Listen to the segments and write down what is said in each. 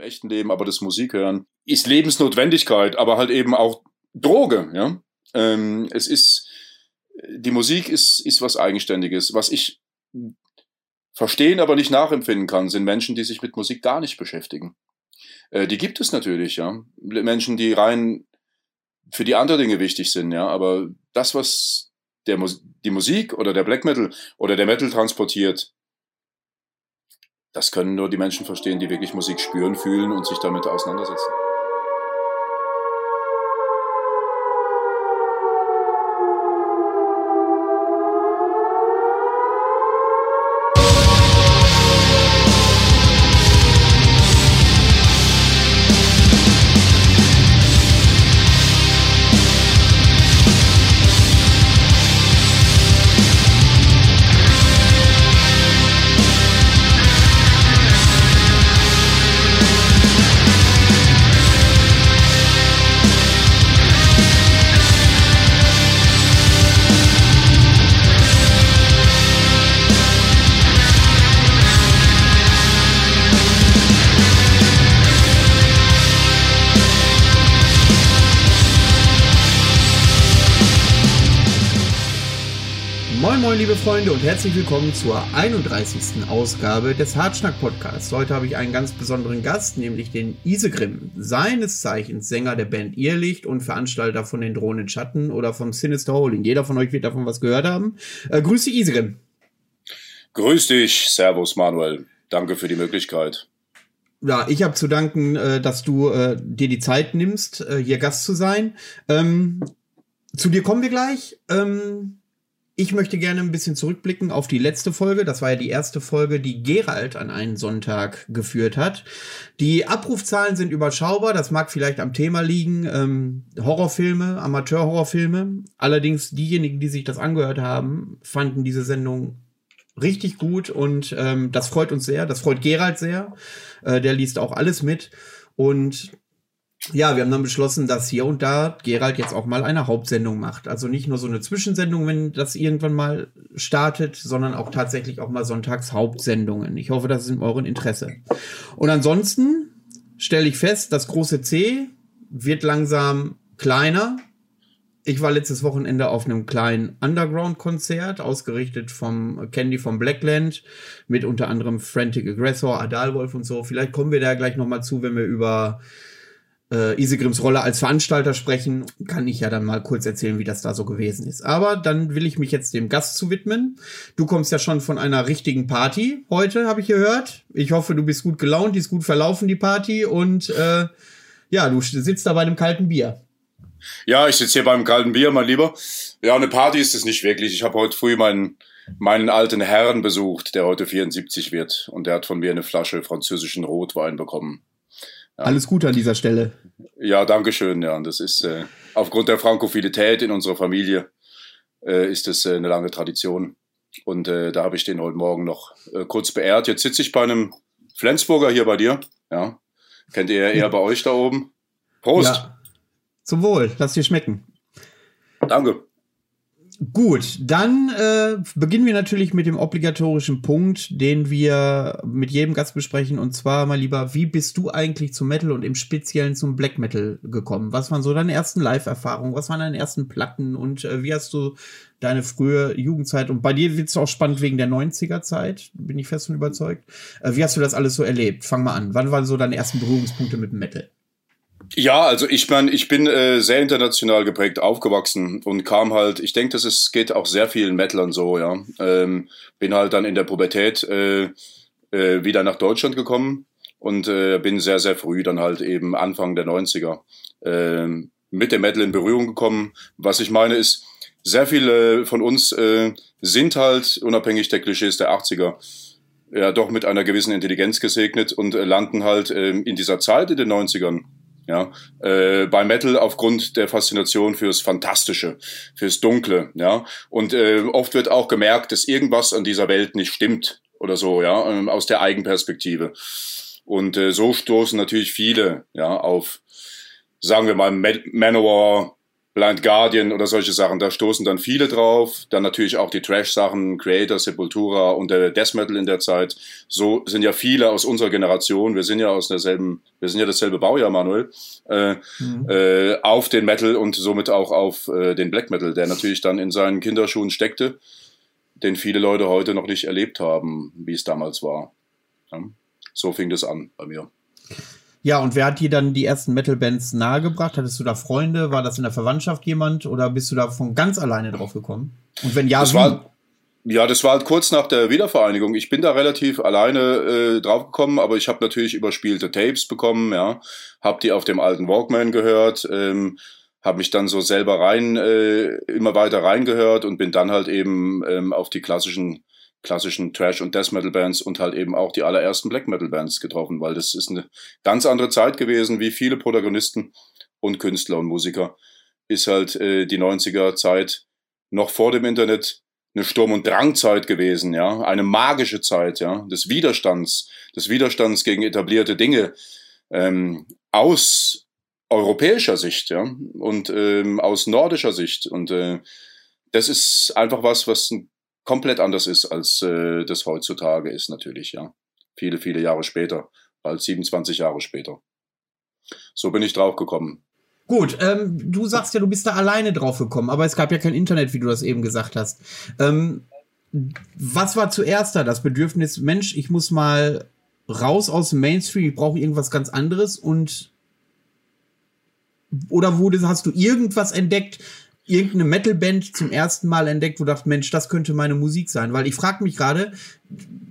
im echten Leben, aber das Musik hören ist Lebensnotwendigkeit, aber halt eben auch Droge, ja. Ähm, es ist, die Musik ist, ist was Eigenständiges. Was ich verstehen, aber nicht nachempfinden kann, sind Menschen, die sich mit Musik gar nicht beschäftigen. Äh, die gibt es natürlich, ja. Menschen, die rein für die anderen Dinge wichtig sind, ja. Aber das, was der Mus die Musik oder der Black Metal oder der Metal transportiert, das können nur die Menschen verstehen, die wirklich Musik spüren, fühlen und sich damit auseinandersetzen. Freunde und herzlich willkommen zur 31. Ausgabe des Hartschnack Podcasts. Heute habe ich einen ganz besonderen Gast, nämlich den Isegrim, seines Zeichens Sänger der Band Irrlicht und Veranstalter von den Drohnen Schatten oder vom Sinister Holding. Jeder von euch wird davon was gehört haben. Äh, grüß dich, Isegrim. Grüß dich, Servus Manuel. Danke für die Möglichkeit. Ja, ich habe zu danken, äh, dass du äh, dir die Zeit nimmst, äh, hier Gast zu sein. Ähm, zu dir kommen wir gleich. Ähm, ich möchte gerne ein bisschen zurückblicken auf die letzte Folge. Das war ja die erste Folge, die Gerald an einen Sonntag geführt hat. Die Abrufzahlen sind überschaubar. Das mag vielleicht am Thema liegen. Ähm, Horrorfilme, Amateurhorrorfilme. Allerdings diejenigen, die sich das angehört haben, fanden diese Sendung richtig gut und ähm, das freut uns sehr. Das freut Gerald sehr. Äh, der liest auch alles mit. Und ja, wir haben dann beschlossen, dass hier und da Gerald jetzt auch mal eine Hauptsendung macht. Also nicht nur so eine Zwischensendung, wenn das irgendwann mal startet, sondern auch tatsächlich auch mal sonntags Hauptsendungen. Ich hoffe, das ist in eurem Interesse. Und ansonsten stelle ich fest, das große C wird langsam kleiner. Ich war letztes Wochenende auf einem kleinen Underground-Konzert, ausgerichtet vom Candy vom Blackland, mit unter anderem Frantic Aggressor, Adalwolf und so. Vielleicht kommen wir da gleich nochmal zu, wenn wir über äh, Isegrims Rolle als Veranstalter sprechen, kann ich ja dann mal kurz erzählen, wie das da so gewesen ist. Aber dann will ich mich jetzt dem Gast zu widmen. Du kommst ja schon von einer richtigen Party heute, habe ich gehört. Ich hoffe, du bist gut gelaunt, die ist gut verlaufen, die Party. Und äh, ja, du sitzt da bei einem kalten Bier. Ja, ich sitze hier beim kalten Bier, mein Lieber. Ja, eine Party ist es nicht wirklich. Ich habe heute früh meinen meinen alten Herrn besucht, der heute 74 wird. Und der hat von mir eine Flasche französischen Rotwein bekommen. Alles Gute an dieser Stelle. Ja, danke schön. Ja, das ist äh, aufgrund der Frankophilität in unserer Familie äh, ist das äh, eine lange Tradition. Und äh, da habe ich den heute Morgen noch äh, kurz beehrt. Jetzt sitze ich bei einem Flensburger hier bei dir. Ja, kennt ihr eher bei euch da oben. Prost. Ja. Zum Wohl. Lass dir schmecken. Danke. Gut, dann äh, beginnen wir natürlich mit dem obligatorischen Punkt, den wir mit jedem Gast besprechen. Und zwar, mal lieber, wie bist du eigentlich zum Metal und im Speziellen zum Black Metal gekommen? Was waren so deine ersten Live-Erfahrungen? Was waren deine ersten Platten? Und äh, wie hast du deine frühe Jugendzeit? Und bei dir wird es auch spannend wegen der 90er-Zeit, bin ich fest und überzeugt. Äh, wie hast du das alles so erlebt? Fang mal an. Wann waren so deine ersten Berührungspunkte mit Metal? Ja, also ich meine, ich bin äh, sehr international geprägt aufgewachsen und kam halt, ich denke, das ist, geht auch sehr vielen Metlern so, ja. Ähm, bin halt dann in der Pubertät äh, äh, wieder nach Deutschland gekommen und äh, bin sehr, sehr früh dann halt eben Anfang der 90er äh, mit dem Metal in Berührung gekommen. Was ich meine ist, sehr viele von uns äh, sind halt, unabhängig der Klischees der 80er, ja doch mit einer gewissen Intelligenz gesegnet und äh, landen halt äh, in dieser Zeit in den 90ern ja, äh, bei Metal aufgrund der Faszination fürs Fantastische, fürs Dunkle, ja. Und äh, oft wird auch gemerkt, dass irgendwas an dieser Welt nicht stimmt oder so, ja, ähm, aus der Eigenperspektive. Und äh, so stoßen natürlich viele, ja, auf, sagen wir mal, Manowar, Blind Guardian oder solche Sachen, da stoßen dann viele drauf. Dann natürlich auch die Trash-Sachen, Creator, Sepultura und der Death Metal in der Zeit. So sind ja viele aus unserer Generation, wir sind ja aus derselben, wir sind ja dasselbe Baujahr, Manuel, äh, mhm. äh, auf den Metal und somit auch auf äh, den Black Metal, der natürlich dann in seinen Kinderschuhen steckte, den viele Leute heute noch nicht erlebt haben, wie es damals war. Ja. So fing das an bei mir. Ja, und wer hat dir dann die ersten Metal-Bands nahegebracht? Hattest du da Freunde? War das in der Verwandtschaft jemand? Oder bist du da von ganz alleine drauf gekommen? Und wenn ja, das? War, ja, das war halt kurz nach der Wiedervereinigung. Ich bin da relativ alleine äh, draufgekommen, aber ich habe natürlich überspielte Tapes bekommen, ja, habe die auf dem alten Walkman gehört, ähm, habe mich dann so selber rein, äh, immer weiter reingehört und bin dann halt eben ähm, auf die klassischen klassischen Trash- und Death Metal-Bands und halt eben auch die allerersten Black Metal-Bands getroffen, weil das ist eine ganz andere Zeit gewesen, wie viele Protagonisten und Künstler und Musiker. Ist halt äh, die 90er-Zeit noch vor dem Internet eine Sturm- und Drangzeit gewesen, ja, eine magische Zeit, ja, des Widerstands, des Widerstands gegen etablierte Dinge ähm, aus europäischer Sicht, ja, und ähm, aus nordischer Sicht und äh, das ist einfach was, was ein komplett anders ist, als äh, das heutzutage ist natürlich, ja. Viele, viele Jahre später, bald 27 Jahre später. So bin ich drauf gekommen. Gut, ähm, du sagst ja, du bist da alleine drauf gekommen, aber es gab ja kein Internet, wie du das eben gesagt hast. Ähm, was war zuerst da? Das Bedürfnis, Mensch, ich muss mal raus aus dem Mainstream, ich brauche irgendwas ganz anderes und oder wurde, hast du irgendwas entdeckt, irgendeine Metalband zum ersten Mal entdeckt, wo du dachte, Mensch, das könnte meine Musik sein? Weil ich frage mich gerade,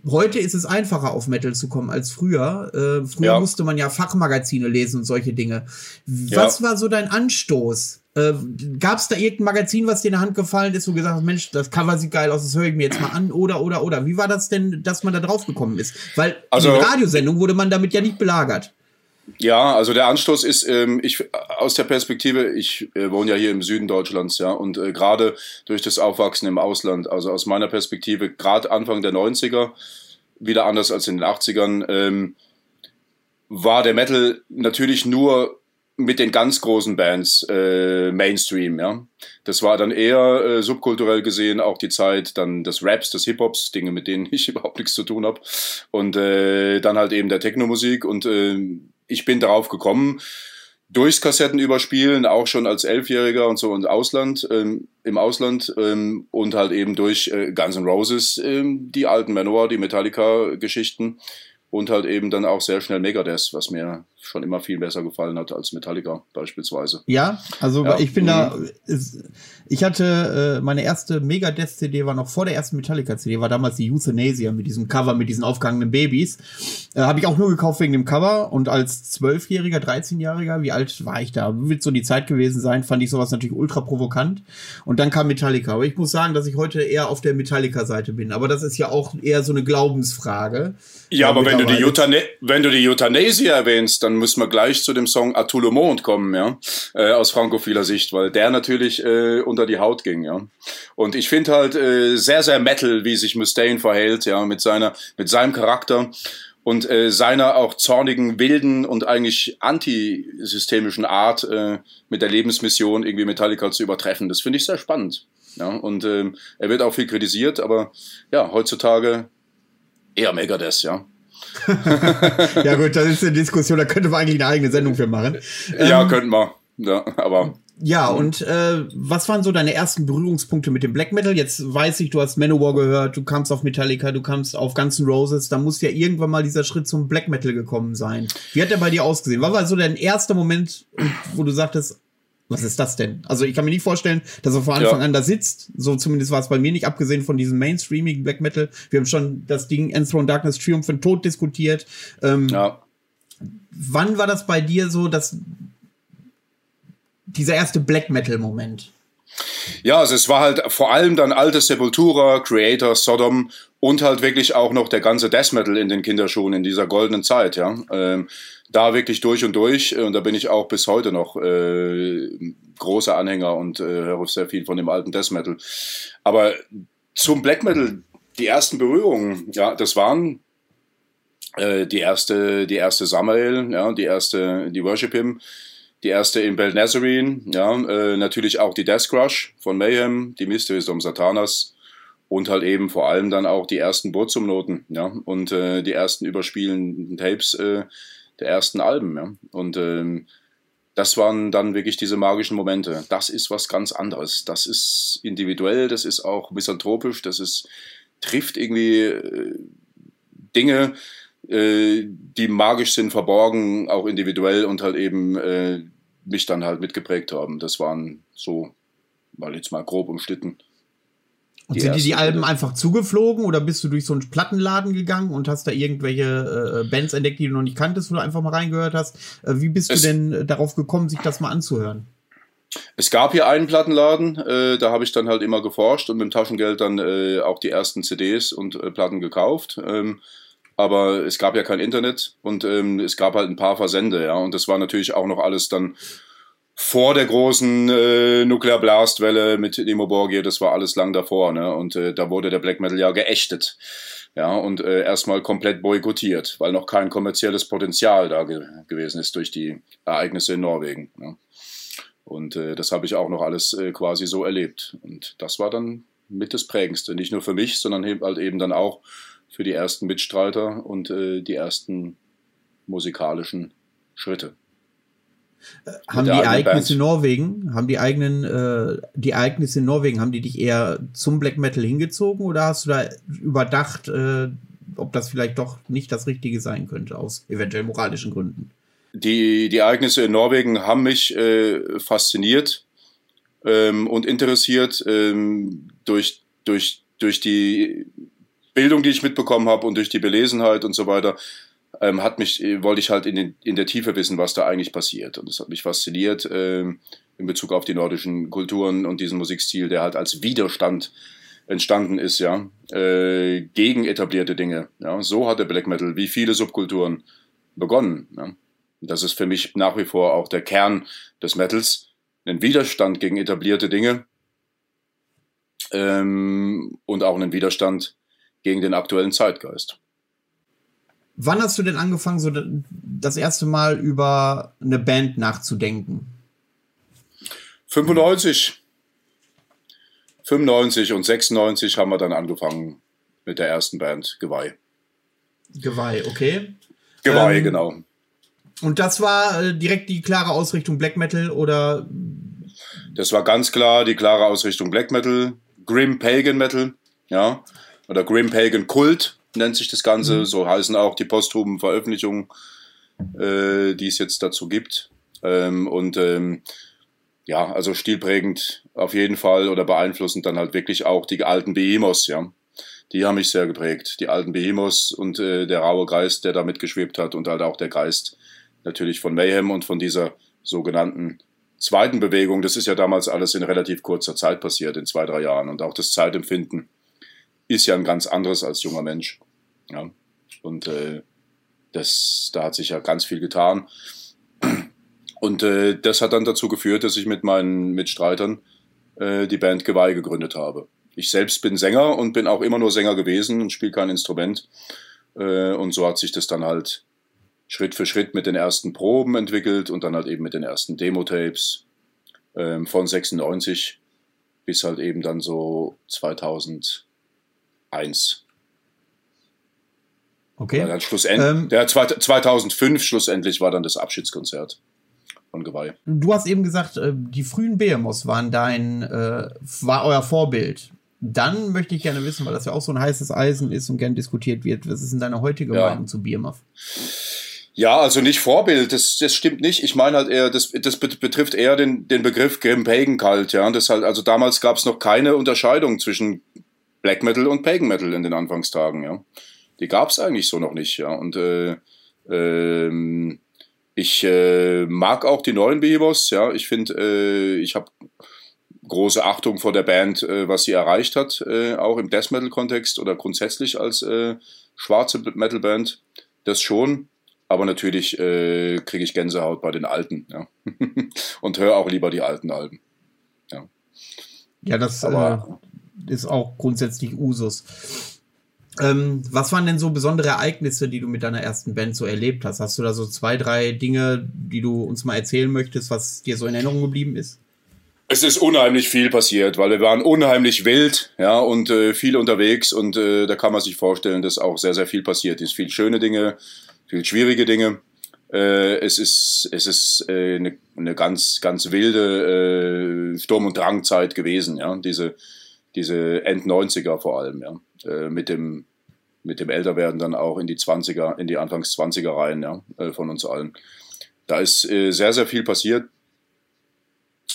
heute ist es einfacher auf Metal zu kommen als früher. Äh, früher ja. musste man ja Fachmagazine lesen und solche Dinge. Was ja. war so dein Anstoß? Äh, Gab es da irgendein Magazin, was dir in der Hand gefallen ist, wo du gesagt hast, Mensch, das Cover sieht geil aus, das höre ich mir jetzt mal an, oder, oder, oder. Wie war das denn, dass man da drauf gekommen ist? Weil also, in Radiosendung wurde man damit ja nicht belagert. Ja, also der Anstoß ist, ähm, ich aus der Perspektive, ich äh, wohne ja hier im Süden Deutschlands, ja, und äh, gerade durch das Aufwachsen im Ausland, also aus meiner Perspektive, gerade Anfang der 90er, wieder anders als in den 80ern, ähm, war der Metal natürlich nur mit den ganz großen Bands äh, Mainstream, ja. Das war dann eher äh, subkulturell gesehen auch die Zeit dann des Raps, des Hip-Hops, Dinge, mit denen ich überhaupt nichts zu tun habe. Und äh, dann halt eben der Techno-Musik und äh, ich bin darauf gekommen, durchs Kassetten überspielen, auch schon als Elfjähriger und so und Ausland, ähm, im Ausland ähm, und halt eben durch äh, Guns N' Roses, ähm, die alten Manowar, die Metallica-Geschichten und halt eben dann auch sehr schnell Megadeth, was mir schon immer viel besser gefallen hat als Metallica beispielsweise. Ja, also ja. ich bin da, ich hatte äh, meine erste Megadeth-CD war noch vor der ersten Metallica-CD, war damals die Euthanasia mit diesem Cover, mit diesen aufgehangenen Babys. Äh, Habe ich auch nur gekauft wegen dem Cover und als Zwölfjähriger, 13-Jähriger, wie alt war ich da? Wird so die Zeit gewesen sein, fand ich sowas natürlich ultra provokant. Und dann kam Metallica. Aber ich muss sagen, dass ich heute eher auf der Metallica-Seite bin. Aber das ist ja auch eher so eine Glaubensfrage. Ja, aber wenn du, die Euthana wenn du die Euthanasia erwähnst, dann müssen wir gleich zu dem Song A tout le monde kommen, ja, äh, aus frankophiler Sicht, weil der natürlich äh, unter die Haut ging, ja. Und ich finde halt äh, sehr, sehr Metal, wie sich Mustaine verhält, ja, mit seiner, mit seinem Charakter und äh, seiner auch zornigen, wilden und eigentlich antisystemischen Art äh, mit der Lebensmission irgendwie Metallica zu übertreffen. Das finde ich sehr spannend. Ja, und ähm, er wird auch viel kritisiert, aber ja, heutzutage eher Megadeth, ja. ja gut, das ist eine Diskussion, da könnte man eigentlich eine eigene Sendung für machen. Ja, ähm, könnten wir. Ja, aber. Ja, und äh, was waren so deine ersten Berührungspunkte mit dem Black Metal? Jetzt weiß ich, du hast Manowar gehört, du kamst auf Metallica, du kamst auf Guns N' Roses, da muss ja irgendwann mal dieser Schritt zum Black Metal gekommen sein. Wie hat der bei dir ausgesehen? Was war so dein erster Moment, wo du sagtest, was ist das denn? Also ich kann mir nicht vorstellen, dass er von Anfang ja. an da sitzt. So zumindest war es bei mir nicht, abgesehen von diesem mainstreamigen Black Metal. Wir haben schon das Ding Enthroned Darkness Triumph und Tod diskutiert. Ähm, ja. Wann war das bei dir so, dass dieser erste Black Metal-Moment? Ja, also es war halt vor allem dann alte Sepultura, Creator, Sodom und halt wirklich auch noch der ganze Death Metal in den Kinderschuhen in dieser goldenen Zeit, ja. Ähm, da wirklich durch und durch. Und da bin ich auch bis heute noch äh, großer Anhänger und äh, höre sehr viel von dem alten Death Metal. Aber zum Black Metal, die ersten Berührungen, ja, das waren äh, die erste, die erste Samael, ja, die erste, die Worship Hymn, die erste in Bel Nazarene, ja, äh, natürlich auch die Death Crush von Mayhem, die Mysteries of Satanas und halt eben vor allem dann auch die ersten Burzum-Noten, ja, und äh, die ersten überspielenden Tapes äh, der ersten Alben, ja, und ähm, das waren dann wirklich diese magischen Momente. Das ist was ganz anderes. Das ist individuell, das ist auch misanthropisch, das ist, trifft irgendwie äh, Dinge, äh, die magisch sind, verborgen, auch individuell und halt eben äh, mich dann halt mitgeprägt haben. Das waren so, mal jetzt mal grob umschnitten. Und sind dir die Alben einfach zugeflogen oder bist du durch so einen Plattenladen gegangen und hast da irgendwelche äh, Bands entdeckt, die du noch nicht kanntest, wo du einfach mal reingehört hast? Äh, wie bist es du denn äh, darauf gekommen, sich das mal anzuhören? Es gab hier einen Plattenladen, äh, da habe ich dann halt immer geforscht und mit dem Taschengeld dann äh, auch die ersten CDs und äh, Platten gekauft. Ähm, aber es gab ja kein Internet und ähm, es gab halt ein paar Versende, ja. Und das war natürlich auch noch alles dann vor der großen äh, Nuclear Blast Welle mit Nemo Borgia, das war alles lang davor, ne? Und äh, da wurde der Black Metal ja geächtet. Ja, und äh, erstmal komplett boykottiert, weil noch kein kommerzielles Potenzial da ge gewesen ist durch die Ereignisse in Norwegen. Ne? Und äh, das habe ich auch noch alles äh, quasi so erlebt. Und das war dann mit das Prägendste. Nicht nur für mich, sondern halt eben dann auch für die ersten Mitstreiter und äh, die ersten musikalischen Schritte. Äh, haben die Ereignisse in Norwegen, haben die eigenen, äh, die Ereignisse in Norwegen, haben die dich eher zum Black Metal hingezogen oder hast du da überdacht, äh, ob das vielleicht doch nicht das Richtige sein könnte, aus eventuell moralischen Gründen? Die, die Ereignisse in Norwegen haben mich äh, fasziniert ähm, und interessiert ähm, durch, durch, durch die Bildung, die ich mitbekommen habe und durch die Belesenheit und so weiter, ähm, hat mich, äh, wollte ich halt in, den, in der Tiefe wissen, was da eigentlich passiert. Und das hat mich fasziniert ähm, in Bezug auf die nordischen Kulturen und diesen Musikstil, der halt als Widerstand entstanden ist, ja, äh, gegen etablierte Dinge. Ja, so hat der Black Metal wie viele Subkulturen begonnen. Ja. Das ist für mich nach wie vor auch der Kern des Metals, ein Widerstand gegen etablierte Dinge ähm, und auch einen Widerstand gegen den aktuellen Zeitgeist. Wann hast du denn angefangen, so das erste Mal über eine Band nachzudenken? 95. 95 und 96 haben wir dann angefangen mit der ersten Band, Geweih. Geweih, okay. Geweih, ähm, genau. Und das war äh, direkt die klare Ausrichtung Black Metal oder? Das war ganz klar die klare Ausrichtung Black Metal, Grim Pagan Metal, ja oder Grim Pagan Kult nennt sich das Ganze. Mhm. So heißen auch die posthumen Veröffentlichungen, äh, die es jetzt dazu gibt. Ähm, und ähm, ja, also stilprägend auf jeden Fall oder beeinflussend dann halt wirklich auch die alten Behemoths, ja. Die haben mich sehr geprägt. Die alten Behemoths und äh, der raue Geist, der da mitgeschwebt hat und halt auch der Geist natürlich von Mayhem und von dieser sogenannten zweiten Bewegung. Das ist ja damals alles in relativ kurzer Zeit passiert, in zwei, drei Jahren. Und auch das Zeitempfinden ist ja ein ganz anderes als junger Mensch. Ja. Und äh, das, da hat sich ja ganz viel getan. Und äh, das hat dann dazu geführt, dass ich mit meinen Mitstreitern äh, die Band Geweih gegründet habe. Ich selbst bin Sänger und bin auch immer nur Sänger gewesen und spiele kein Instrument. Äh, und so hat sich das dann halt Schritt für Schritt mit den ersten Proben entwickelt und dann halt eben mit den ersten Demo-Tapes äh, von 96 bis halt eben dann so 2000 1. Okay. dann schlussendlich, ähm, der 2005 schlussendlich war dann das Abschiedskonzert von Geweih. Du hast eben gesagt, äh, die frühen Behemoths waren dein, äh, war euer Vorbild. Dann möchte ich gerne wissen, weil das ja auch so ein heißes Eisen ist und gern diskutiert wird. Was ist denn deine heutige ja. Meinung zu Behemoth? Ja, also nicht Vorbild, das, das stimmt nicht. Ich meine halt eher, das, das betrifft eher den, den Begriff Grim Pagan Cult, ja. Das halt, also damals gab es noch keine Unterscheidung zwischen Black Metal und Pagan Metal in den Anfangstagen, ja. Die gab es eigentlich so noch nicht, ja. Und äh, ähm, ich äh, mag auch die neuen Behemoths, ja. Ich finde, äh, ich habe große Achtung vor der Band, äh, was sie erreicht hat, äh, auch im Death Metal Kontext oder grundsätzlich als äh, schwarze Metal Band. Das schon, aber natürlich äh, kriege ich Gänsehaut bei den alten, ja. Und höre auch lieber die alten Alben. Ja, ja das aber, ist auch grundsätzlich Usus. Ähm, was waren denn so besondere Ereignisse, die du mit deiner ersten Band so erlebt hast? Hast du da so zwei, drei Dinge, die du uns mal erzählen möchtest, was dir so in Erinnerung geblieben ist? Es ist unheimlich viel passiert, weil wir waren unheimlich wild, ja, und äh, viel unterwegs und äh, da kann man sich vorstellen, dass auch sehr, sehr viel passiert ist. Viel schöne Dinge, viel schwierige Dinge. Äh, es ist, es ist äh, eine, eine ganz, ganz wilde äh, Sturm- und Drangzeit gewesen, ja, diese, diese End-90er vor allem, ja, äh, mit dem, mit dem Älterwerden dann auch in die 20er, in die Anfangs 20er rein, ja, äh, von uns allen. Da ist äh, sehr, sehr viel passiert.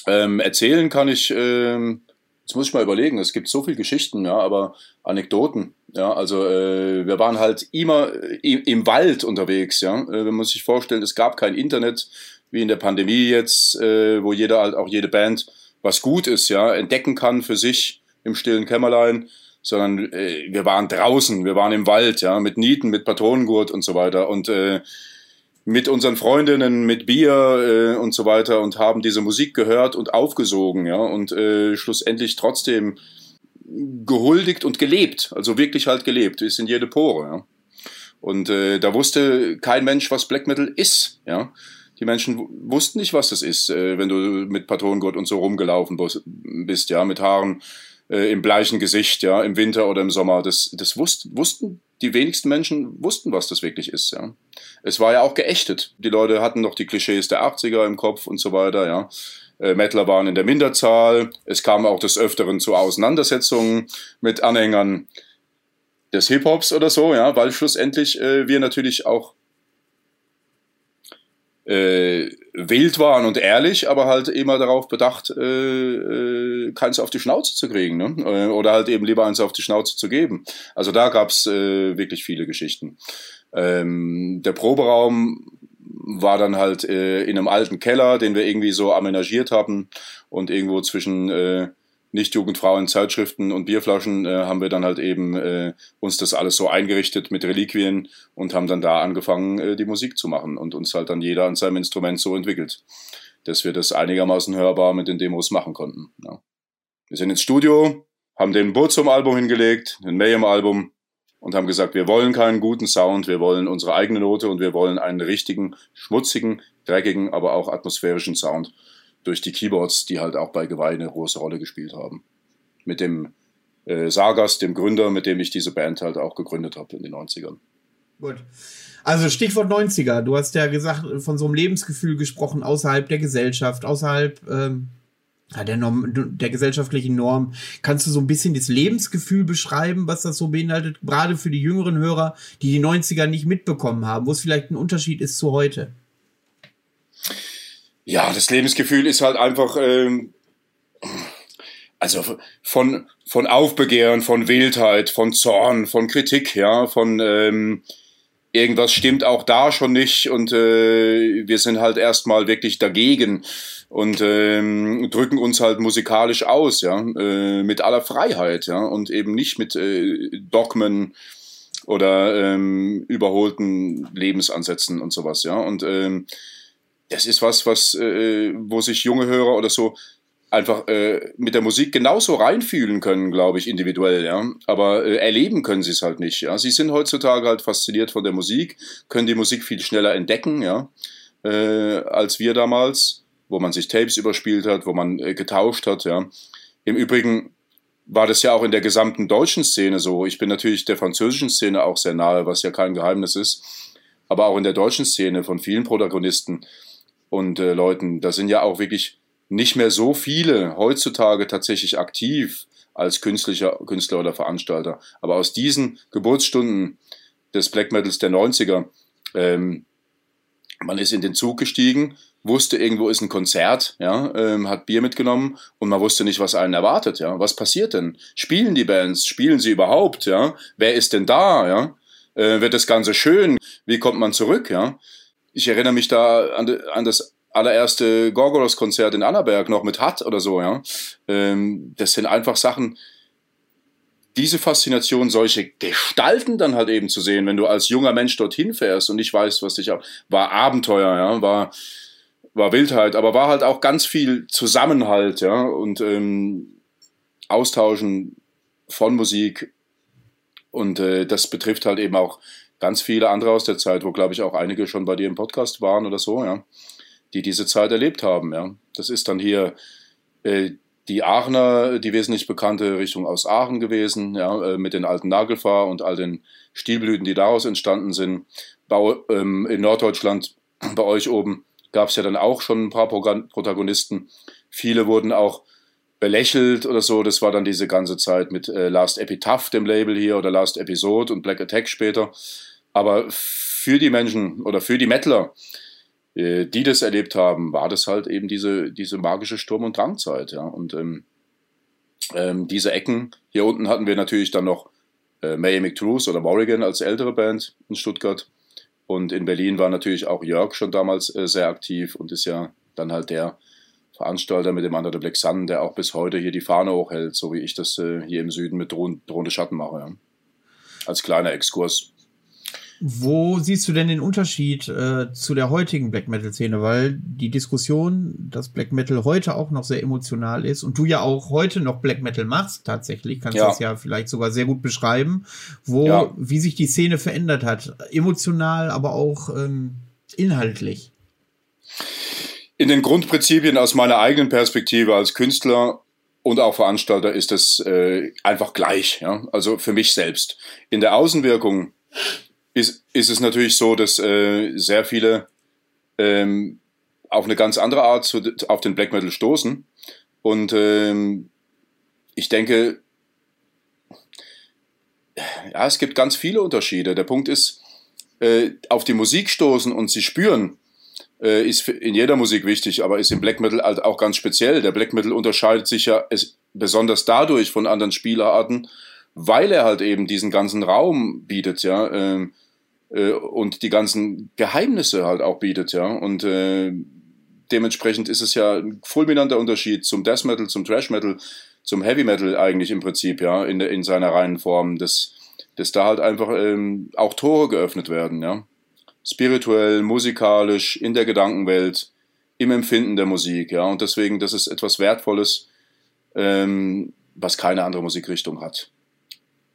Ähm, erzählen kann ich, ähm, jetzt muss ich mal überlegen, es gibt so viele Geschichten, ja, aber Anekdoten, ja, also äh, wir waren halt immer im, im Wald unterwegs, ja, äh, man muss sich vorstellen, es gab kein Internet, wie in der Pandemie jetzt, äh, wo jeder halt auch jede Band was gut ist, ja, entdecken kann für sich im stillen Kämmerlein, sondern äh, wir waren draußen, wir waren im Wald, ja, mit Nieten, mit Patronengurt und so weiter und äh, mit unseren Freundinnen, mit Bier äh, und so weiter und haben diese Musik gehört und aufgesogen, ja, und äh, schlussendlich trotzdem gehuldigt und gelebt, also wirklich halt gelebt, ist in jede Pore, ja. Und äh, da wusste kein Mensch, was Black Metal ist, ja. Die Menschen wussten nicht, was das ist, äh, wenn du mit Patronengurt und so rumgelaufen bist, ja, mit Haaren äh, im bleichen Gesicht, ja, im Winter oder im Sommer. Das, das wussten, wussten die wenigsten Menschen wussten, was das wirklich ist, ja. Es war ja auch geächtet. Die Leute hatten noch die Klischees der 80er im Kopf und so weiter, ja. Äh, Mettler waren in der Minderzahl. Es kam auch des Öfteren zu Auseinandersetzungen mit Anhängern des Hip-Hops oder so, ja, weil schlussendlich äh, wir natürlich auch äh, wild waren und ehrlich, aber halt immer darauf bedacht, äh, äh, keins auf die Schnauze zu kriegen, ne? Äh, oder halt eben lieber eins auf die Schnauze zu geben. Also da gab's äh, wirklich viele Geschichten. Ähm, der Proberaum war dann halt äh, in einem alten Keller, den wir irgendwie so aménagiert haben und irgendwo zwischen äh, nicht Jugendfrauen, Zeitschriften und Bierflaschen äh, haben wir dann halt eben äh, uns das alles so eingerichtet mit Reliquien und haben dann da angefangen, äh, die Musik zu machen und uns halt dann jeder an seinem Instrument so entwickelt, dass wir das einigermaßen hörbar mit den Demos machen konnten. Ja. Wir sind ins Studio, haben den Burzum-Album hingelegt, ein Mayhem-Album und haben gesagt, wir wollen keinen guten Sound, wir wollen unsere eigene Note und wir wollen einen richtigen, schmutzigen, dreckigen, aber auch atmosphärischen Sound durch die Keyboards, die halt auch bei Geweih eine große Rolle gespielt haben. Mit dem äh, Sagas, dem Gründer, mit dem ich diese Band halt auch gegründet habe in den 90ern. Gut. Also Stichwort 90er. Du hast ja gesagt, von so einem Lebensgefühl gesprochen, außerhalb der Gesellschaft, außerhalb ähm, der, Norm, der gesellschaftlichen Norm. Kannst du so ein bisschen das Lebensgefühl beschreiben, was das so beinhaltet, gerade für die jüngeren Hörer, die die 90er nicht mitbekommen haben, wo es vielleicht ein Unterschied ist zu heute? Ja, das Lebensgefühl ist halt einfach, ähm, also von, von Aufbegehren, von Wildheit, von Zorn, von Kritik, ja, von ähm, irgendwas stimmt auch da schon nicht und äh, wir sind halt erstmal wirklich dagegen und ähm, drücken uns halt musikalisch aus, ja, äh, mit aller Freiheit, ja, und eben nicht mit äh, Dogmen oder ähm, überholten Lebensansätzen und sowas, ja, und ähm, das ist was, was, äh, wo sich junge Hörer oder so einfach äh, mit der Musik genauso reinfühlen können, glaube ich, individuell, ja. Aber äh, erleben können sie es halt nicht. Ja. Sie sind heutzutage halt fasziniert von der Musik, können die Musik viel schneller entdecken, ja, äh, als wir damals, wo man sich Tapes überspielt hat, wo man äh, getauscht hat, ja. Im Übrigen war das ja auch in der gesamten deutschen Szene so. Ich bin natürlich der französischen Szene auch sehr nahe, was ja kein Geheimnis ist. Aber auch in der deutschen Szene von vielen Protagonisten und äh, Leuten. Da sind ja auch wirklich nicht mehr so viele heutzutage tatsächlich aktiv als Künstler, Künstler oder Veranstalter. Aber aus diesen Geburtsstunden des Black Metals der 90er, ähm, man ist in den Zug gestiegen, wusste, irgendwo ist ein Konzert, ja, ähm, hat Bier mitgenommen und man wusste nicht, was einen erwartet, ja. Was passiert denn? Spielen die Bands? Spielen sie überhaupt, ja? Wer ist denn da, ja? Äh, wird das Ganze schön? Wie kommt man zurück, ja? Ich erinnere mich da an, an das allererste Gorgoros-Konzert in Annaberg noch mit Hatt oder so, ja. Ähm, das sind einfach Sachen, diese Faszination, solche Gestalten dann halt eben zu sehen, wenn du als junger Mensch dorthin fährst und nicht weißt, was dich auch, war Abenteuer, ja, war, war Wildheit, aber war halt auch ganz viel Zusammenhalt, ja, und ähm, Austauschen von Musik, Und äh, das betrifft halt eben auch ganz viele andere aus der Zeit, wo, glaube ich, auch einige schon bei dir im Podcast waren oder so, ja, die diese Zeit erlebt haben, ja. Das ist dann hier äh, die Aachener, die wesentlich bekannte Richtung aus Aachen gewesen, ja, äh, mit den alten Nagelfahr und all den Stilblüten, die daraus entstanden sind. Bei, ähm, in Norddeutschland, bei euch oben, gab es ja dann auch schon ein paar Protagonisten. Viele wurden auch belächelt oder so. Das war dann diese ganze Zeit mit äh, Last Epitaph, dem Label hier, oder Last Episode und Black Attack später. Aber für die Menschen oder für die Mettler, äh, die das erlebt haben, war das halt eben diese, diese magische Sturm- und Drangzeit. Ja? Und ähm, ähm, diese Ecken, hier unten hatten wir natürlich dann noch äh, May McTruth oder Morrigan als ältere Band in Stuttgart. Und in Berlin war natürlich auch Jörg schon damals äh, sehr aktiv und ist ja dann halt der Veranstalter mit dem Under the Black Sun, der auch bis heute hier die Fahne hochhält, so wie ich das äh, hier im Süden mit drohende Schatten mache. Ja. Als kleiner Exkurs. Wo siehst du denn den Unterschied äh, zu der heutigen Black Metal-Szene? Weil die Diskussion, dass Black Metal heute auch noch sehr emotional ist und du ja auch heute noch Black Metal machst, tatsächlich, kannst du ja. das ja vielleicht sogar sehr gut beschreiben, wo, ja. wie sich die Szene verändert hat. Emotional, aber auch ähm, inhaltlich. In den Grundprinzipien aus meiner eigenen Perspektive als Künstler und auch Veranstalter ist das äh, einfach gleich. Ja? Also für mich selbst. In der Außenwirkung ist, ist es natürlich so, dass äh, sehr viele ähm, auf eine ganz andere Art zu, auf den Black Metal stoßen. Und ähm, ich denke, ja, es gibt ganz viele Unterschiede. Der Punkt ist, äh, auf die Musik stoßen und sie spüren, äh, ist in jeder Musik wichtig, aber ist im Black Metal halt auch ganz speziell. Der Black Metal unterscheidet sich ja besonders dadurch von anderen Spielerarten, weil er halt eben diesen ganzen Raum bietet, ja. Ähm, äh, und die ganzen Geheimnisse halt auch bietet, ja. Und äh, dementsprechend ist es ja ein fulminanter Unterschied zum Death Metal, zum Thrash Metal, zum Heavy Metal eigentlich im Prinzip, ja, in, in seiner reinen Form, dass, dass da halt einfach ähm, auch Tore geöffnet werden, ja. Spirituell, musikalisch, in der Gedankenwelt, im Empfinden der Musik, ja. Und deswegen, das ist etwas Wertvolles, ähm, was keine andere Musikrichtung hat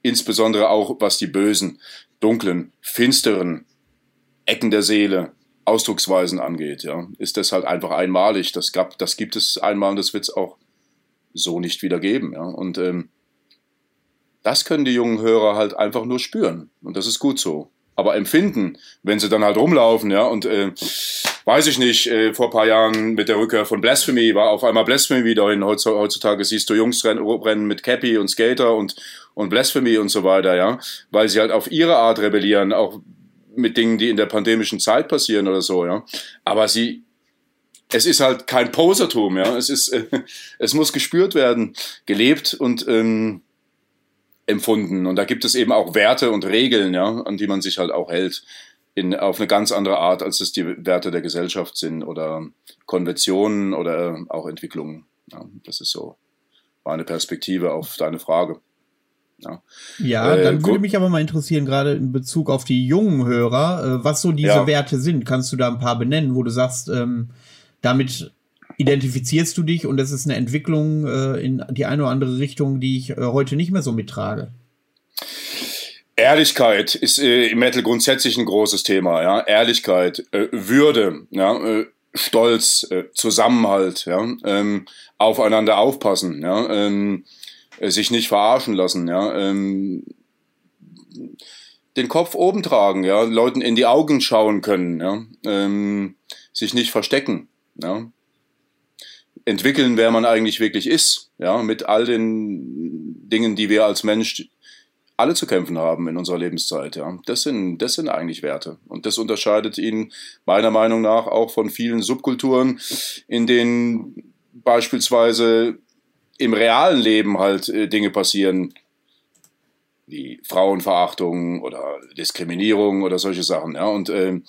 insbesondere auch was die bösen, dunklen, finsteren Ecken der Seele, Ausdrucksweisen angeht, ja, ist das halt einfach einmalig. Das gab, das gibt es einmal und das wird es auch so nicht wieder geben, ja. Und ähm, das können die jungen Hörer halt einfach nur spüren und das ist gut so. Aber empfinden, wenn sie dann halt rumlaufen, ja, und äh, weiß ich nicht, äh, vor paar Jahren mit der Rückkehr von Blasphemy war auf einmal Blasphemy wieder hin. Heutzutage siehst du Jungs rennen, rennen mit Cappy und Skater und, und Blasphemy und so weiter, ja, weil sie halt auf ihre Art rebellieren, auch mit Dingen, die in der pandemischen Zeit passieren oder so, ja. Aber sie, es ist halt kein Posertum, ja. Es ist, äh, es muss gespürt werden, gelebt und ähm, empfunden. Und da gibt es eben auch Werte und Regeln, ja, an die man sich halt auch hält in, auf eine ganz andere Art, als es die Werte der Gesellschaft sind oder Konventionen oder auch Entwicklungen. Ja, das ist so meine Perspektive auf deine Frage. Ja, ja äh, dann würde mich aber mal interessieren, gerade in Bezug auf die jungen Hörer, äh, was so diese ja. Werte sind. Kannst du da ein paar benennen, wo du sagst, ähm, damit identifizierst du dich und das ist eine Entwicklung äh, in die eine oder andere Richtung, die ich äh, heute nicht mehr so mittrage? Ehrlichkeit ist äh, im Metal grundsätzlich ein großes Thema, ja. Ehrlichkeit, äh, Würde, ja, Stolz, Zusammenhalt, ja, ähm, aufeinander aufpassen, ja, ähm, äh, sich nicht verarschen lassen, ja, ähm, den Kopf oben tragen, ja, Leuten in die Augen schauen können, ja, ähm, sich nicht verstecken, ja, entwickeln, wer man eigentlich wirklich ist, ja, mit all den Dingen, die wir als Mensch alle zu kämpfen haben in unserer Lebenszeit. Ja. Das, sind, das sind eigentlich Werte. Und das unterscheidet ihn meiner Meinung nach auch von vielen Subkulturen, in denen beispielsweise im realen Leben halt äh, Dinge passieren, wie Frauenverachtung oder Diskriminierung oder solche Sachen. Ja. Und äh,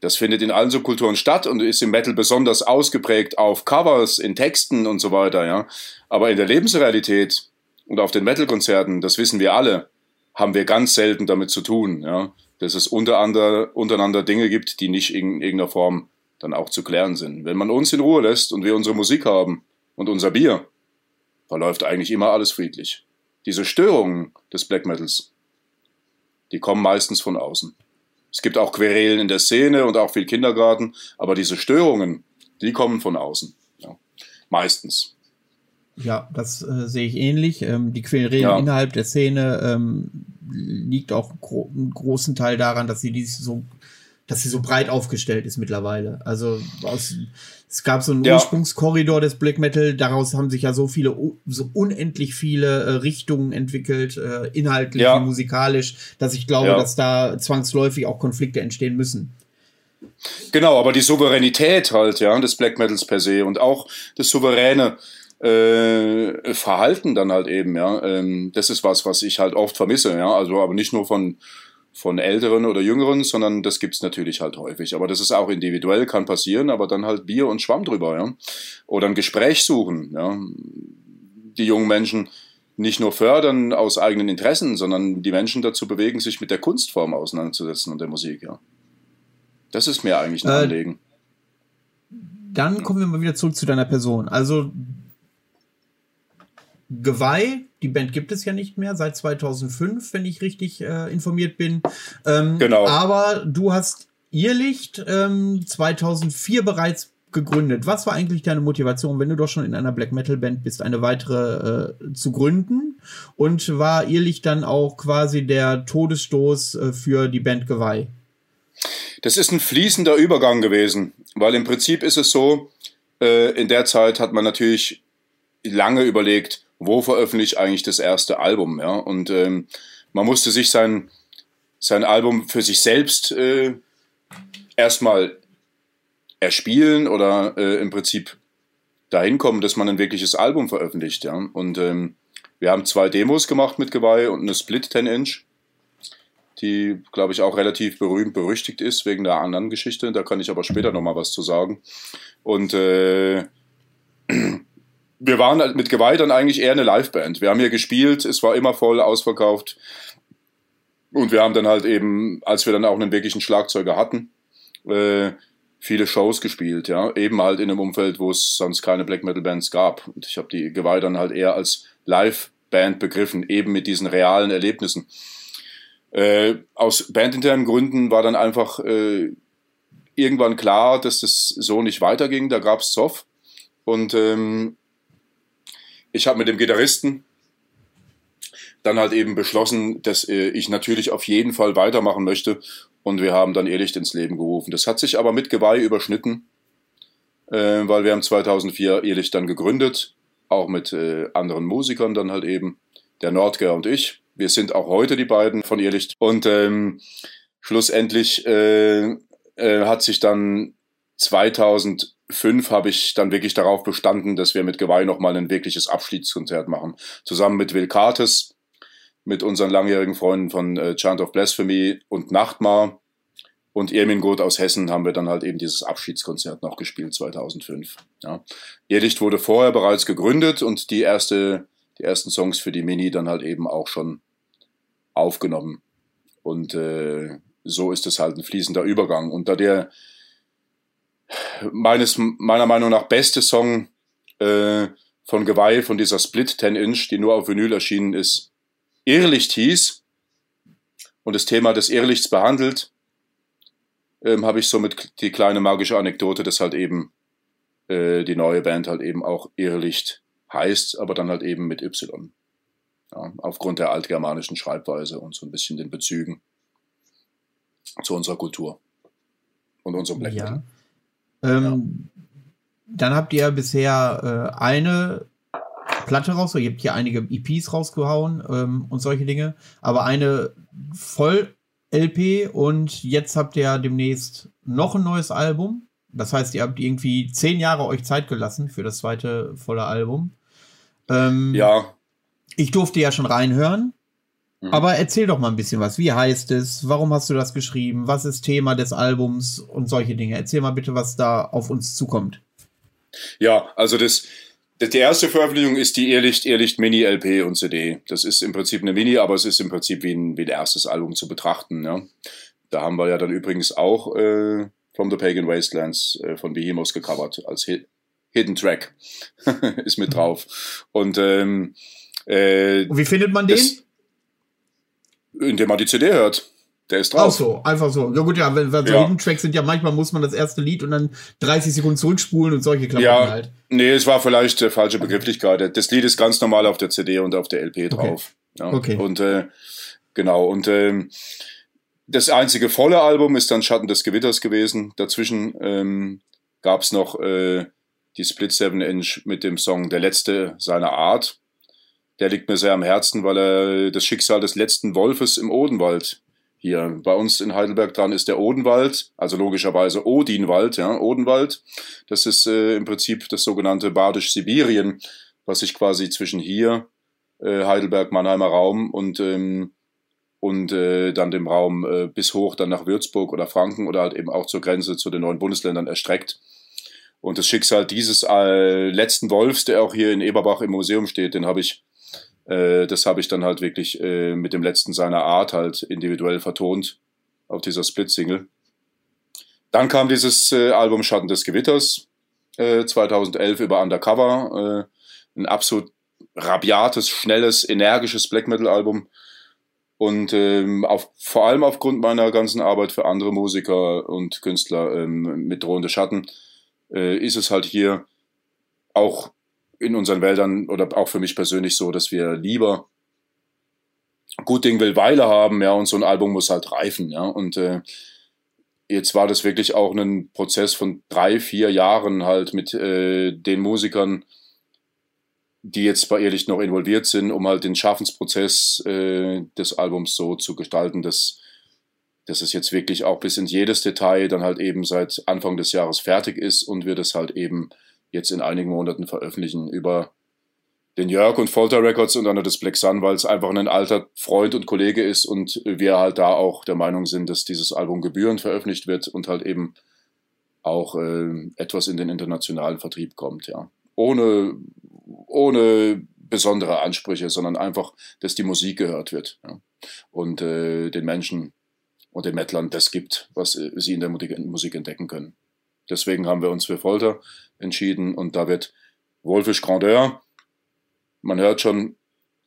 das findet in allen Subkulturen statt und ist im Metal besonders ausgeprägt auf Covers, in Texten und so weiter. Ja. Aber in der Lebensrealität und auf den Metal-Konzerten, das wissen wir alle, haben wir ganz selten damit zu tun, ja, dass es untereinander, untereinander Dinge gibt, die nicht in irgendeiner Form dann auch zu klären sind. Wenn man uns in Ruhe lässt und wir unsere Musik haben und unser Bier, verläuft eigentlich immer alles friedlich. Diese Störungen des Black Metals Die kommen meistens von außen. Es gibt auch Querelen in der Szene und auch viel Kindergarten, aber diese Störungen, die kommen von außen. Ja. Meistens. Ja, das äh, sehe ich ähnlich. Ähm, die Querelen ja. innerhalb der Szene ähm, liegt auch gro einen großen Teil daran, dass sie dies so dass sie so breit aufgestellt ist mittlerweile. Also aus, es gab so einen ja. Ursprungskorridor des Black Metal, daraus haben sich ja so viele, so unendlich viele äh, Richtungen entwickelt, äh, inhaltlich ja. musikalisch, dass ich glaube, ja. dass da zwangsläufig auch Konflikte entstehen müssen. Genau, aber die Souveränität halt, ja, des Black Metals per se und auch das souveräne äh, Verhalten dann halt eben, ja, ähm, das ist was, was ich halt oft vermisse, ja, also aber nicht nur von von Älteren oder Jüngeren, sondern das gibt's natürlich halt häufig. Aber das ist auch individuell, kann passieren, aber dann halt Bier und Schwamm drüber, ja. Oder ein Gespräch suchen, ja. Die jungen Menschen nicht nur fördern aus eigenen Interessen, sondern die Menschen dazu bewegen, sich mit der Kunstform auseinanderzusetzen und der Musik, ja. Das ist mir eigentlich ein äh, Anliegen. Dann kommen wir mal wieder zurück zu deiner Person. Also Geweih, die Band gibt es ja nicht mehr seit 2005, wenn ich richtig äh, informiert bin. Ähm, genau. Aber du hast Irrlicht ähm, 2004 bereits gegründet. Was war eigentlich deine Motivation, wenn du doch schon in einer Black Metal Band bist, eine weitere äh, zu gründen? Und war Irrlicht dann auch quasi der Todesstoß äh, für die Band Geweih? Das ist ein fließender Übergang gewesen, weil im Prinzip ist es so, äh, in der Zeit hat man natürlich lange überlegt, wo veröffentliche ich eigentlich das erste Album, ja. Und ähm, man musste sich sein, sein Album für sich selbst äh, erstmal erspielen oder äh, im Prinzip dahin kommen, dass man ein wirkliches Album veröffentlicht, ja. Und ähm, wir haben zwei Demos gemacht mit Geweih und eine Split 10 Inch, die, glaube ich, auch relativ berühmt berüchtigt ist wegen der anderen Geschichte. Da kann ich aber später nochmal was zu sagen. Und äh, wir waren halt mit Geweih dann eigentlich eher eine Liveband. Wir haben hier gespielt, es war immer voll ausverkauft. Und wir haben dann halt eben, als wir dann auch einen wirklichen Schlagzeuger hatten, äh, viele Shows gespielt, ja. Eben halt in einem Umfeld, wo es sonst keine Black Metal Bands gab. Und ich habe die Geweih dann halt eher als Liveband begriffen, eben mit diesen realen Erlebnissen. Äh, aus bandinternen Gründen war dann einfach äh, irgendwann klar, dass das so nicht weiterging. Da gab's Zoff. Und ähm, ich habe mit dem Gitarristen dann halt eben beschlossen, dass äh, ich natürlich auf jeden Fall weitermachen möchte. Und wir haben dann Irrlicht ins Leben gerufen. Das hat sich aber mit Geweih überschnitten, äh, weil wir haben 2004 Irrlicht dann gegründet, auch mit äh, anderen Musikern dann halt eben, der Nordger und ich. Wir sind auch heute die beiden von Irrlicht. Und ähm, schlussendlich äh, äh, hat sich dann 2000 fünf habe ich dann wirklich darauf bestanden, dass wir mit Geweih nochmal ein wirkliches Abschiedskonzert machen. Zusammen mit Will Cartes, mit unseren langjährigen Freunden von äh, Chant of Blasphemy und Nachtmar und Irmingot aus Hessen haben wir dann halt eben dieses Abschiedskonzert noch gespielt 2005. Ja. Irrlicht wurde vorher bereits gegründet und die erste, die ersten Songs für die Mini dann halt eben auch schon aufgenommen. Und äh, so ist es halt ein fließender Übergang. Und da der meines, meiner Meinung nach beste Song äh, von Geweih, von dieser Split 10 Inch, die nur auf Vinyl erschienen ist, Irrlicht hieß und das Thema des Irrlichts behandelt, ähm, habe ich somit die kleine magische Anekdote, dass halt eben äh, die neue Band halt eben auch Irrlicht heißt, aber dann halt eben mit Y. Ja, aufgrund der altgermanischen Schreibweise und so ein bisschen den Bezügen zu unserer Kultur und unserem Black Metal. Ja. Ähm, ja. Dann habt ihr bisher äh, eine Platte raus, ihr habt hier einige EPs rausgehauen ähm, und solche Dinge, aber eine Voll-LP und jetzt habt ihr demnächst noch ein neues Album. Das heißt, ihr habt irgendwie zehn Jahre euch Zeit gelassen für das zweite volle Album. Ähm, ja. Ich durfte ja schon reinhören. Mhm. Aber erzähl doch mal ein bisschen was. Wie heißt es? Warum hast du das geschrieben? Was ist Thema des Albums und solche Dinge? Erzähl mal bitte, was da auf uns zukommt. Ja, also das, die erste Veröffentlichung ist die Ehrlicht, Ehrlicht Mini LP und CD. Das ist im Prinzip eine Mini, aber es ist im Prinzip wie ein, wie ein erstes Album zu betrachten. Ja. Da haben wir ja dann übrigens auch äh, From the Pagan Wastelands äh, von Behemoth gecovert als Hidden Track. ist mit drauf. Und, ähm, äh, und wie findet man den? Indem man die CD hört. Der ist drauf. Ach so, einfach so. Ja gut, ja, weil, weil so Ja. Tracks sind ja manchmal muss man das erste Lied und dann 30 Sekunden zurückspulen und solche Klamotten Ja, halt. nee, es war vielleicht äh, falsche Begrifflichkeit. Das Lied ist ganz normal auf der CD und auf der LP drauf. Ja. Okay. Und äh, genau, und ähm, das einzige volle Album ist dann Schatten des Gewitters gewesen. Dazwischen ähm, gab es noch äh, die Split 7 Inch mit dem Song Der letzte seiner Art. Der liegt mir sehr am Herzen, weil er das Schicksal des letzten Wolfes im Odenwald hier bei uns in Heidelberg dran ist der Odenwald, also logischerweise Odinwald, ja, Odenwald. Das ist äh, im Prinzip das sogenannte Badisch-Sibirien, was sich quasi zwischen hier, äh, Heidelberg, Mannheimer Raum und, ähm, und äh, dann dem Raum äh, bis hoch dann nach Würzburg oder Franken oder halt eben auch zur Grenze zu den neuen Bundesländern erstreckt. Und das Schicksal dieses äh, letzten Wolfs, der auch hier in Eberbach im Museum steht, den habe ich äh, das habe ich dann halt wirklich äh, mit dem letzten seiner Art halt individuell vertont auf dieser Split-Single. Dann kam dieses äh, Album Schatten des Gewitters äh, 2011 über Undercover. Äh, ein absolut rabiates, schnelles, energisches Black Metal-Album. Und ähm, auf, vor allem aufgrund meiner ganzen Arbeit für andere Musiker und Künstler ähm, mit drohende Schatten äh, ist es halt hier auch in unseren Wäldern oder auch für mich persönlich so, dass wir lieber gut Ding will Weile haben, ja, und so ein Album muss halt reifen, ja, und äh, jetzt war das wirklich auch ein Prozess von drei, vier Jahren halt mit äh, den Musikern, die jetzt bei Ehrlich noch involviert sind, um halt den Schaffensprozess äh, des Albums so zu gestalten, dass, dass es jetzt wirklich auch bis in jedes Detail dann halt eben seit Anfang des Jahres fertig ist und wir das halt eben jetzt in einigen Monaten veröffentlichen über den Jörg und Folter Records und dann das Black Sun, weil es einfach ein alter Freund und Kollege ist und wir halt da auch der Meinung sind, dass dieses Album gebührend veröffentlicht wird und halt eben auch äh, etwas in den internationalen Vertrieb kommt, ja. Ohne, ohne besondere Ansprüche, sondern einfach, dass die Musik gehört wird ja. und äh, den Menschen und den Mettlern das gibt, was äh, sie in der Musik entdecken können. Deswegen haben wir uns für Folter entschieden und da wird Wolfisch Grandeur, man hört schon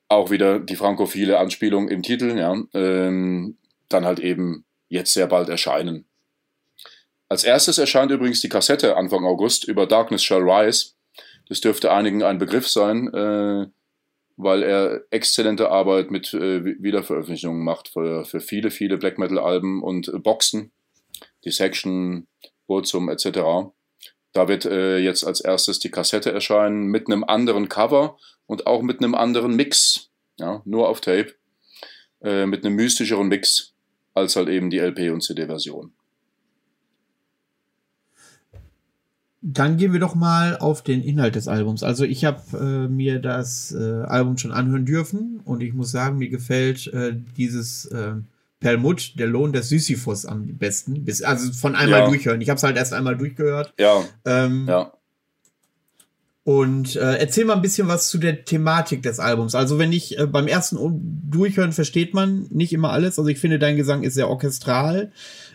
auch wieder die frankophile Anspielung im Titel, ja, ähm, dann halt eben jetzt sehr bald erscheinen. Als erstes erscheint übrigens die Kassette Anfang August über Darkness Shall Rise. Das dürfte einigen ein Begriff sein, äh, weil er exzellente Arbeit mit äh, Wiederveröffentlichungen macht für, für viele, viele Black Metal Alben und äh, Boxen, Dissection, Burzum etc. Da wird äh, jetzt als erstes die Kassette erscheinen mit einem anderen Cover und auch mit einem anderen Mix, ja, nur auf Tape, äh, mit einem mystischeren Mix als halt eben die LP und CD-Version. Dann gehen wir doch mal auf den Inhalt des Albums. Also ich habe äh, mir das äh, Album schon anhören dürfen und ich muss sagen, mir gefällt äh, dieses äh, Perlmutt, der Lohn des Sisyphus am besten. Bis, also von einmal Ja. durchhören. Ich habe es halt erst einmal durchgehört. Ja, Ähm, ja. Und äh, erzähl mal ein bisschen was zu der Thematik des Albums. Also wenn ich äh, beim ersten Durchhören versteht man nicht immer alles. Also ich finde, dein Gesang ist sehr orchestral.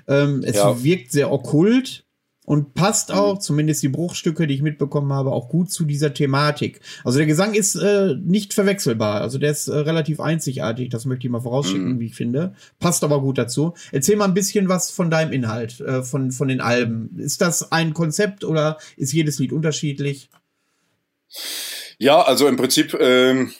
Ähm, es Ja. wirkt sehr okkult und passt Mhm. auch, zumindest die Bruchstücke, die ich mitbekommen habe, auch gut zu dieser Thematik. Also der Gesang ist äh, nicht verwechselbar. Also der ist äh, relativ einzigartig. Das möchte ich mal vorausschicken, Mhm. wie ich finde. Passt aber gut dazu. Erzähl mal ein bisschen was von deinem Inhalt, äh, von, von den Alben. Ist das ein Konzept oder ist jedes Lied unterschiedlich? Ja, also im Prinzip ähm,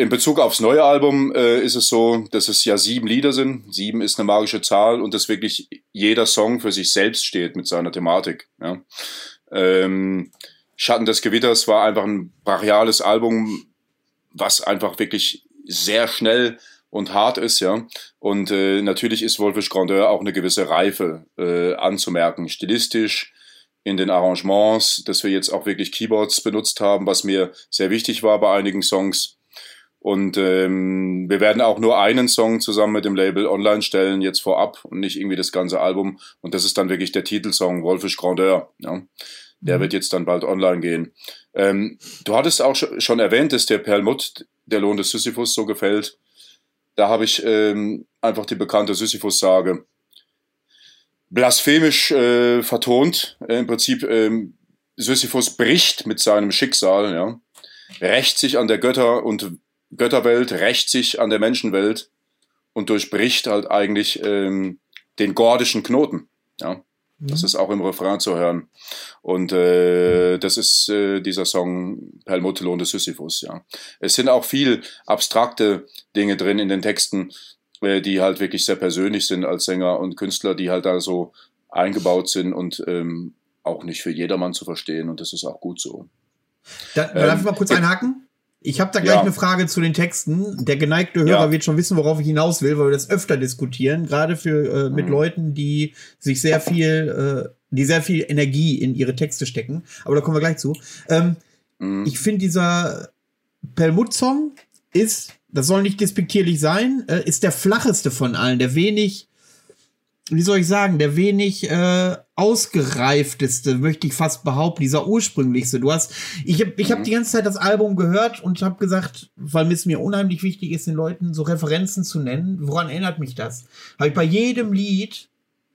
in Bezug aufs neue Album äh, ist es so, dass es ja sieben Lieder sind. Sieben ist eine magische Zahl und dass wirklich jeder Song für sich selbst steht mit seiner Thematik. Ja. Ähm, Schatten des Gewitters war einfach ein brachiales Album, was einfach wirklich sehr schnell und hart ist, ja. Und äh, natürlich ist Wolfisch Grandeur auch eine gewisse Reife äh, anzumerken, stilistisch, in den Arrangements, dass wir jetzt auch wirklich Keyboards benutzt haben, was mir sehr wichtig war bei einigen Songs. Und ähm, wir werden auch nur einen Song zusammen mit dem Label online stellen, jetzt vorab und nicht irgendwie das ganze Album. Und das ist dann wirklich der Titelsong Wolfisch Grandeur. Ja. Der wird jetzt dann bald online gehen. Ähm, du hattest auch sch- schon erwähnt, dass der Perlmutt, der Lohn des Sisyphus, so gefällt. Da habe ich ähm, einfach die bekannte Sisyphus-Sage blasphemisch äh, vertont. Äh, Im Prinzip ähm, Sisyphus bricht mit seinem Schicksal, ja, rächt sich an der Götter- und Götterwelt, rächt sich an der Menschenwelt und durchbricht halt eigentlich ähm, den gordischen Knoten. Ja. Das mhm. ist auch im Refrain zu hören. Und äh, das ist äh, dieser Song Perlmutterlohn des Sisyphus, ja. Es sind auch viel abstrakte Dinge drin in den Texten, äh, die halt wirklich sehr persönlich sind als Sänger und Künstler, die halt da so eingebaut sind und ähm, auch nicht für jedermann zu verstehen. Und das ist auch gut so. Da, darf ähm, ich mal kurz einhaken? Ich habe da gleich ja. eine Frage zu den Texten. Der geneigte Hörer ja. wird schon wissen, worauf ich hinaus will, weil wir das öfter diskutieren, gerade für äh, mit mhm. Leuten, die sich sehr viel, äh, die sehr viel Energie in ihre Texte stecken. Aber da kommen wir gleich zu. Ähm, mhm. Ich finde dieser Pelmut-Song ist, das soll nicht despektierlich sein, äh, ist der flacheste von allen, der wenig wie soll ich sagen, der wenig äh, ausgereifteste, möchte ich fast behaupten, dieser ursprünglichste. Du hast, ich habe ich hab mhm. die ganze Zeit das Album gehört und habe gesagt, weil es mir unheimlich wichtig ist, den Leuten so Referenzen zu nennen. Woran erinnert mich das? Habe ich bei jedem Lied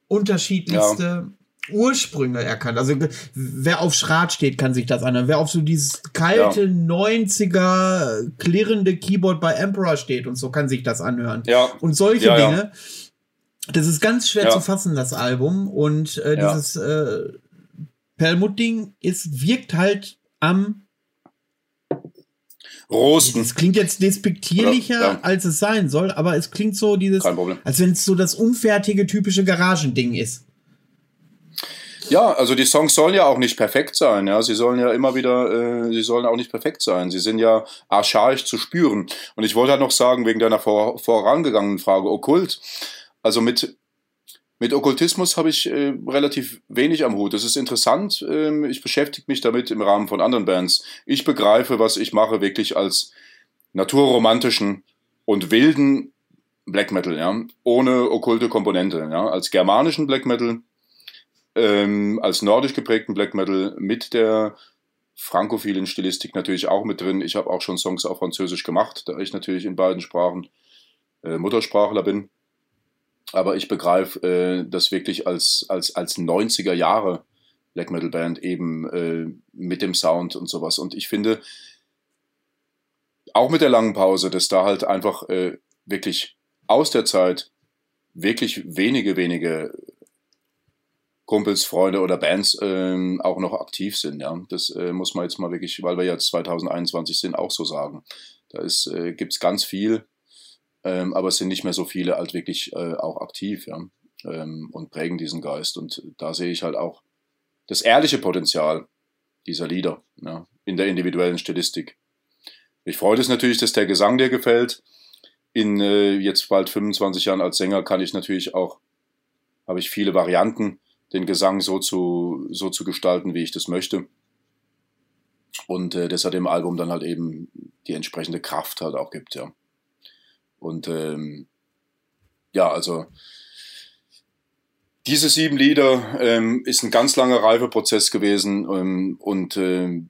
unterschiedlichste ja. Ursprünge erkannt. Also wer auf Schrat steht, kann sich das anhören. Wer auf so dieses kalte ja. 90er klirrende Keyboard bei Emperor steht und so, kann sich das anhören. Ja. Und solche ja, Dinge. Das ist ganz schwer ja. zu fassen, das Album. Und äh, ja. dieses äh, Perlmutt-Ding ist, wirkt halt am Rosten. Es klingt jetzt despektierlicher, ja. als es sein soll, aber es klingt so dieses, als wenn es so das unfertige, typische Garagending ist. Ja, also die Songs sollen ja auch nicht perfekt sein, ja. Sie sollen ja immer wieder, äh, sie sollen auch nicht perfekt sein. Sie sind ja archaisch zu spüren. Und ich wollte halt noch sagen, wegen deiner vor, vorangegangenen Frage, okkult. Also mit, mit Okkultismus habe ich äh, relativ wenig am Hut. Das ist interessant. Ähm, ich beschäftige mich damit im Rahmen von anderen Bands. Ich begreife, was ich mache, wirklich als naturromantischen und wilden Black Metal, ja, ohne okkulte Komponente, ja, als germanischen Black Metal, ähm, als nordisch geprägten Black Metal mit der frankophilen Stilistik natürlich auch mit drin. Ich habe auch schon Songs auf Französisch gemacht, da ich natürlich in beiden Sprachen äh, Muttersprachler bin aber ich begreife äh, das wirklich als, als, als 90er Jahre Black Metal Band eben äh, mit dem Sound und sowas. Und ich finde, auch mit der langen Pause, dass da halt einfach äh, wirklich aus der Zeit wirklich wenige, wenige Kumpels, Freunde oder Bands ähm, auch noch aktiv sind. Ja, das äh, muss man jetzt mal wirklich, weil wir jetzt 2021 sind, auch so sagen. Da ist äh, gibt's ganz viel ähm, aber es sind nicht mehr so viele halt wirklich äh, auch aktiv ja, ähm, und prägen diesen Geist. Und da sehe ich halt auch das ehrliche Potenzial dieser Lieder ja, in der individuellen Stilistik. Ich freue mich natürlich, dass der Gesang dir gefällt. In äh, jetzt bald 25 Jahren als Sänger kann ich natürlich auch, habe ich viele Varianten, den Gesang so zu, so zu gestalten, wie ich das möchte. Und äh, das hat dem Album dann halt eben die entsprechende Kraft halt auch gibt, ja. Und ähm, ja, also diese sieben Lieder ähm, ist ein ganz langer Reifeprozess gewesen ähm, und äh,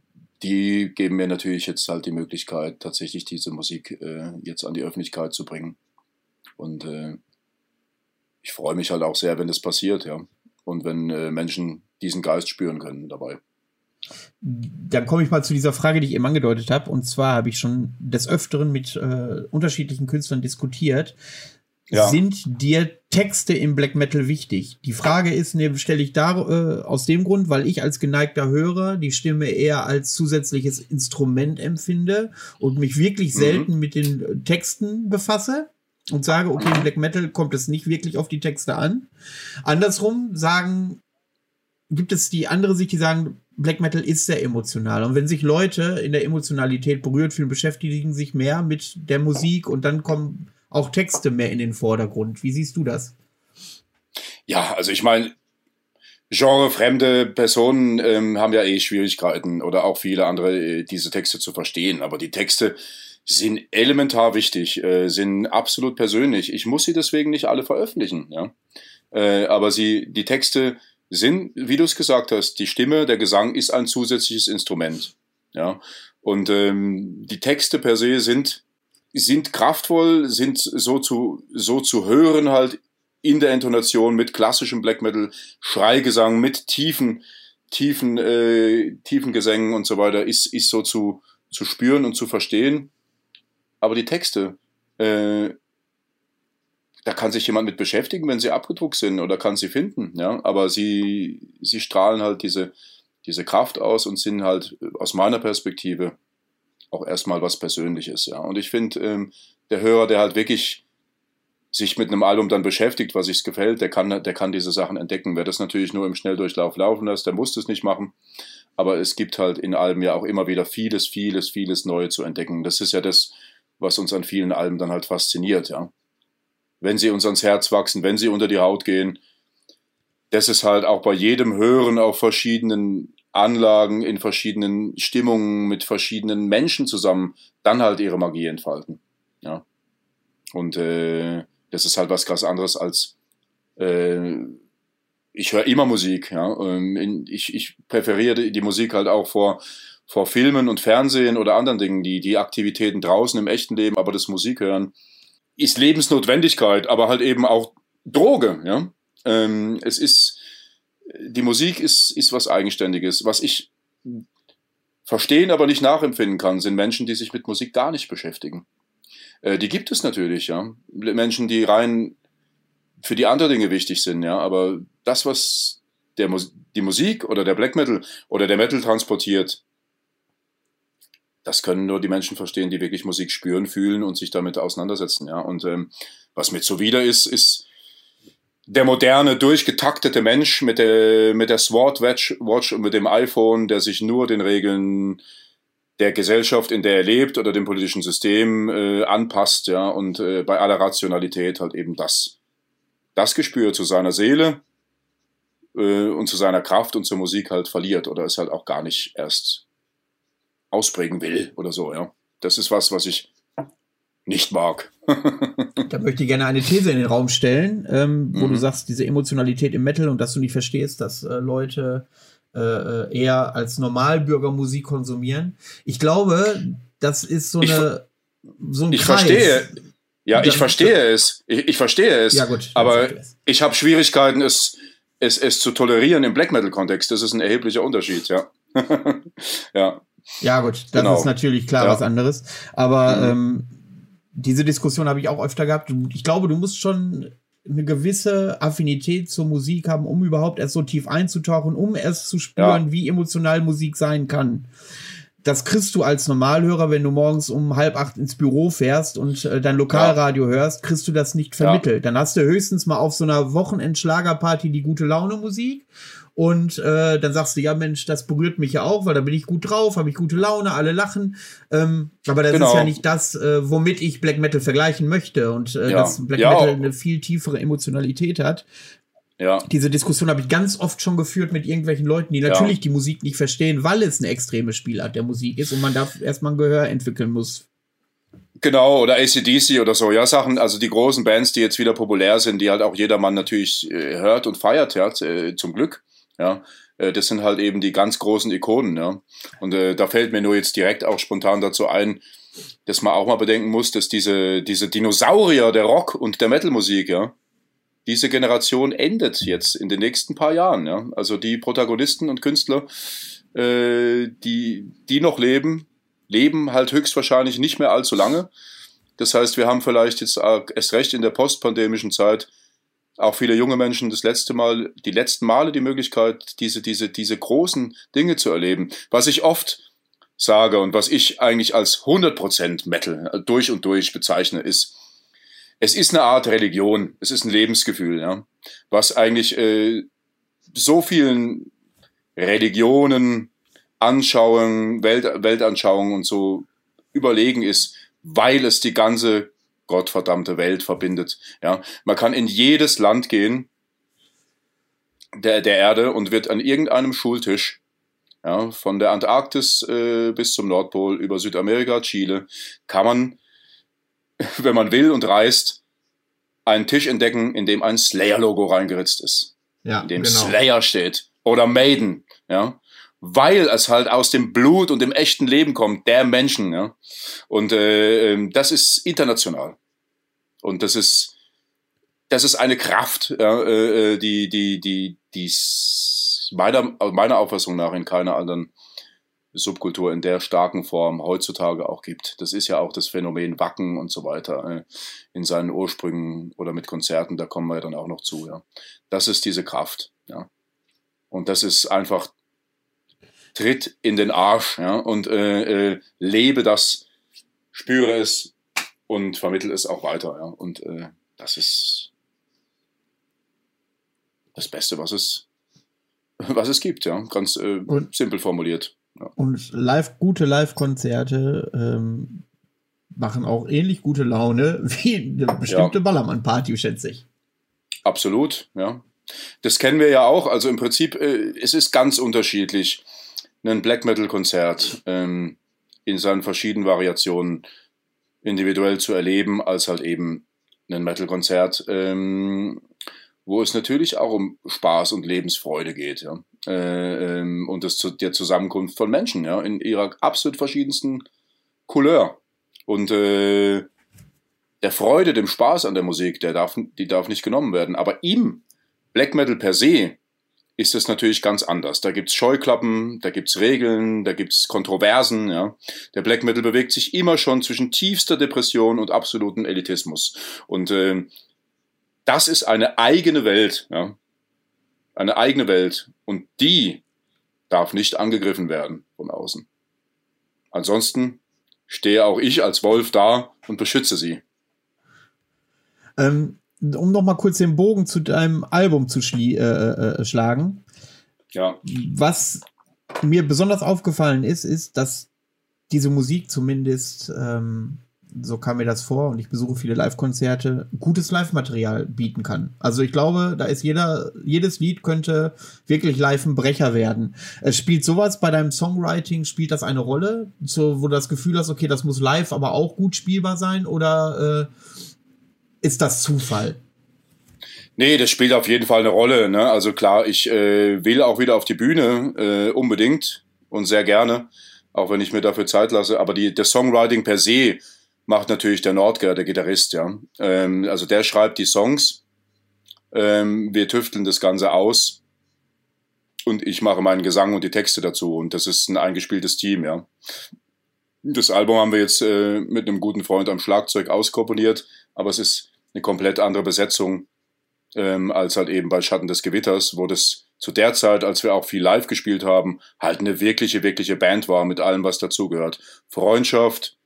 die geben mir natürlich jetzt halt die Möglichkeit, tatsächlich diese Musik äh, jetzt an die Öffentlichkeit zu bringen. Und äh, ich freue mich halt auch sehr, wenn das passiert, ja. Und wenn äh, Menschen diesen Geist spüren können dabei. Dann komme ich mal zu dieser Frage, die ich eben angedeutet habe. Und zwar habe ich schon des Öfteren mit äh, unterschiedlichen Künstlern diskutiert. Ja. Sind dir Texte im Black Metal wichtig? Die Frage ist, ne, stelle ich da äh, aus dem Grund, weil ich als geneigter Hörer die Stimme eher als zusätzliches Instrument empfinde und mich wirklich mhm. selten mit den Texten befasse und sage, okay, im Black Metal kommt es nicht wirklich auf die Texte an. Andersrum sagen, gibt es die andere Sicht, die sagen, Black Metal ist sehr emotional. Und wenn sich Leute in der Emotionalität berührt fühlen, beschäftigen sich mehr mit der Musik und dann kommen auch Texte mehr in den Vordergrund. Wie siehst du das? Ja, also ich meine, genrefremde Personen ähm, haben ja eh Schwierigkeiten oder auch viele andere, äh, diese Texte zu verstehen. Aber die Texte sind elementar wichtig, äh, sind absolut persönlich. Ich muss sie deswegen nicht alle veröffentlichen. Ja? Äh, aber sie, die Texte sind, wie du es gesagt hast, die Stimme, der Gesang ist ein zusätzliches Instrument. Ja. Und ähm, die Texte per se sind, sind kraftvoll, sind so zu, so zu hören halt in der Intonation mit klassischem Black Metal, Schreigesang, mit tiefen, tiefen, äh, tiefen Gesängen und so weiter, ist, ist so zu, zu spüren und zu verstehen. Aber die Texte, äh, da kann sich jemand mit beschäftigen, wenn sie abgedruckt sind oder kann sie finden, ja. Aber sie, sie strahlen halt diese, diese Kraft aus und sind halt aus meiner Perspektive auch erstmal was Persönliches, ja. Und ich finde, ähm, der Hörer, der halt wirklich sich mit einem Album dann beschäftigt, was sich gefällt, der kann, der kann diese Sachen entdecken. Wer das natürlich nur im Schnelldurchlauf laufen lässt, der muss das nicht machen. Aber es gibt halt in Alben ja auch immer wieder vieles, vieles, vieles Neue zu entdecken. Das ist ja das, was uns an vielen Alben dann halt fasziniert, ja. Wenn sie uns ans Herz wachsen, wenn sie unter die Haut gehen, das ist halt auch bei jedem Hören auf verschiedenen Anlagen, in verschiedenen Stimmungen, mit verschiedenen Menschen zusammen, dann halt ihre Magie entfalten. Ja. Und äh, das ist halt was krass anderes als äh, ich höre immer Musik, ja. Ähm, ich, ich präferiere die Musik halt auch vor, vor Filmen und Fernsehen oder anderen Dingen, die, die Aktivitäten draußen im echten Leben, aber das Musikhören ist Lebensnotwendigkeit, aber halt eben auch Droge, ja. Ähm, es ist, die Musik ist, ist was Eigenständiges. Was ich verstehen, aber nicht nachempfinden kann, sind Menschen, die sich mit Musik gar nicht beschäftigen. Äh, die gibt es natürlich, ja. Menschen, die rein für die anderen Dinge wichtig sind, ja. Aber das, was der, die Musik oder der Black Metal oder der Metal transportiert, das können nur die Menschen verstehen, die wirklich Musik spüren, fühlen und sich damit auseinandersetzen, ja. Und ähm, was mir zuwider ist, ist der moderne, durchgetaktete Mensch mit der, mit der Swordwatch Watch und mit dem iPhone, der sich nur den Regeln der Gesellschaft, in der er lebt oder dem politischen System äh, anpasst, ja, und äh, bei aller Rationalität halt eben das, das Gespür zu seiner Seele äh, und zu seiner Kraft und zur Musik halt verliert oder es halt auch gar nicht erst ausprägen will oder so, ja. Das ist was, was ich nicht mag. da möchte ich gerne eine These in den Raum stellen, ähm, wo mhm. du sagst, diese Emotionalität im Metal und dass du nicht verstehst, dass äh, Leute äh, äh, eher als Normalbürger Musik konsumieren. Ich glaube, das ist so eine ich, so ein Ich Kreis. verstehe. Ja, ich verstehe es. Ich, ich verstehe es. Ja, gut. Aber ich habe Schwierigkeiten, es, es, es zu tolerieren im Black Metal-Kontext. Das ist ein erheblicher Unterschied, ja. ja. Ja, gut, das genau. ist natürlich klar ja. was anderes. Aber mhm. ähm, diese Diskussion habe ich auch öfter gehabt. Ich glaube, du musst schon eine gewisse Affinität zur Musik haben, um überhaupt erst so tief einzutauchen, um erst zu spüren, ja. wie emotional Musik sein kann. Das kriegst du als Normalhörer, wenn du morgens um halb acht ins Büro fährst und äh, dein Lokalradio ja. hörst, kriegst du das nicht vermittelt. Ja. Dann hast du höchstens mal auf so einer Wochenendschlagerparty die gute Laune Musik und äh, dann sagst du, ja Mensch, das berührt mich ja auch, weil da bin ich gut drauf, habe ich gute Laune, alle lachen. Ähm, aber das genau. ist ja nicht das, äh, womit ich Black Metal vergleichen möchte. Und äh, ja. dass Black. Metal eine viel tiefere Emotionalität hat. Ja. Diese Diskussion habe ich ganz oft schon geführt mit irgendwelchen Leuten, die natürlich ja. die Musik nicht verstehen, weil es eine extreme Spielart der Musik ist und man da erstmal ein Gehör entwickeln muss. Genau, oder ACDC oder so, ja, Sachen, also die großen Bands, die jetzt wieder populär sind, die halt auch jedermann natürlich äh, hört und feiert, ja, äh, zum Glück. Ja, äh, das sind halt eben die ganz großen Ikonen. Ja, und äh, da fällt mir nur jetzt direkt auch spontan dazu ein, dass man auch mal bedenken muss, dass diese diese Dinosaurier der Rock und der Metalmusik, ja, diese Generation endet jetzt in den nächsten paar Jahren. Ja, also die Protagonisten und Künstler, äh, die die noch leben, leben halt höchstwahrscheinlich nicht mehr allzu lange. Das heißt, wir haben vielleicht jetzt erst recht in der postpandemischen Zeit auch viele junge Menschen das letzte Mal, die letzten Male die Möglichkeit, diese, diese, diese großen Dinge zu erleben. Was ich oft sage und was ich eigentlich als 100% Metal äh, durch und durch bezeichne, ist, es ist eine Art Religion, es ist ein Lebensgefühl, ja, was eigentlich äh, so vielen Religionen, Anschauungen, Welt, Weltanschauungen und so überlegen ist, weil es die ganze gottverdammte Welt verbindet. Ja, man kann in jedes Land gehen der, der Erde und wird an irgendeinem Schultisch, ja, von der Antarktis äh, bis zum Nordpol über Südamerika, Chile, kann man, wenn man will und reist, einen Tisch entdecken, in dem ein Slayer-Logo reingeritzt ist. Ja, in dem genau. Slayer steht. Oder Maiden, ja weil es halt aus dem Blut und dem echten Leben kommt, der Menschen. Ja? Und äh, ähm, das ist international. Und das ist, das ist eine Kraft, ja, äh, äh die, die, die, die meiner, meiner Auffassung nach in keiner anderen Subkultur in der starken Form heutzutage auch gibt. Das ist ja auch das Phänomen Wacken und so weiter äh, in seinen Ursprüngen oder mit Konzerten, da kommen wir ja dann auch noch zu. Ja. Das ist diese Kraft. Ja. Und das ist einfach Tritt in den Arsch ja, und äh, äh, lebe das, spüre es und vermittle es auch weiter. Ja. Und äh, das ist das Beste, was es, was es gibt, ja. Ganz äh, simpel formuliert. Und live, gute Live-Konzerte ähm, machen auch ähnlich gute Laune wie eine bestimmte ja. Ballermann-Party, schätze ich. Absolut, ja. Das kennen wir ja auch. Also im Prinzip, äh, es ist ganz unterschiedlich, ein Black Metal-Konzert ähm, in seinen verschiedenen Variationen individuell zu erleben, als halt eben ein Metal-Konzert, ähm, wo es natürlich auch um Spaß und Lebensfreude geht. Ja äh, ähm, und das zu, der Zusammenkunft von Menschen, ja, in ihrer absolut verschiedensten Couleur. Und äh, der Freude, dem Spaß an der Musik, der darf, die darf nicht genommen werden. Aber im Black Metal per se ist es natürlich ganz anders. Da gibt's Scheuklappen, da gibt's Regeln, da gibt's Kontroversen. Ja. Der Black Metal bewegt sich immer schon zwischen tiefster Depression und absolutem Elitismus. Und äh, das ist eine eigene Welt. Ja eine eigene Welt und die darf nicht angegriffen werden von außen. Ansonsten stehe auch ich als Wolf da und beschütze sie. Ähm, um noch mal kurz den Bogen zu deinem Album zu äh, äh, schlagen. Ja. Was mir besonders aufgefallen ist, ist, dass diese Musik zumindest ähm, so kam mir das vor und ich besuche viele Live-Konzerte, gutes Live-Material bieten kann. Also ich glaube, da ist jeder, jedes Lied könnte wirklich live ein Brecher werden. Es spielt sowas bei deinem Songwriting, spielt das eine Rolle, so, wo du das Gefühl hast, okay, das muss live aber auch gut spielbar sein oder äh, ist das Zufall? Nee, das spielt auf jeden Fall eine Rolle. Ne? Also klar, ich äh, will auch wieder auf die Bühne, äh, unbedingt und sehr gerne, auch wenn ich mir dafür Zeit lasse. Aber die, das Songwriting per se macht natürlich der Nordger, der Gitarrist, ja. Ähm, also der schreibt die Songs, ähm, wir tüfteln das Ganze aus und ich mache meinen Gesang und die Texte dazu und das ist ein eingespieltes Team, ja. Das Album haben wir jetzt äh, mit einem guten Freund am Schlagzeug auskomponiert, aber es ist eine komplett andere Besetzung ähm, als halt eben bei Schatten des Gewitters, wo das zu der Zeit, als wir auch viel live gespielt haben, halt eine wirkliche, wirkliche Band war mit allem, was dazugehört. Freundschaft,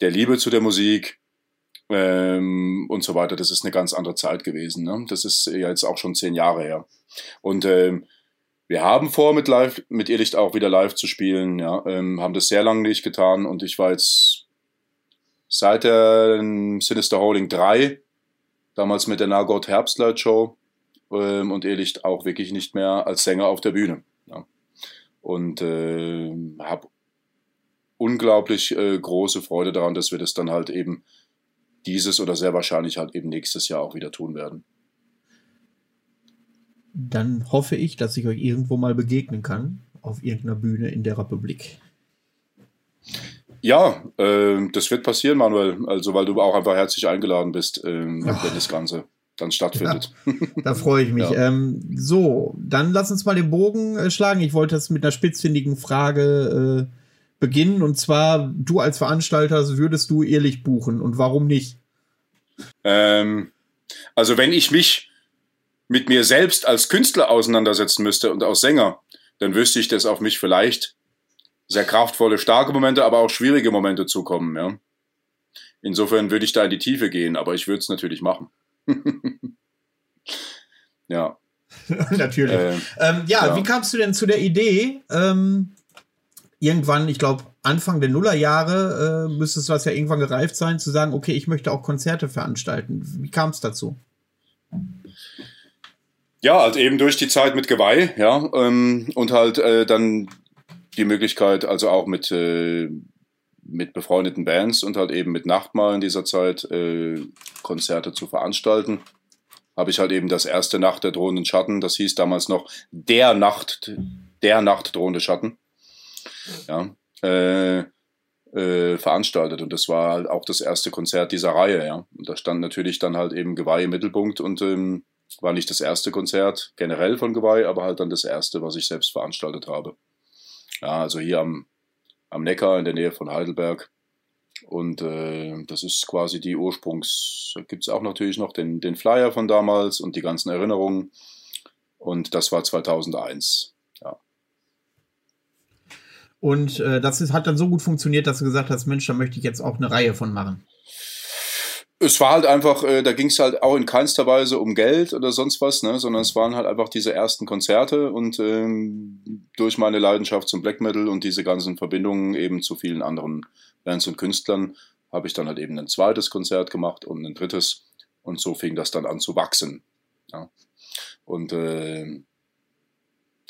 der Liebe zu der Musik ähm, und so weiter. Das ist eine ganz andere Zeit gewesen. Ne? Das ist ja jetzt auch schon zehn Jahre her. Und ähm, wir haben vor, mit live, mit Irrlicht auch wieder live zu spielen. Ja, ähm, haben das sehr lange nicht getan und ich war jetzt seit der Sinister Holding 3, damals mit der Nagot Herbstlight Show ähm, und Irrlicht auch wirklich nicht mehr als Sänger auf der Bühne. Ja. Und äh, habe unglaublich äh, große Freude daran, dass wir das dann halt eben dieses oder sehr wahrscheinlich halt eben nächstes Jahr auch wieder tun werden. Dann hoffe ich, dass ich euch irgendwo mal begegnen kann, auf irgendeiner Bühne in der Republik. Ja, äh, das wird passieren, Manuel. Also, weil du auch einfach herzlich eingeladen bist, äh, wenn das Ganze dann stattfindet. Ja, da freue ich mich. Ja. Ähm, so, dann lass uns mal den Bogen äh, schlagen. Ich wollte das mit einer spitzfindigen Frage äh, beginnen. Und zwar, du als Veranstalter würdest du ehrlich buchen und warum nicht? Ähm, also wenn ich mich mit mir selbst als Künstler auseinandersetzen müsste und als Sänger, dann wüsste ich, dass auf mich vielleicht sehr kraftvolle, starke Momente, aber auch schwierige Momente zukommen. Ja? Insofern würde ich da in die Tiefe gehen, aber ich würde es natürlich machen. ja. natürlich. Äh, ähm, ja, ja, wie kamst du denn zu der Idee, ähm, irgendwann, ich glaube, Anfang der Nullerjahre äh, müsste es ja irgendwann gereift sein, zu sagen, okay, ich möchte auch Konzerte veranstalten. Wie kam es dazu? Ja, halt eben durch die Zeit mit Geweih, ja, ähm, und halt äh, dann die Möglichkeit, also auch mit, äh, mit befreundeten Bands und halt eben mit Nachtmahl in dieser Zeit äh, Konzerte zu veranstalten. Habe ich halt eben das erste Nacht der drohenden Schatten, das hieß damals noch der Nacht, der Nacht drohende Schatten ja, äh, äh, veranstaltet. Und das war halt auch das erste Konzert dieser Reihe, ja. Und da stand natürlich dann halt eben Geweih im Mittelpunkt und ähm, war nicht das erste Konzert generell von Geweih, aber halt dann das erste, was ich selbst veranstaltet habe. Ja, also hier am, am Neckar in der Nähe von Heidelberg. Und äh, das ist quasi die Ursprungs. Da gibt es auch natürlich noch den, den Flyer von damals und die ganzen Erinnerungen. Und das war 2001. Und äh, das ist, hat dann so gut funktioniert, dass du gesagt hast, Mensch, da möchte ich jetzt auch eine Reihe von machen. Es war halt einfach, äh, da ging es halt auch in keinster Weise um Geld oder sonst was, ne, sondern es waren halt einfach diese ersten Konzerte und ähm, durch meine Leidenschaft zum Black Metal und diese ganzen Verbindungen eben zu vielen anderen Bands und Künstlern habe ich dann halt eben ein zweites Konzert gemacht und ein drittes und so fing das dann an zu wachsen. Ja. Und äh,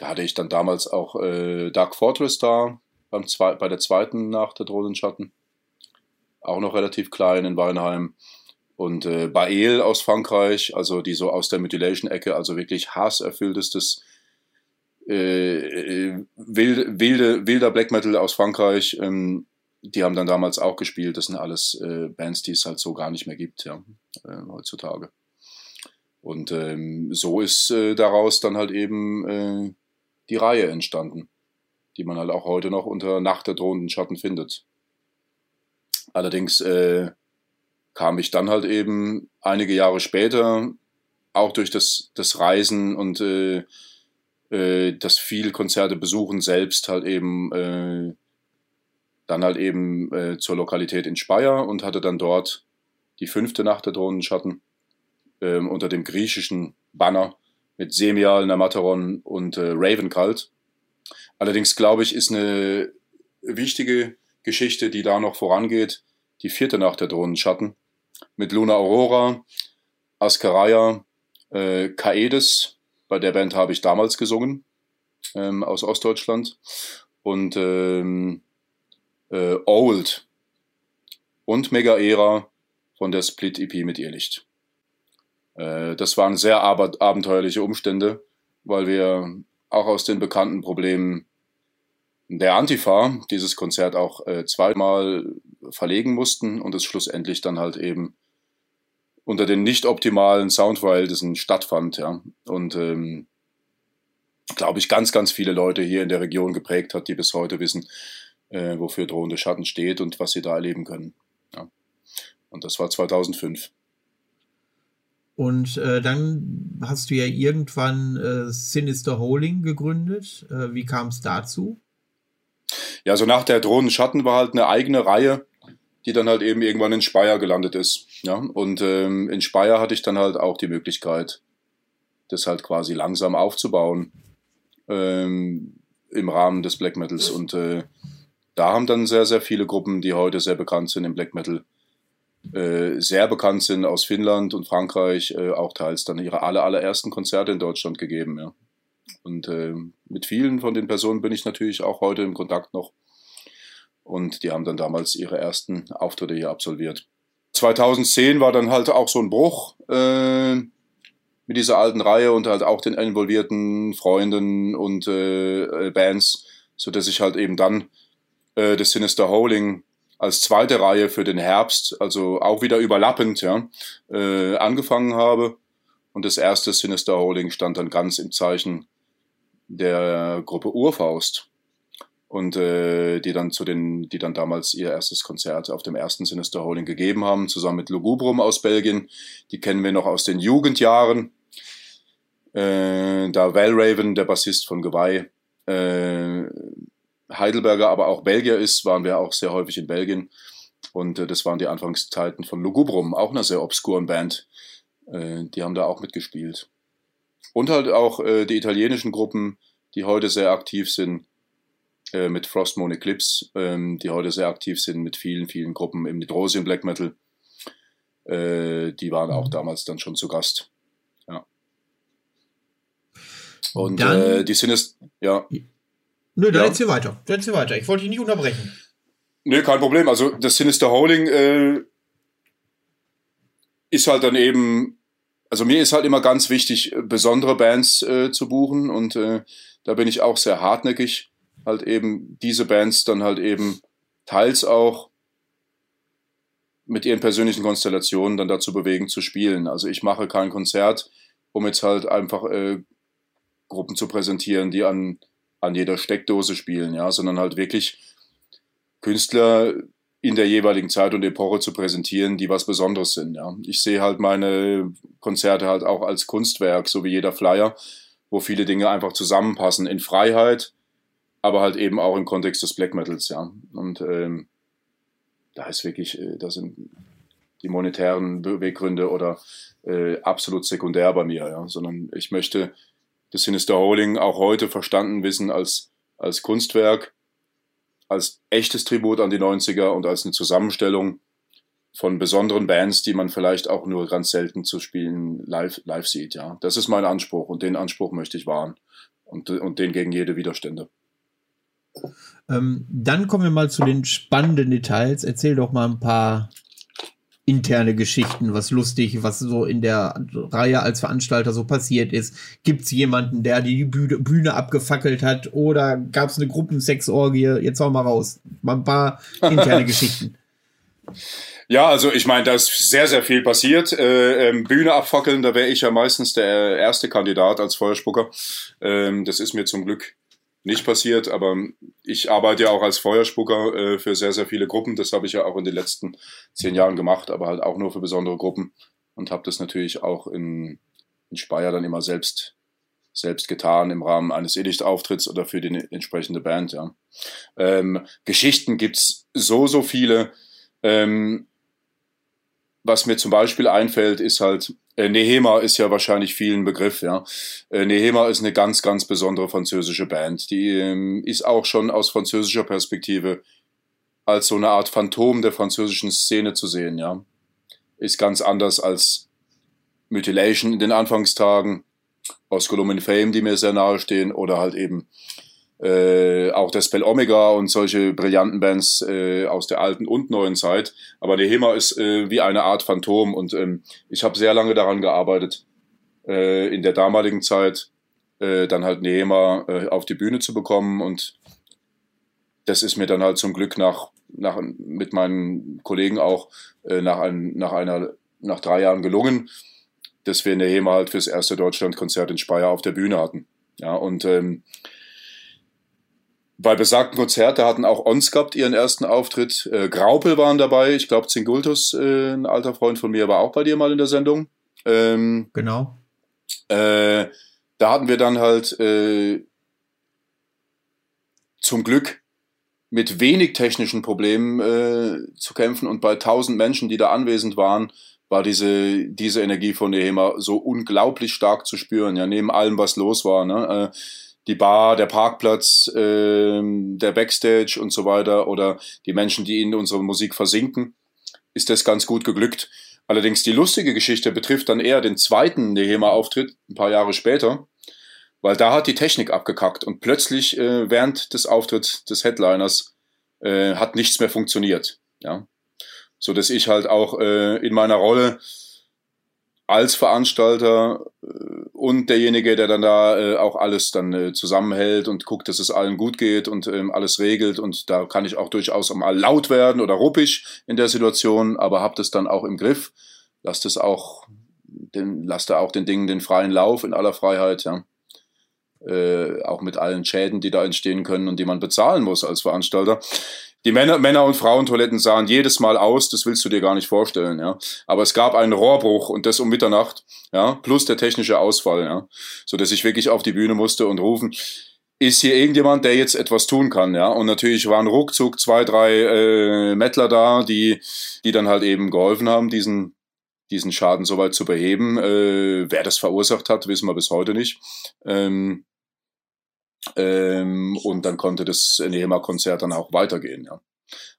da hatte ich dann damals auch äh, Dark Fortress da beim zwei, bei der zweiten Nacht der Drohnenschatten. Auch noch relativ klein in Weinheim und äh, Bael aus Frankreich, also die so aus der Mutilation-Ecke, also wirklich hasserfülltestes äh, äh, wilde, wilde, wilder Black Metal aus Frankreich. Ähm, die haben dann damals auch gespielt. Das sind alles äh, Bands, die es halt so gar nicht mehr gibt, ja, äh, heutzutage. Und ähm, so ist äh, daraus dann halt eben äh, die Reihe entstanden, die man halt auch heute noch unter Nacht der drohenden Schatten findet. Allerdings äh, kam ich dann halt eben einige Jahre später, auch durch das, das Reisen und äh, äh, das viel Konzerte besuchen selbst halt eben äh, dann halt eben äh, zur Lokalität in Speyer und hatte dann dort die fünfte Nacht der Drohnenschatten äh, unter dem griechischen Banner mit Semial, Namateron und äh, Ravencult. Allerdings glaube ich, ist eine wichtige Geschichte, die da noch vorangeht, die vierte Nacht der Drohnenschatten mit Luna Aurora, Ascaraya, äh, Kaedes, bei der Band habe ich damals gesungen, ähm, aus Ostdeutschland, und ähm, äh, Old und Mega Era von der Split EP mit Irrlicht. Äh, das waren sehr ab abenteuerliche Umstände, weil wir auch aus den bekannten Problemen der Antifa dieses Konzert auch äh, zweimal verlegen mussten und es schlussendlich dann halt eben unter den nicht optimalen Soundverhältnissen stattfand, ja. Und ähm, glaube ich, ganz, ganz viele Leute hier in der Region geprägt hat, die bis heute wissen, äh, wofür drohende Schatten steht und was sie da erleben können. Ja. Und das war 2005. Und äh, dann hast du ja irgendwann äh, Sinister Holding gegründet. Äh, wie kam es dazu? Ja, so nach der Drohnen Schatten war halt eine eigene Reihe, die dann halt eben irgendwann in Speyer gelandet ist. Ja, und ähm, in Speyer hatte ich dann halt auch die Möglichkeit, das halt quasi langsam aufzubauen ähm, im Rahmen des Black Metals. Und äh, da haben dann sehr, sehr viele Gruppen, die heute sehr bekannt sind im Black Metal, sehr bekannt sind aus Finnland und Frankreich, äh, auch teils dann ihre aller, allerersten Konzerte in Deutschland gegeben. Ja. Und äh, mit vielen von den Personen bin ich natürlich auch heute im Kontakt noch. Und die haben dann damals ihre ersten Auftritte hier absolviert. 2010 war dann halt auch so ein Bruch äh, mit dieser alten Reihe und halt auch den involvierten Freunden und äh, Bands, so dass ich halt eben dann äh, das Sinister Howling als zweite Reihe für den Herbst, also auch wieder überlappend, ja, äh, angefangen habe. Und das erste Sinister Howling stand dann ganz im Zeichen der Gruppe Urfaust und äh, die dann zu den, die dann damals ihr erstes Konzert auf dem ersten Sinister Holding gegeben haben, zusammen mit Lugubrum aus Belgien. Die kennen wir noch aus den Jugendjahren. Äh, da Valraven, der Bassist von Geweih, äh, Heidelberger, aber auch Belgier ist, waren wir auch sehr häufig in Belgien. Und äh, das waren die Anfangszeiten von Lugubrum, auch einer sehr obskuren Band. Äh, die haben da auch mitgespielt. Und halt auch äh, die italienischen Gruppen, die heute sehr aktiv sind, äh, mit Frostmoon Eclipse, ähm, die heute sehr aktiv sind mit vielen, vielen Gruppen im Nitrosium Black Metal. Äh, die waren auch mhm. damals dann schon zu Gast. Ja. Und dann, äh, die sind es, ja. Nö, dann ja. erzähl weiter. Dann erzähl weiter. Ich wollte dich nicht unterbrechen. Nö, kein Problem. Also das Sinister Holding äh, ist halt dann eben also mir ist halt immer ganz wichtig, äh, besondere Bands äh, zu buchen und äh, da bin ich auch sehr hartnäckig, halt eben diese Bands dann halt eben teils auch mit ihren persönlichen Konstellationen dann dazu bewegen zu spielen. Also ich mache kein Konzert, um jetzt halt einfach äh, Gruppen zu präsentieren, die an an jeder Steckdose spielen, ja, sondern halt wirklich Künstler in der jeweiligen Zeit und Epoche zu präsentieren, die was Besonderes sind. Ja. Ich sehe halt meine Konzerte halt auch als Kunstwerk, so wie jeder Flyer, wo viele Dinge einfach zusammenpassen in Freiheit, aber halt eben auch im Kontext des Black Metals, ja. Und ähm, da ist wirklich, äh, da sind die monetären Beweggründe oder äh, absolut sekundär bei mir, ja. Sondern ich möchte das Sinister Holding auch heute verstanden wissen als, als Kunstwerk, als echtes Tribut an die 90er und als eine Zusammenstellung von besonderen Bands, die man vielleicht auch nur ganz selten zu spielen live, live sieht, ja. Das ist mein Anspruch und den Anspruch möchte ich wahren und, und den gegen jede Widerstände. Ähm, dann kommen wir mal zu den spannenden Details. Erzähl doch mal ein paar interne Geschichten, was lustig, was so in der Reihe als Veranstalter so passiert ist. Gibt es jemanden, der die Bühne, Bühne abgefackelt hat oder gab es eine Gruppensexorgie? Jetzt hau mal raus. Mal ein paar interne Geschichten. Ja, also ich meine, da ist sehr, sehr viel passiert. Äh, ähm, Bühne abfackeln, da wäre ich ja meistens der erste Kandidat als Feuerspucker. Ähm, das ist mir zum Glück nicht passiert, aber ich arbeite ja auch als Feuerspucker äh, für sehr, sehr viele Gruppen. Das habe ich ja auch in den letzten zehn Jahren gemacht, aber halt auch nur für besondere Gruppen und habe das natürlich auch in, in Speyer dann immer selbst selbst getan im Rahmen eines Edicht-Auftritts oder für die entsprechende Band. Ja. Ähm, Geschichten gibt's so, so viele. Ähm, was mir zum Beispiel einfällt, ist halt, Nehema ist ja wahrscheinlich vielen Begriff, ja. Äh, Nehema ist eine ganz, ganz besondere französische Band. Die ähm, ist auch schon aus französischer Perspektive als so eine Art Phantom der französischen Szene zu sehen, ja. Ist ganz anders als Mutilation in den Anfangstagen, Osculum in Fame, die mir sehr nahe stehen, oder halt eben äh, auch der Spell Omega und solche brillanten Bands äh, aus der alten und neuen Zeit. Aber Nehema ist äh, wie eine Art Phantom und ähm, ich habe sehr lange daran gearbeitet, äh, in der damaligen Zeit äh, dann halt Nehema äh, auf die Bühne zu bekommen und das ist mir dann halt zum Glück nach, nach mit meinen Kollegen auch äh, nach, ein, nach einer nach drei Jahren gelungen, dass wir Nehema halt fürs erste Deutschlandkonzert in Speyer auf der Bühne hatten. Ja, und ähm, bei besagten Konzerte hatten auch Ons gehabt ihren ersten Auftritt. Äh, Graupel waren dabei. Ich glaube, Zingultus, äh, ein alter Freund von mir, war auch bei dir mal in der Sendung. Ähm, genau. Äh, da hatten wir dann halt äh, zum Glück mit wenig technischen Problemen äh, zu kämpfen und bei tausend Menschen, die da anwesend waren, war diese, diese Energie von Nehema so unglaublich stark zu spüren, ja, neben allem, was los war. Ne? Äh, die Bar, der Parkplatz, äh, der Backstage und so weiter oder die Menschen, die in unsere Musik versinken, ist das ganz gut geglückt. Allerdings die lustige Geschichte betrifft dann eher den zweiten Nehema-Auftritt ein paar Jahre später, weil da hat die Technik abgekackt und plötzlich äh, während des Auftritts des Headliners äh, hat nichts mehr funktioniert. Ja, so dass ich halt auch äh, in meiner Rolle als Veranstalter äh, und derjenige, der dann da äh, auch alles dann äh, zusammenhält und guckt, dass es allen gut geht und ähm, alles regelt. Und da kann ich auch durchaus mal laut werden oder ruppig in der Situation, aber habt es dann auch im Griff. Lasst es auch, den, lasst da auch den Dingen den freien Lauf in aller Freiheit, ja. Äh, auch mit allen Schäden, die da entstehen können und die man bezahlen muss als Veranstalter. Die Männer, Männer- und Frauentoiletten sahen jedes Mal aus, das willst du dir gar nicht vorstellen, ja. Aber es gab einen Rohrbruch und das um Mitternacht, ja, plus der technische Ausfall, ja. So dass ich wirklich auf die Bühne musste und rufen, ist hier irgendjemand, der jetzt etwas tun kann, ja. Und natürlich waren ruckzuck zwei, drei äh, Mettler da, die, die dann halt eben geholfen haben, diesen, diesen Schaden soweit zu beheben. Äh, wer das verursacht hat, wissen wir bis heute nicht. Ähm, ähm, und dann konnte das Nehema-Konzert dann auch weitergehen, ja.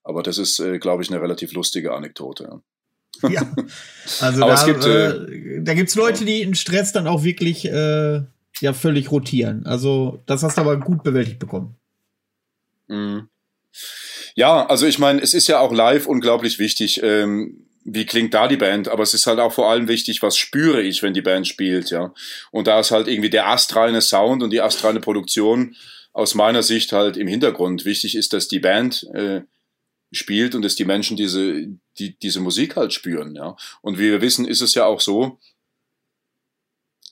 Aber das ist, äh, glaube ich, eine relativ lustige Anekdote. Ja, ja. also Aber da, gibt, äh, äh, da gibt's Leute, die in Stress dann auch wirklich äh, ja völlig rotieren. Also das hast du aber gut bewältigt bekommen. Mhm. Ja, also ich meine, es ist ja auch live unglaublich wichtig. Ähm, wie klingt da die Band, aber es ist halt auch vor allem wichtig, was spüre ich, wenn die Band spielt, ja. Und da ist halt irgendwie der astreine Sound und die astreine Produktion aus meiner Sicht halt im Hintergrund. Wichtig ist, dass die Band äh, spielt und dass die Menschen diese, die, diese Musik halt spüren, ja. Und wie wir wissen, ist es ja auch so,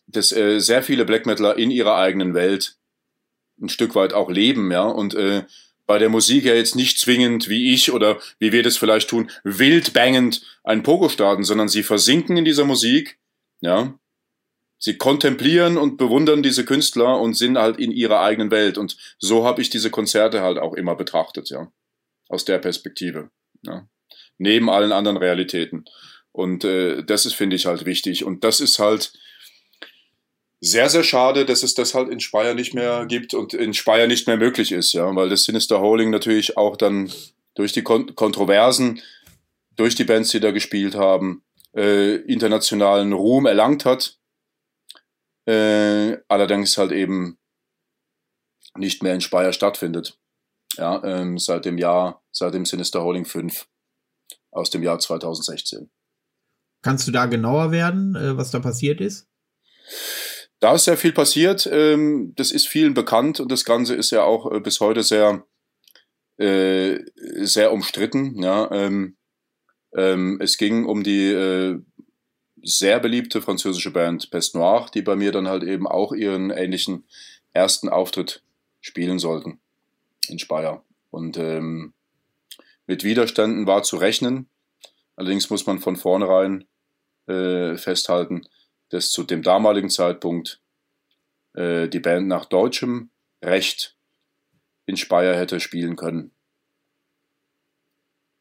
dass äh, sehr viele Black Metaler in ihrer eigenen Welt ein Stück weit auch leben, ja, und äh, bei der Musik ja jetzt nicht zwingend, wie ich oder wie wir das vielleicht tun, wild bangend ein Pogo starten, sondern sie versinken in dieser Musik, ja. Sie kontemplieren und bewundern diese Künstler und sind halt in ihrer eigenen Welt. Und so habe ich diese Konzerte halt auch immer betrachtet, ja. Aus der Perspektive. Ja. Neben allen anderen Realitäten. Und äh, das ist, finde ich, halt wichtig. Und das ist halt, sehr, sehr schade, dass es das halt in Speyer nicht mehr gibt und in Speyer nicht mehr möglich ist, ja, weil das Sinister Holding natürlich auch dann durch die Kon Kontroversen, durch die Bands, die da gespielt haben, äh, internationalen Ruhm erlangt hat, äh, allerdings halt eben nicht mehr in Speyer stattfindet. Ja, ähm, seit dem Jahr, seit dem Sinister Holding 5 aus dem Jahr 2016. Kannst du da genauer werden, äh, was da passiert ist? Da ist sehr viel passiert. Ähm, das ist vielen bekannt und das Ganze ist ja auch äh, bis heute sehr, äh, sehr umstritten. Ja, ähm, ähm, es ging um die äh, sehr beliebte französische Band Pest Noir, die bei mir dann halt eben auch ihren ähnlichen ersten Auftritt spielen sollten in Speyer. Und ähm, mit Widerständen war zu rechnen. Allerdings muss man von vornherein äh, festhalten, dass zu dem damaligen Zeitpunkt äh, die Band nach deutschem Recht in Speyer hätte spielen können.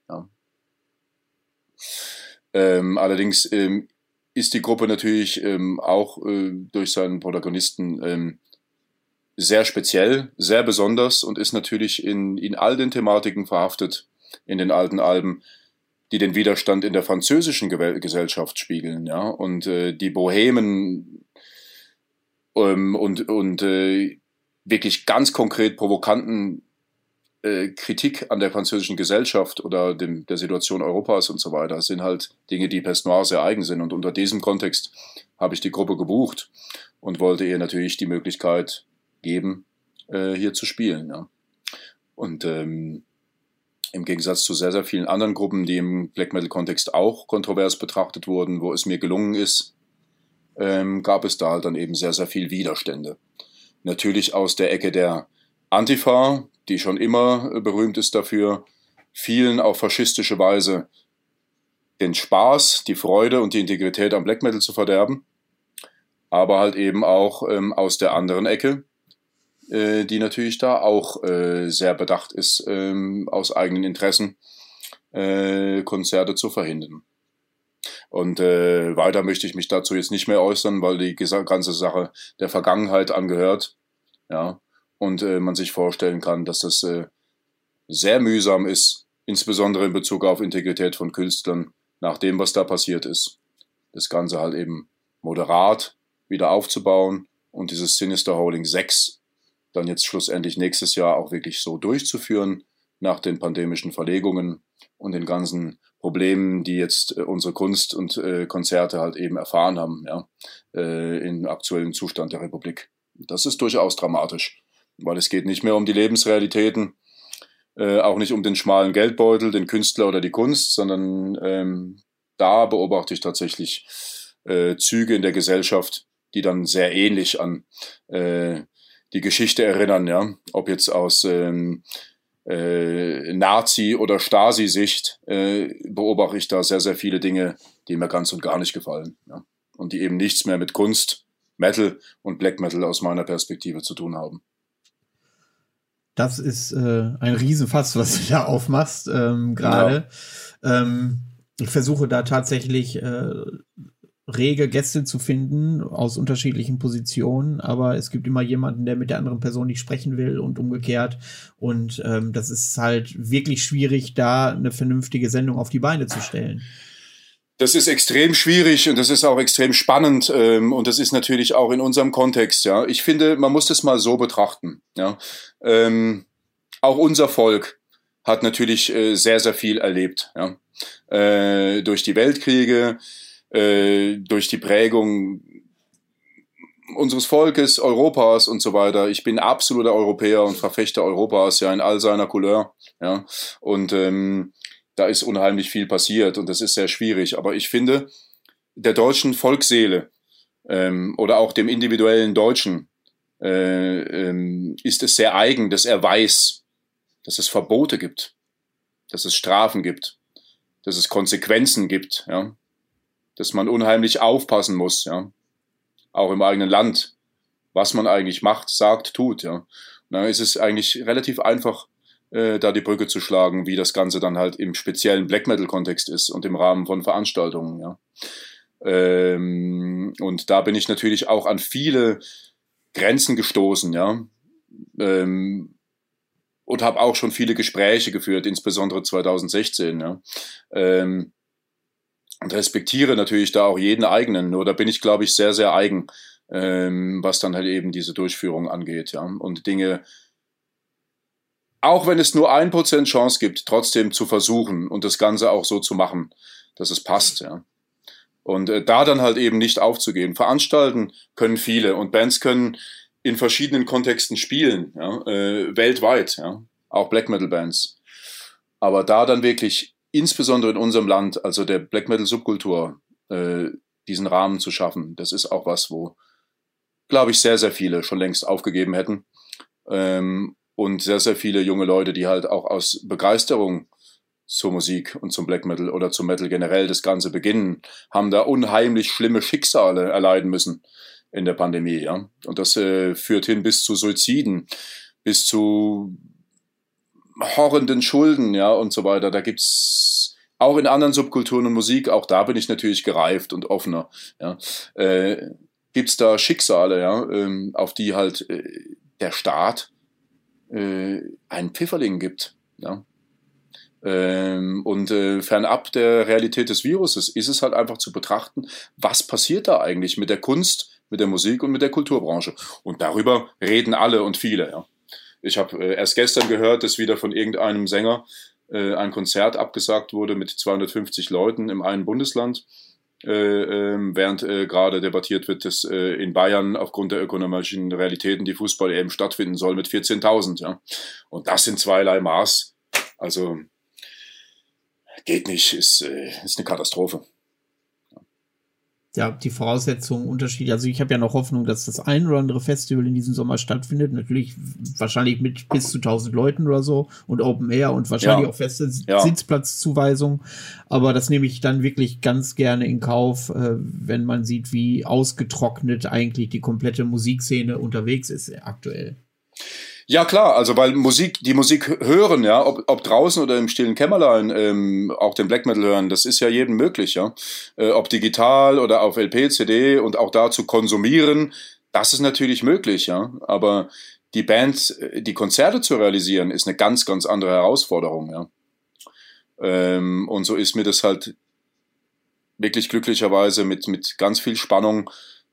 Ja. Ähm, allerdings ähm, ist die Gruppe natürlich ähm, auch äh, durch seinen Protagonisten ähm, sehr speziell, sehr besonders und ist natürlich in, in all den Thematiken verhaftet in den alten Alben, die den Widerstand in der französischen Gesellschaft spiegeln, ja, und äh, die Bohemen ähm, und, und äh, wirklich ganz konkret provokanten äh, Kritik an der französischen Gesellschaft oder dem, der Situation Europas und so weiter sind halt Dinge, die Pest Noir sehr eigen sind. Und unter diesem Kontext habe ich die Gruppe gebucht und wollte ihr natürlich die Möglichkeit geben, äh, hier zu spielen. Ja. Und ähm, im Gegensatz zu sehr, sehr vielen anderen Gruppen, die im Black Metal-Kontext auch kontrovers betrachtet wurden, wo es mir gelungen ist, ähm, gab es da halt dann eben sehr, sehr viel Widerstände. Natürlich aus der Ecke der Antifa, die schon immer äh, berühmt ist dafür, vielen auf faschistische Weise den Spaß, die Freude und die Integrität am Black Metal zu verderben, aber halt eben auch ähm, aus der anderen Ecke, äh, die natürlich da auch äh, sehr bedacht ist, ähm, aus eigenen Interessen äh, Konzerte zu verhindern. Und äh, weiter möchte ich mich dazu jetzt nicht mehr äußern, weil die ganze Sache der Vergangenheit angehört. Ja, und äh, man sich vorstellen kann, dass das äh, sehr mühsam ist, insbesondere in Bezug auf Integrität von Künstlern, nach dem, was da passiert ist. Das Ganze halt eben moderat wieder aufzubauen und dieses Sinister Holding 6 dann jetzt schlussendlich nächstes Jahr auch wirklich so durchzuführen, nach den pandemischen Verlegungen und den ganzen Problemen, die jetzt äh, unsere Kunst und äh, Konzerte halt eben erfahren haben, ja, äh, im aktuellen Zustand der Republik. Das ist durchaus dramatisch, weil es geht nicht mehr um die Lebensrealitäten, äh, auch nicht um den schmalen Geldbeutel, den Künstler oder die Kunst, sondern ähm, da beobachte ich tatsächlich äh, Züge in der Gesellschaft, die dann sehr ähnlich an äh, die Geschichte erinnern, ja, ob jetzt aus ähm, äh, Nazi- oder Stasi-Sicht äh, beobachte ich da sehr, sehr viele Dinge, die mir ganz und gar nicht gefallen. Ja? Und die eben nichts mehr mit Kunst, Metal und Black Metal aus meiner Perspektive zu tun haben. Das ist äh, ein Riesenfass, was du da aufmachst ähm, gerade. Ja. Ähm, ich versuche da tatsächlich äh, rege Gäste zu finden aus unterschiedlichen Positionen, aber es gibt immer jemanden, der mit der anderen Person nicht sprechen will und umgekehrt. Und ähm, das ist halt wirklich schwierig, da eine vernünftige Sendung auf die Beine zu stellen. Das ist extrem schwierig und das ist auch extrem spannend ähm, und das ist natürlich auch in unserem Kontext. Ja, ich finde, man muss das mal so betrachten. Ja, ähm, auch unser Volk hat natürlich äh, sehr sehr viel erlebt. Ja, äh, durch die Weltkriege, äh, durch die Prägung unseres Volkes, Europas und so weiter. Ich bin absoluter Europäer und Verfechter Europas, ja, in all seiner Couleur, ja. Und ähm, da ist unheimlich viel passiert und das ist sehr schwierig. Aber ich finde, der deutschen Volksseele ähm, oder auch dem individuellen Deutschen äh, ähm, ist es sehr eigen, dass er weiß, dass es Verbote gibt, dass es Strafen gibt, dass es Konsequenzen gibt, ja, dass man unheimlich aufpassen muss, ja, auch im eigenen Land, was man eigentlich macht, sagt, tut, ja. Und dann ist es eigentlich relativ einfach, äh, da die Brücke zu schlagen, wie das Ganze dann halt im speziellen Black Metal-Kontext ist und im Rahmen von Veranstaltungen, ja. Ähm, und da bin ich natürlich auch an viele Grenzen gestoßen, ja. Ähm, und habe auch schon viele Gespräche geführt, insbesondere 2016, ja. Ähm, und respektiere natürlich da auch jeden eigenen. Nur da bin ich, glaube ich, sehr, sehr eigen, ähm, was dann halt eben diese Durchführung angeht, ja. Und Dinge, auch wenn es nur ein Prozent Chance gibt, trotzdem zu versuchen und das Ganze auch so zu machen, dass es passt, ja. Und äh, da dann halt eben nicht aufzugehen. Veranstalten können viele und Bands können in verschiedenen Kontexten spielen, ja, äh, weltweit, ja, auch Black Metal Bands. Aber da dann wirklich, insbesondere in unserem Land, also der Black Metal Subkultur, äh, diesen Rahmen zu schaffen, das ist auch was, wo, glaube ich, sehr, sehr viele schon längst aufgegeben hätten. Ähm, und sehr, sehr viele junge Leute, die halt auch aus Begeisterung zur Musik und zum Black Metal oder zum Metal generell das Ganze beginnen, haben da unheimlich schlimme Schicksale erleiden müssen in der Pandemie, ja. Und das äh, führt hin bis zu Suiziden, bis zu horrenden Schulden, ja, und so weiter. Da gibt's auch in anderen Subkulturen und Musik, auch da bin ich natürlich gereift und offener, ja. Äh, gibt's da Schicksale, ja, ähm, auf die halt äh, der Staat äh, einen Pfifferling gibt, ja. Ähm, und äh, fernab der Realität des Viruses ist es halt einfach zu betrachten, was passiert da eigentlich mit der Kunst, mit der Musik und mit der Kulturbranche. Und darüber reden alle und viele. Ja. Ich habe äh, erst gestern gehört, dass wieder von irgendeinem Sänger äh, ein Konzert abgesagt wurde mit 250 Leuten im einen Bundesland. Äh, ähm, während äh, gerade debattiert wird, dass äh, in Bayern aufgrund der ökonomischen Realitäten die Fußball eben stattfinden soll mit 14.000. Ja. Und das sind zweierlei Maß. Also geht nicht, ist, äh, ist eine Katastrophe. Ja, die Voraussetzungen unterschiedlich. Also ich habe ja noch Hoffnung, dass das ein oder andere Festival in diesem Sommer stattfindet. Natürlich wahrscheinlich mit bis zu 1000 Leuten oder so und Open Air und wahrscheinlich ja. auch feste ja. Sitzplatzzuweisung. Aber das nehme ich dann wirklich ganz gerne in Kauf, äh, wenn man sieht, wie ausgetrocknet eigentlich die komplette Musikszene unterwegs ist aktuell. Ja klar, also weil Musik, die Musik hören, ja, ob, ob draußen oder im stillen Kämmerlein, ähm, auch den Black Metal hören, das ist ja jedem möglich, ja. Äh, ob digital oder auf LP, CD und auch da zu konsumieren, das ist natürlich möglich, ja. Aber die Band, äh, die Konzerte zu realisieren, ist eine ganz, ganz andere Herausforderung, ja. Ähm, und so ist mir das halt wirklich glücklicherweise mit, mit ganz viel Spannung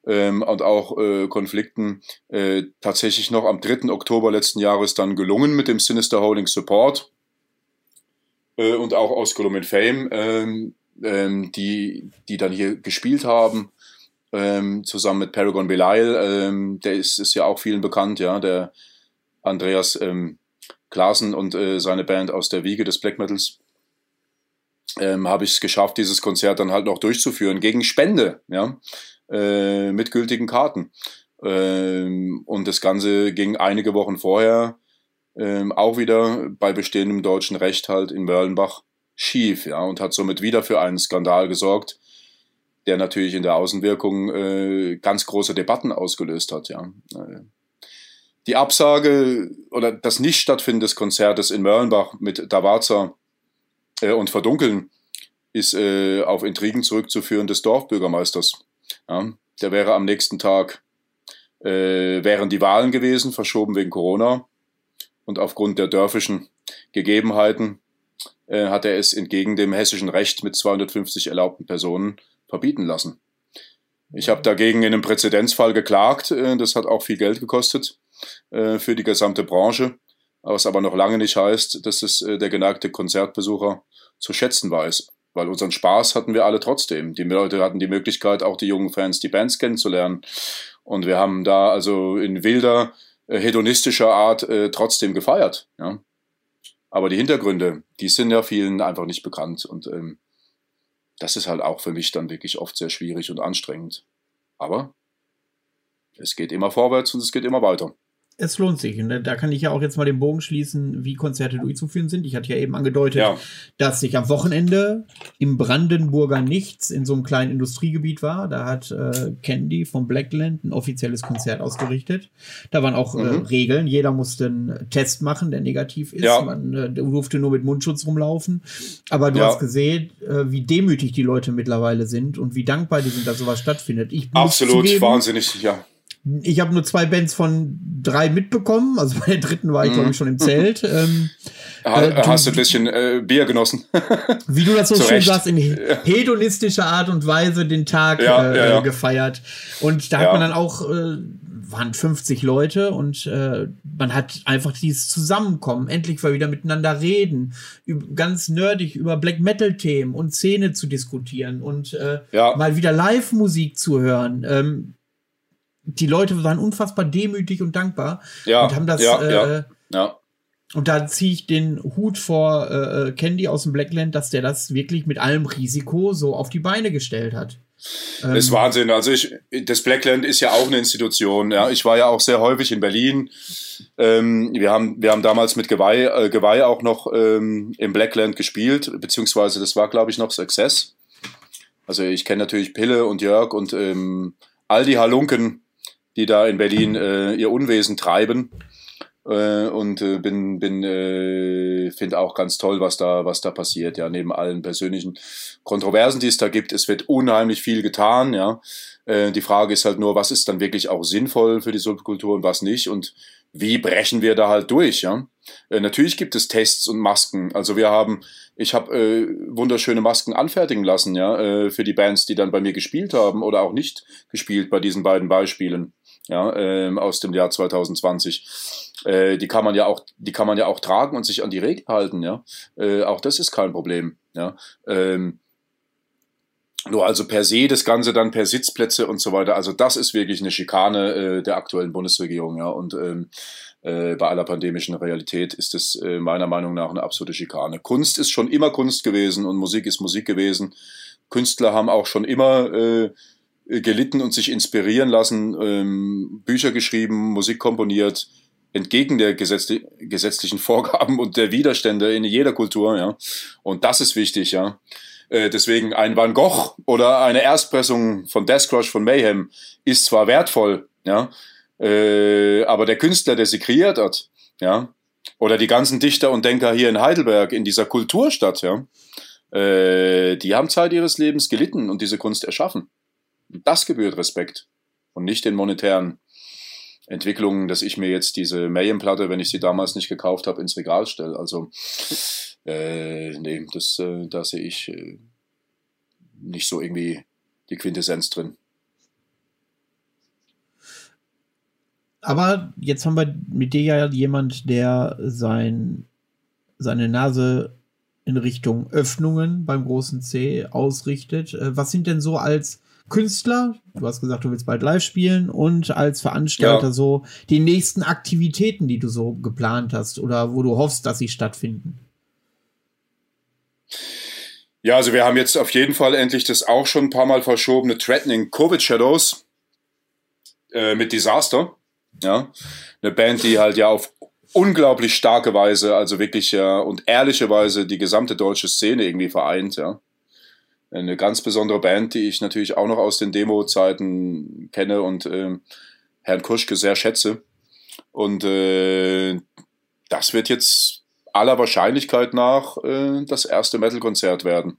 ähm, und auch äh, Konflikten äh, tatsächlich noch am 3. Oktober letzten Jahres dann gelungen mit dem Sinister Holding Support äh, und auch aus Column Fame, ähm, ähm, die, die dann hier gespielt haben, ähm, zusammen mit Paragon Belial, ähm, der ist, ist ja auch vielen bekannt, ja, der Andreas ähm, Klaassen und äh, seine Band aus der Wiege des Black Metals. Ähm, habe ich es geschafft, dieses Konzert dann halt noch durchzuführen gegen Spende, ja äh, mit gültigen Karten. Ähm, und das Ganze ging einige Wochen vorher ähm, auch wieder bei bestehendem deutschen Recht halt in Mörlenbach schief, ja, und hat somit wieder für einen Skandal gesorgt, der natürlich in der Außenwirkung äh, ganz große Debatten ausgelöst hat, ja. Äh, die Absage oder das Nichtstattfinden des Konzertes in Mörlenbach mit Davaza äh, und Verdunkeln ist äh, auf Intrigen zurückzuführen des Dorfbürgermeisters. Ja, der wäre am nächsten Tag, äh, wären die Wahlen gewesen, verschoben wegen Corona. Und aufgrund der dörfischen Gegebenheiten äh, hat er es entgegen dem hessischen Recht mit 250 erlaubten Personen verbieten lassen. Ich habe dagegen in einem Präzedenzfall geklagt. Äh, das hat auch viel Geld gekostet äh, für die gesamte Branche, was aber noch lange nicht heißt, dass es äh, der geneigte Konzertbesucher zu schätzen weiß weil unseren Spaß hatten wir alle trotzdem. Die Leute hatten die Möglichkeit, auch die jungen Fans die Bands kennenzulernen. Und wir haben da also in wilder, äh, hedonistischer Art äh, trotzdem gefeiert. Ja? Aber die Hintergründe, die sind ja vielen einfach nicht bekannt. Und ähm, das ist halt auch für mich dann wirklich oft sehr schwierig und anstrengend. Aber es geht immer vorwärts und es geht immer weiter es lohnt sich. Und da kann ich ja auch jetzt mal den Bogen schließen, wie Konzerte durchzuführen sind. Ich hatte ja eben angedeutet, ja. dass ich am Wochenende im Brandenburger Nichts in so einem kleinen Industriegebiet war. Da hat äh, Candy vom Blackland ein offizielles Konzert ausgerichtet. Da waren auch äh, mhm. äh, Regeln. Jeder musste einen Test machen, der negativ ist. Ja. Man äh, durfte nur mit Mundschutz rumlaufen. Aber du ja. hast gesehen, äh, wie demütig die Leute mittlerweile sind und wie dankbar die sind, dass sowas stattfindet. Ich Absolut zugeben, wahnsinnig, ja ich habe nur zwei Bands von drei mitbekommen. Also bei der dritten war ich, glaube ich, schon im Zelt. Ähm, ha, äh, hast du ein bisschen äh, Bier genossen? wie du das so schön sagst, in hedonistischer Art und Weise den Tag ja, äh, ja, ja. gefeiert. Und da hat man dann auch, äh, waren 50 Leute und äh, man hat einfach dieses Zusammenkommen, endlich mal wieder miteinander reden, ganz nerdig über Black Metal Themen und Szene zu diskutieren und äh, mal wieder Live-Musik zu hören. Ähm, die Leute waren unfassbar demütig und dankbar ja, und haben das. Ja, äh, ja, ja. Und da ziehe ich den Hut vor äh, Candy aus dem Blackland, dass der das wirklich mit allem Risiko so auf die Beine gestellt hat. Das ist ähm, Wahnsinn. Also ich, das Blackland ist ja auch eine Institution. Ja, ich war ja auch sehr häufig in Berlin. Ähm, wir haben, wir haben damals mit Geweih, äh, Geweih auch noch ähm, im Blackland gespielt, beziehungsweise das war, glaube ich, noch Success. Also ich kenne natürlich Pille und Jörg und ähm, all die Halunken, die da in Berlin äh, ihr Unwesen treiben. Äh, und äh, bin bin äh, finde auch ganz toll, was da was da passiert. Ja, neben allen persönlichen Kontroversen, die es da gibt, es wird unheimlich viel getan. Ja, äh, die Frage ist halt nur, was ist dann wirklich auch sinnvoll für die Subkultur und was nicht und wie brechen wir da halt durch? Ja, äh, natürlich gibt es Tests und Masken. Also wir haben, ich habe äh, wunderschöne Masken anfertigen lassen, ja, äh, für die Bands, die dann bei mir gespielt haben oder auch nicht gespielt bei diesen beiden Beispielen ja, ähm, aus dem Jahr 2020. Äh, die kann man ja auch, die kann man ja auch tragen und sich an die Regeln halten, ja. Äh, auch das ist kein Problem, ja. Ähm, nur also per se das Ganze dann per Sitzplätze und so weiter. Also das ist wirklich eine Schikane äh, der aktuellen Bundesregierung, ja. Und ähm, äh, bei aller pandemischen Realität ist es äh, meiner Meinung nach eine absolute Schikane. Kunst ist schon immer Kunst gewesen und Musik ist Musik gewesen. Künstler haben auch schon immer äh, gelitten und sich inspirieren lassen, ähm, Bücher geschrieben, Musik komponiert, entgegen der gesetzli gesetzlichen Vorgaben und der Widerstände in jeder Kultur, ja. Und das ist wichtig, ja. Äh, deswegen ein Van Gogh oder eine Erstpressung von Death Crush von Mayhem ist zwar wertvoll, ja, äh, aber der Künstler, der sie kreiert hat, ja, oder die ganzen Dichter und Denker hier in Heidelberg, in dieser Kulturstadt, ja, äh, die haben Zeit ihres Lebens gelitten und diese Kunst erschaffen. Das gebührt Respekt und nicht den monetären Entwicklungen, dass ich mir jetzt diese Mayhem-Platte, wenn ich sie damals nicht gekauft habe, ins Regal stelle. Also, äh, nee, das, äh, da sehe ich äh, nicht so irgendwie die Quintessenz drin. Aber jetzt haben wir mit dir ja jemand, der sein, seine Nase in Richtung Öffnungen beim großen C ausrichtet. Äh, was sind denn so als Künstler, du hast gesagt, du willst bald live spielen und als Veranstalter ja. so die nächsten Aktivitäten, die du so geplant hast oder wo du hoffst, dass sie stattfinden? Ja, also wir haben jetzt auf jeden Fall endlich das auch schon ein paar Mal verschobene Threatening Covid Shadows äh, mit Disaster. Ja, eine Band, die halt ja auf unglaublich starke Weise, also wirklich ja und ehrliche Weise die gesamte deutsche Szene irgendwie vereint, ja eine ganz besondere Band, die ich natürlich auch noch aus den Demo-Zeiten kenne und äh, Herrn Kuschke sehr schätze. Und äh, das wird jetzt aller Wahrscheinlichkeit nach äh, das erste Metal-Konzert werden.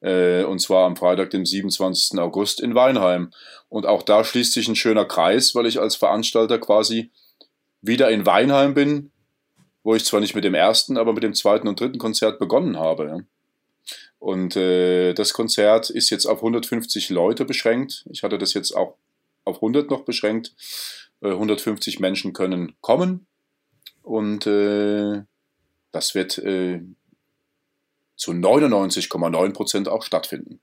Äh, und zwar am Freitag, dem 27. August in Weinheim. Und auch da schließt sich ein schöner Kreis, weil ich als Veranstalter quasi wieder in Weinheim bin, wo ich zwar nicht mit dem ersten, aber mit dem zweiten und dritten Konzert begonnen habe. Und äh, das Konzert ist jetzt auf 150 Leute beschränkt. Ich hatte das jetzt auch auf 100 noch beschränkt. Äh, 150 Menschen können kommen. Und äh, das wird äh, zu 99,9 Prozent auch stattfinden.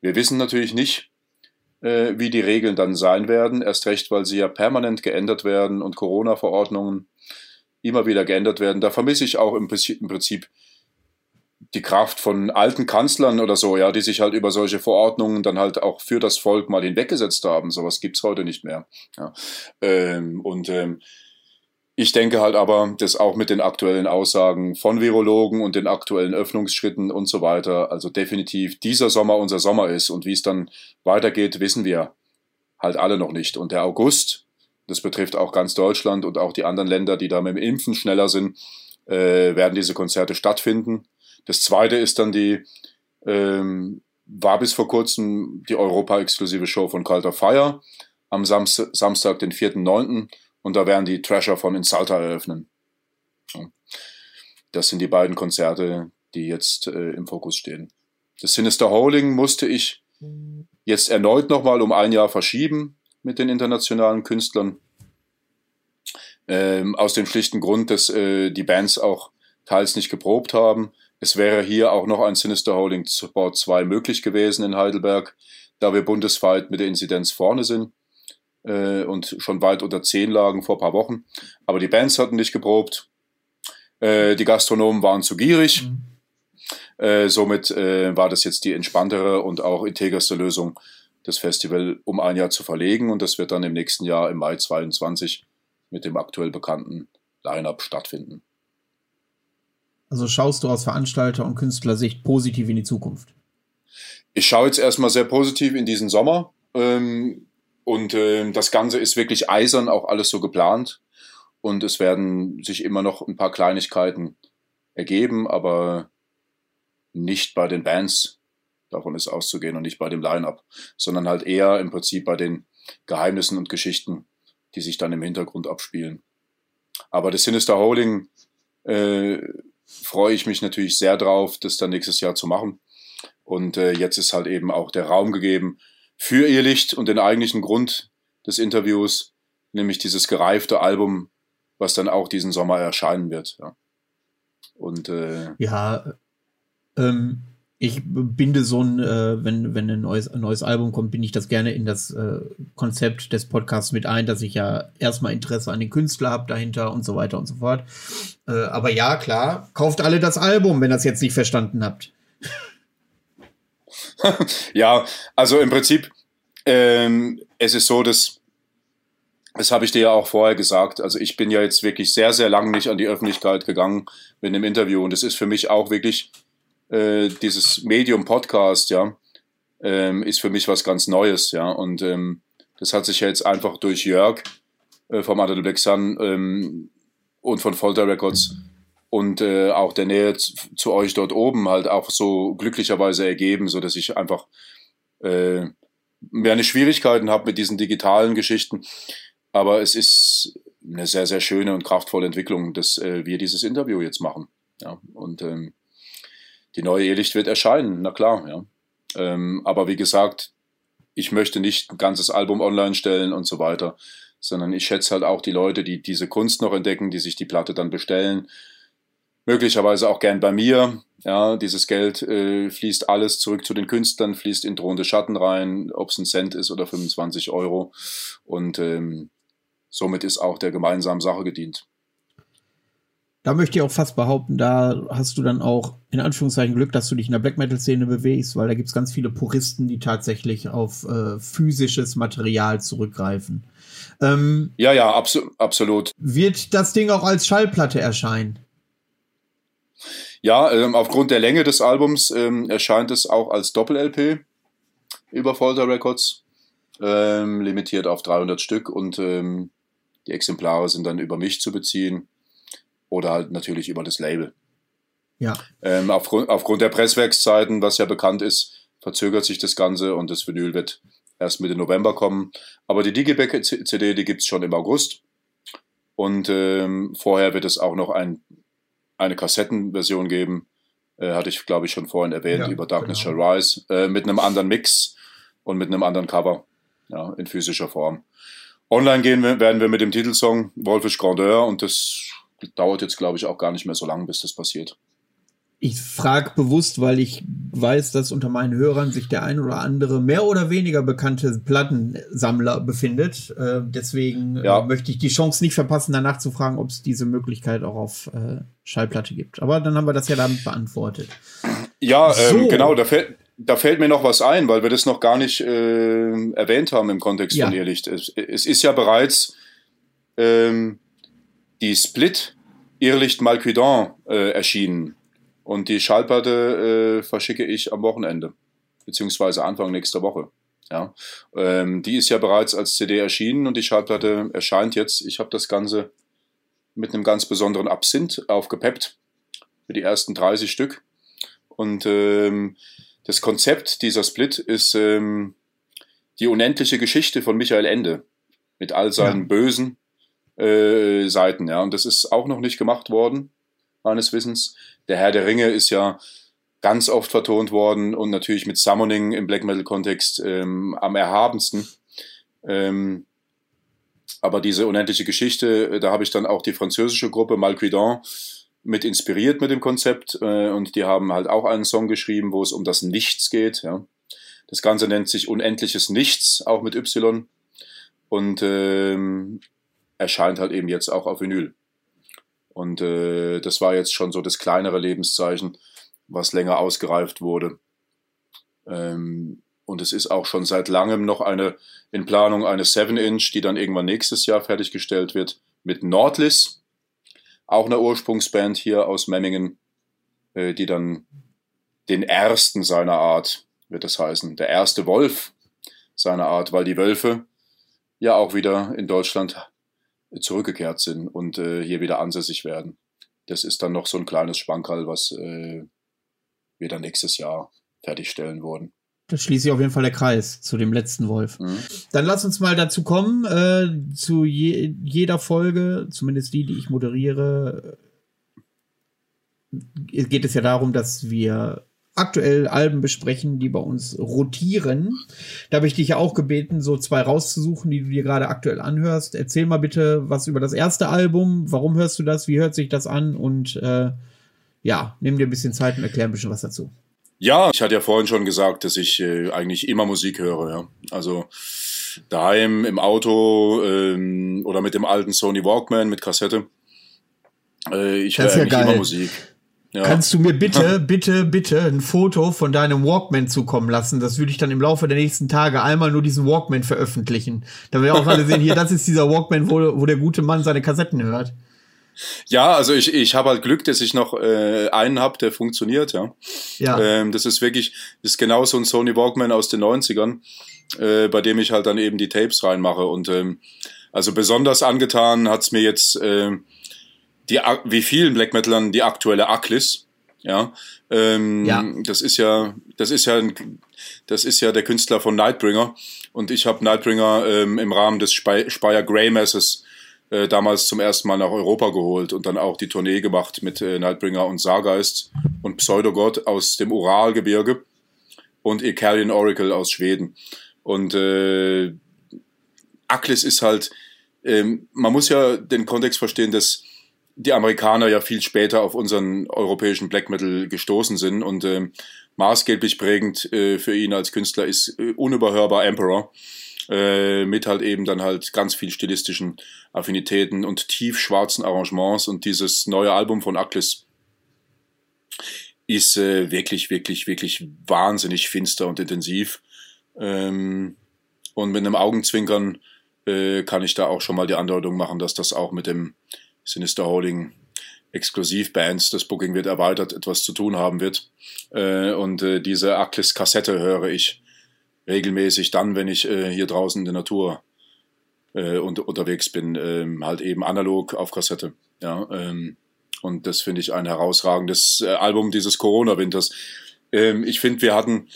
Wir wissen natürlich nicht, äh, wie die Regeln dann sein werden. Erst recht, weil sie ja permanent geändert werden und Corona-Verordnungen immer wieder geändert werden. Da vermisse ich auch im Prinzip die Kraft von alten Kanzlern oder so, ja, die sich halt über solche Verordnungen dann halt auch für das Volk mal hinweggesetzt haben. Sowas gibt's heute nicht mehr. Ja. Ähm, und ähm, ich denke halt aber, dass auch mit den aktuellen Aussagen von Virologen und den aktuellen Öffnungsschritten und so weiter, also definitiv dieser Sommer unser Sommer ist und wie es dann weitergeht, wissen wir halt alle noch nicht. Und der August, das betrifft auch ganz Deutschland und auch die anderen Länder, die da mit dem Impfen schneller sind, äh, werden diese Konzerte stattfinden. Das zweite ist dann die, ähm, war bis vor kurzem die Europa-exklusive Show von Calder Fire am Samst Samstag, den 4.9. Und da werden die Trasher von Insulta eröffnen. Das sind die beiden Konzerte, die jetzt äh, im Fokus stehen. Das Sinister Holding musste ich jetzt erneut nochmal um ein Jahr verschieben mit den internationalen Künstlern. Ähm, aus dem schlichten Grund, dass äh, die Bands auch teils nicht geprobt haben. Es wäre hier auch noch ein Sinister Holding Support 2 möglich gewesen in Heidelberg, da wir bundesweit mit der Inzidenz vorne sind äh, und schon weit unter 10 lagen vor paar Wochen. Aber die Bands hatten nicht geprobt. Äh, die Gastronomen waren zu gierig. Mhm. Äh, somit äh, war das jetzt die entspanntere und auch integerste Lösung, das Festival um ein Jahr zu verlegen. Und das wird dann im nächsten Jahr, im Mai 22, mit dem aktuell bekannten Line-up stattfinden. Also schaust du aus Veranstalter- und Künstlersicht positiv in die Zukunft? Ich schaue jetzt erstmal sehr positiv in diesen Sommer. Ähm, und äh, das Ganze ist wirklich eisern, auch alles so geplant. Und es werden sich immer noch ein paar Kleinigkeiten ergeben, aber nicht bei den Bands, davon ist auszugehen, und nicht bei dem Line-up, sondern halt eher im Prinzip bei den Geheimnissen und Geschichten, die sich dann im Hintergrund abspielen. Aber das Sinister Holding äh, freue ich mich natürlich sehr drauf, das dann nächstes Jahr zu machen. Und äh, jetzt ist halt eben auch der Raum gegeben für ihr Licht und den eigentlichen Grund des Interviews, nämlich dieses gereifte Album, was dann auch diesen Sommer erscheinen wird. Ja. Und äh, ja, ähm, ich binde so ein, äh, wenn, wenn ein neues, ein neues Album kommt, binde ich das gerne in das äh, Konzept des Podcasts mit ein, dass ich ja erstmal Interesse an den Künstler habe dahinter und so weiter und so fort. Äh, aber ja, klar, kauft alle das Album, wenn ihr das jetzt nicht verstanden habt. ja, also im Prinzip, ähm, es ist so, dass, das habe ich dir ja auch vorher gesagt, also ich bin ja jetzt wirklich sehr, sehr lange nicht an die Öffentlichkeit gegangen mit einem Interview und es ist für mich auch wirklich äh, dieses Medium Podcast, ja, ähm, ist für mich was ganz Neues, ja. Und ähm, das hat sich jetzt einfach durch Jörg äh, vom Adel Black Sun ähm, und von Folter Records und äh, auch der Nähe zu, zu, euch dort oben halt auch so glücklicherweise ergeben, so dass ich einfach äh, mehr Schwierigkeiten habe mit diesen digitalen Geschichten. Aber es ist eine sehr, sehr schöne und kraftvolle Entwicklung, dass äh, wir dieses Interview jetzt machen. Ja, und ähm, die neue Irrlicht wird erscheinen, na klar, ja. Ähm, aber wie gesagt, ich möchte nicht ein ganzes Album online stellen und so weiter, sondern ich schätze halt auch die Leute, die diese Kunst noch entdecken, die sich die Platte dann bestellen. Möglicherweise auch gern bei mir. Ja, dieses Geld äh, fließt alles zurück zu den Künstlern, fließt in drohende Schatten rein, ob es ein Cent ist oder 25 Euro. Und ähm, somit ist auch der gemeinsamen Sache gedient da möchte ich auch fast behaupten, da hast du dann auch in Anführungszeichen Glück, dass du dich in der Black Metal-Szene bewegst, weil da gibt es ganz viele Puristen, die tatsächlich auf äh, physisches Material zurückgreifen. Ähm, ja, ja, abso absolut. Wird das Ding auch als Schallplatte erscheinen? Ja, ähm, aufgrund der Länge des Albums ähm, erscheint es auch als Doppel-LP über Folter Records, ähm, limitiert auf 300 Stück und ähm, die Exemplare sind dann über mich zu beziehen oder halt natürlich über das Label. Ja. Ähm, aufgrund, aufgrund der Presswerkszeiten, was ja bekannt ist, verzögert sich das Ganze und das Vinyl wird erst Mitte November kommen. Aber die Digiback-CD, die gibt es schon im August. Und ähm, vorher wird es auch noch ein, eine Kassettenversion geben. Äh, hatte ich, glaube ich, schon vorhin erwähnt, ja, über Darkness genau. Shall Rise. Äh, mit einem anderen Mix und mit einem anderen Cover. Ja, in physischer Form. Online gehen wir, werden wir mit dem Titelsong Wolfisch Grandeur und das dauert jetzt, glaube ich, auch gar nicht mehr so lange, bis das passiert. Ich frage bewusst, weil ich weiß, dass unter meinen Hörern sich der ein oder andere mehr oder weniger bekannte Plattensammler befindet. Äh, deswegen äh, ja. äh, möchte ich die Chance nicht verpassen, danach zu fragen, ob es diese Möglichkeit auch auf äh, Schallplatte gibt. Aber dann haben wir das ja damit beantwortet. Ja, ähm, so. ähm, genau, da fällt, da fällt mir noch was ein, weil wir das noch gar nicht äh, erwähnt haben im Kontext ja. von Irrlicht. Es, es, ist ja bereits ähm, die Split Irrlicht Malcuidon äh, erschienen. Und die Schallplatte äh, verschicke ich am Wochenende, beziehungsweise Anfang nächster Woche. Ja, ähm, die ist ja bereits als CD erschienen und die Schallplatte erscheint jetzt. Ich habe das Ganze mit einem ganz besonderen Absinth aufgepeppt für die ersten 30 Stück. Und ähm, das Konzept dieser Split ist ähm, die unendliche Geschichte von Michael Ende mit all seinen ja. bösen äh, Seiten. Ja, und das ist auch noch nicht gemacht worden, meines Wissens. Der Herr der Ringe ist ja ganz oft vertont worden und natürlich mit Summoning im Black Metal Kontext ähm, am erhabensten. Ähm, aber diese unendliche Geschichte, äh, da habe ich dann auch die französische Gruppe Malcuidon mit inspiriert mit dem Konzept äh, und die haben halt auch einen Song geschrieben, wo es um das Nichts geht. Ja. Das Ganze nennt sich Unendliches Nichts, auch mit Y und ähm, erscheint halt eben jetzt auch auf Vinyl. Und äh, das war jetzt schon so das kleinere Lebenszeichen, was länger ausgereift wurde. Ähm, und es ist auch schon seit langem noch eine in Planung eine 7-Inch, die dann irgendwann nächstes Jahr fertiggestellt wird, mit Nordlis auch eine Ursprungsband hier aus Memmingen, äh, die dann den ersten seiner Art, wird das heißen, der erste Wolf seiner Art, weil die Wölfe ja auch wieder in Deutschland zurückgekehrt sind und äh, hier wieder ansässig werden. Das ist dann noch so ein kleines Spankerl, was äh, wir dann nächstes Jahr fertigstellen wollen. Da schließt sich auf jeden Fall der Kreis zu dem letzten Wolf. Mhm. Dann lass uns mal dazu kommen, äh, zu je, jeder Folge, zumindest die, die ich moderiere, äh, geht es ja darum, dass wir aktuell Alben besprechen, die bei uns rotieren. Da habe ich dich ja auch gebeten, so zwei rauszusuchen, die du dir gerade aktuell anhörst. Erzähl mal bitte was über das erste Album. Warum hörst du das? Wie hört sich das an? Und äh, ja, nimm dir ein bisschen Zeit und erklär ein bisschen was dazu. Ja, ich hatte ja vorhin schon gesagt, dass ich äh, eigentlich immer Musik höre. Ja. Also daheim im Auto ähm, oder mit dem alten Sony Walkman mit Kassette. Äh, ich höre ja eigentlich geil. immer Musik. Ja. Kannst du mir bitte, bitte, bitte ein Foto von deinem Walkman zukommen lassen? Das würde ich dann im Laufe der nächsten Tage einmal nur diesen Walkman veröffentlichen. Da wir auch alle sehen, hier, das ist dieser Walkman, wo, wo der gute Mann seine Kassetten hört. Ja, also ich, ich habe halt Glück, dass ich noch äh, einen habe, der funktioniert, ja. ja. Ähm, das ist wirklich, das ist genau so ein Sony Walkman aus den 90ern, äh, bei dem ich halt dann eben die Tapes reinmache. Und ähm, also besonders angetan hat's mir jetzt, äh, die, wie vielen Black Metalern, die aktuelle Aklis. Ja, ähm, ja. Das ist ja, das ist ja, ein, das ist ja der Künstler von Nightbringer. Und ich habe Nightbringer ähm, im Rahmen des Speyer Grey Masses äh, damals zum ersten Mal nach Europa geholt und dann auch die Tournee gemacht mit äh, Nightbringer und Sargeist und Pseudogott aus dem Uralgebirge und Ikarian Oracle aus Schweden. Und äh, Aklis ist halt, ähm, man muss ja den Kontext verstehen, dass die Amerikaner ja viel später auf unseren europäischen Black Metal gestoßen sind und äh, maßgeblich prägend äh, für ihn als Künstler ist äh, unüberhörbar Emperor äh, mit halt eben dann halt ganz viel stilistischen Affinitäten und tiefschwarzen Arrangements und dieses neue Album von Aklis ist äh, wirklich, wirklich, wirklich wahnsinnig finster und intensiv. Ähm, und mit einem Augenzwinkern äh, kann ich da auch schon mal die Andeutung machen, dass das auch mit dem Sinister Holding Exklusivbands, das Booking wird erweitert, etwas zu tun haben wird. Äh, und äh, diese Aklis-Kassette höre ich regelmäßig dann, wenn ich äh, hier draußen in der Natur äh, unter, unterwegs bin, ähm, halt eben analog auf Kassette. Ja, ähm, und das finde ich ein herausragendes äh, Album dieses Corona-Winters. Ähm, ich finde, wir hatten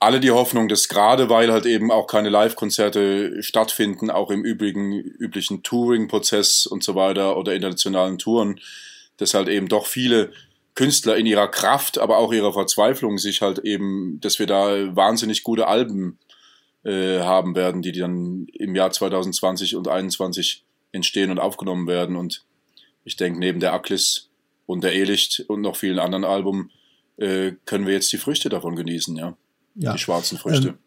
alle die Hoffnung, dass gerade weil halt eben auch keine Live-Konzerte stattfinden, auch im übrigen, üblichen Touring-Prozess und so weiter oder internationalen Touren, dass halt eben doch viele Künstler in ihrer Kraft, aber auch ihrer Verzweiflung sich halt eben, dass wir da wahnsinnig gute Alben äh, haben werden, die dann im Jahr 2020 und 2021 entstehen und aufgenommen werden. Und ich denke, neben der Aklis und der Elicht und noch vielen anderen Alben äh, können wir jetzt die Früchte davon genießen, ja. Ja. Die schwarzen Früchte. Ähm,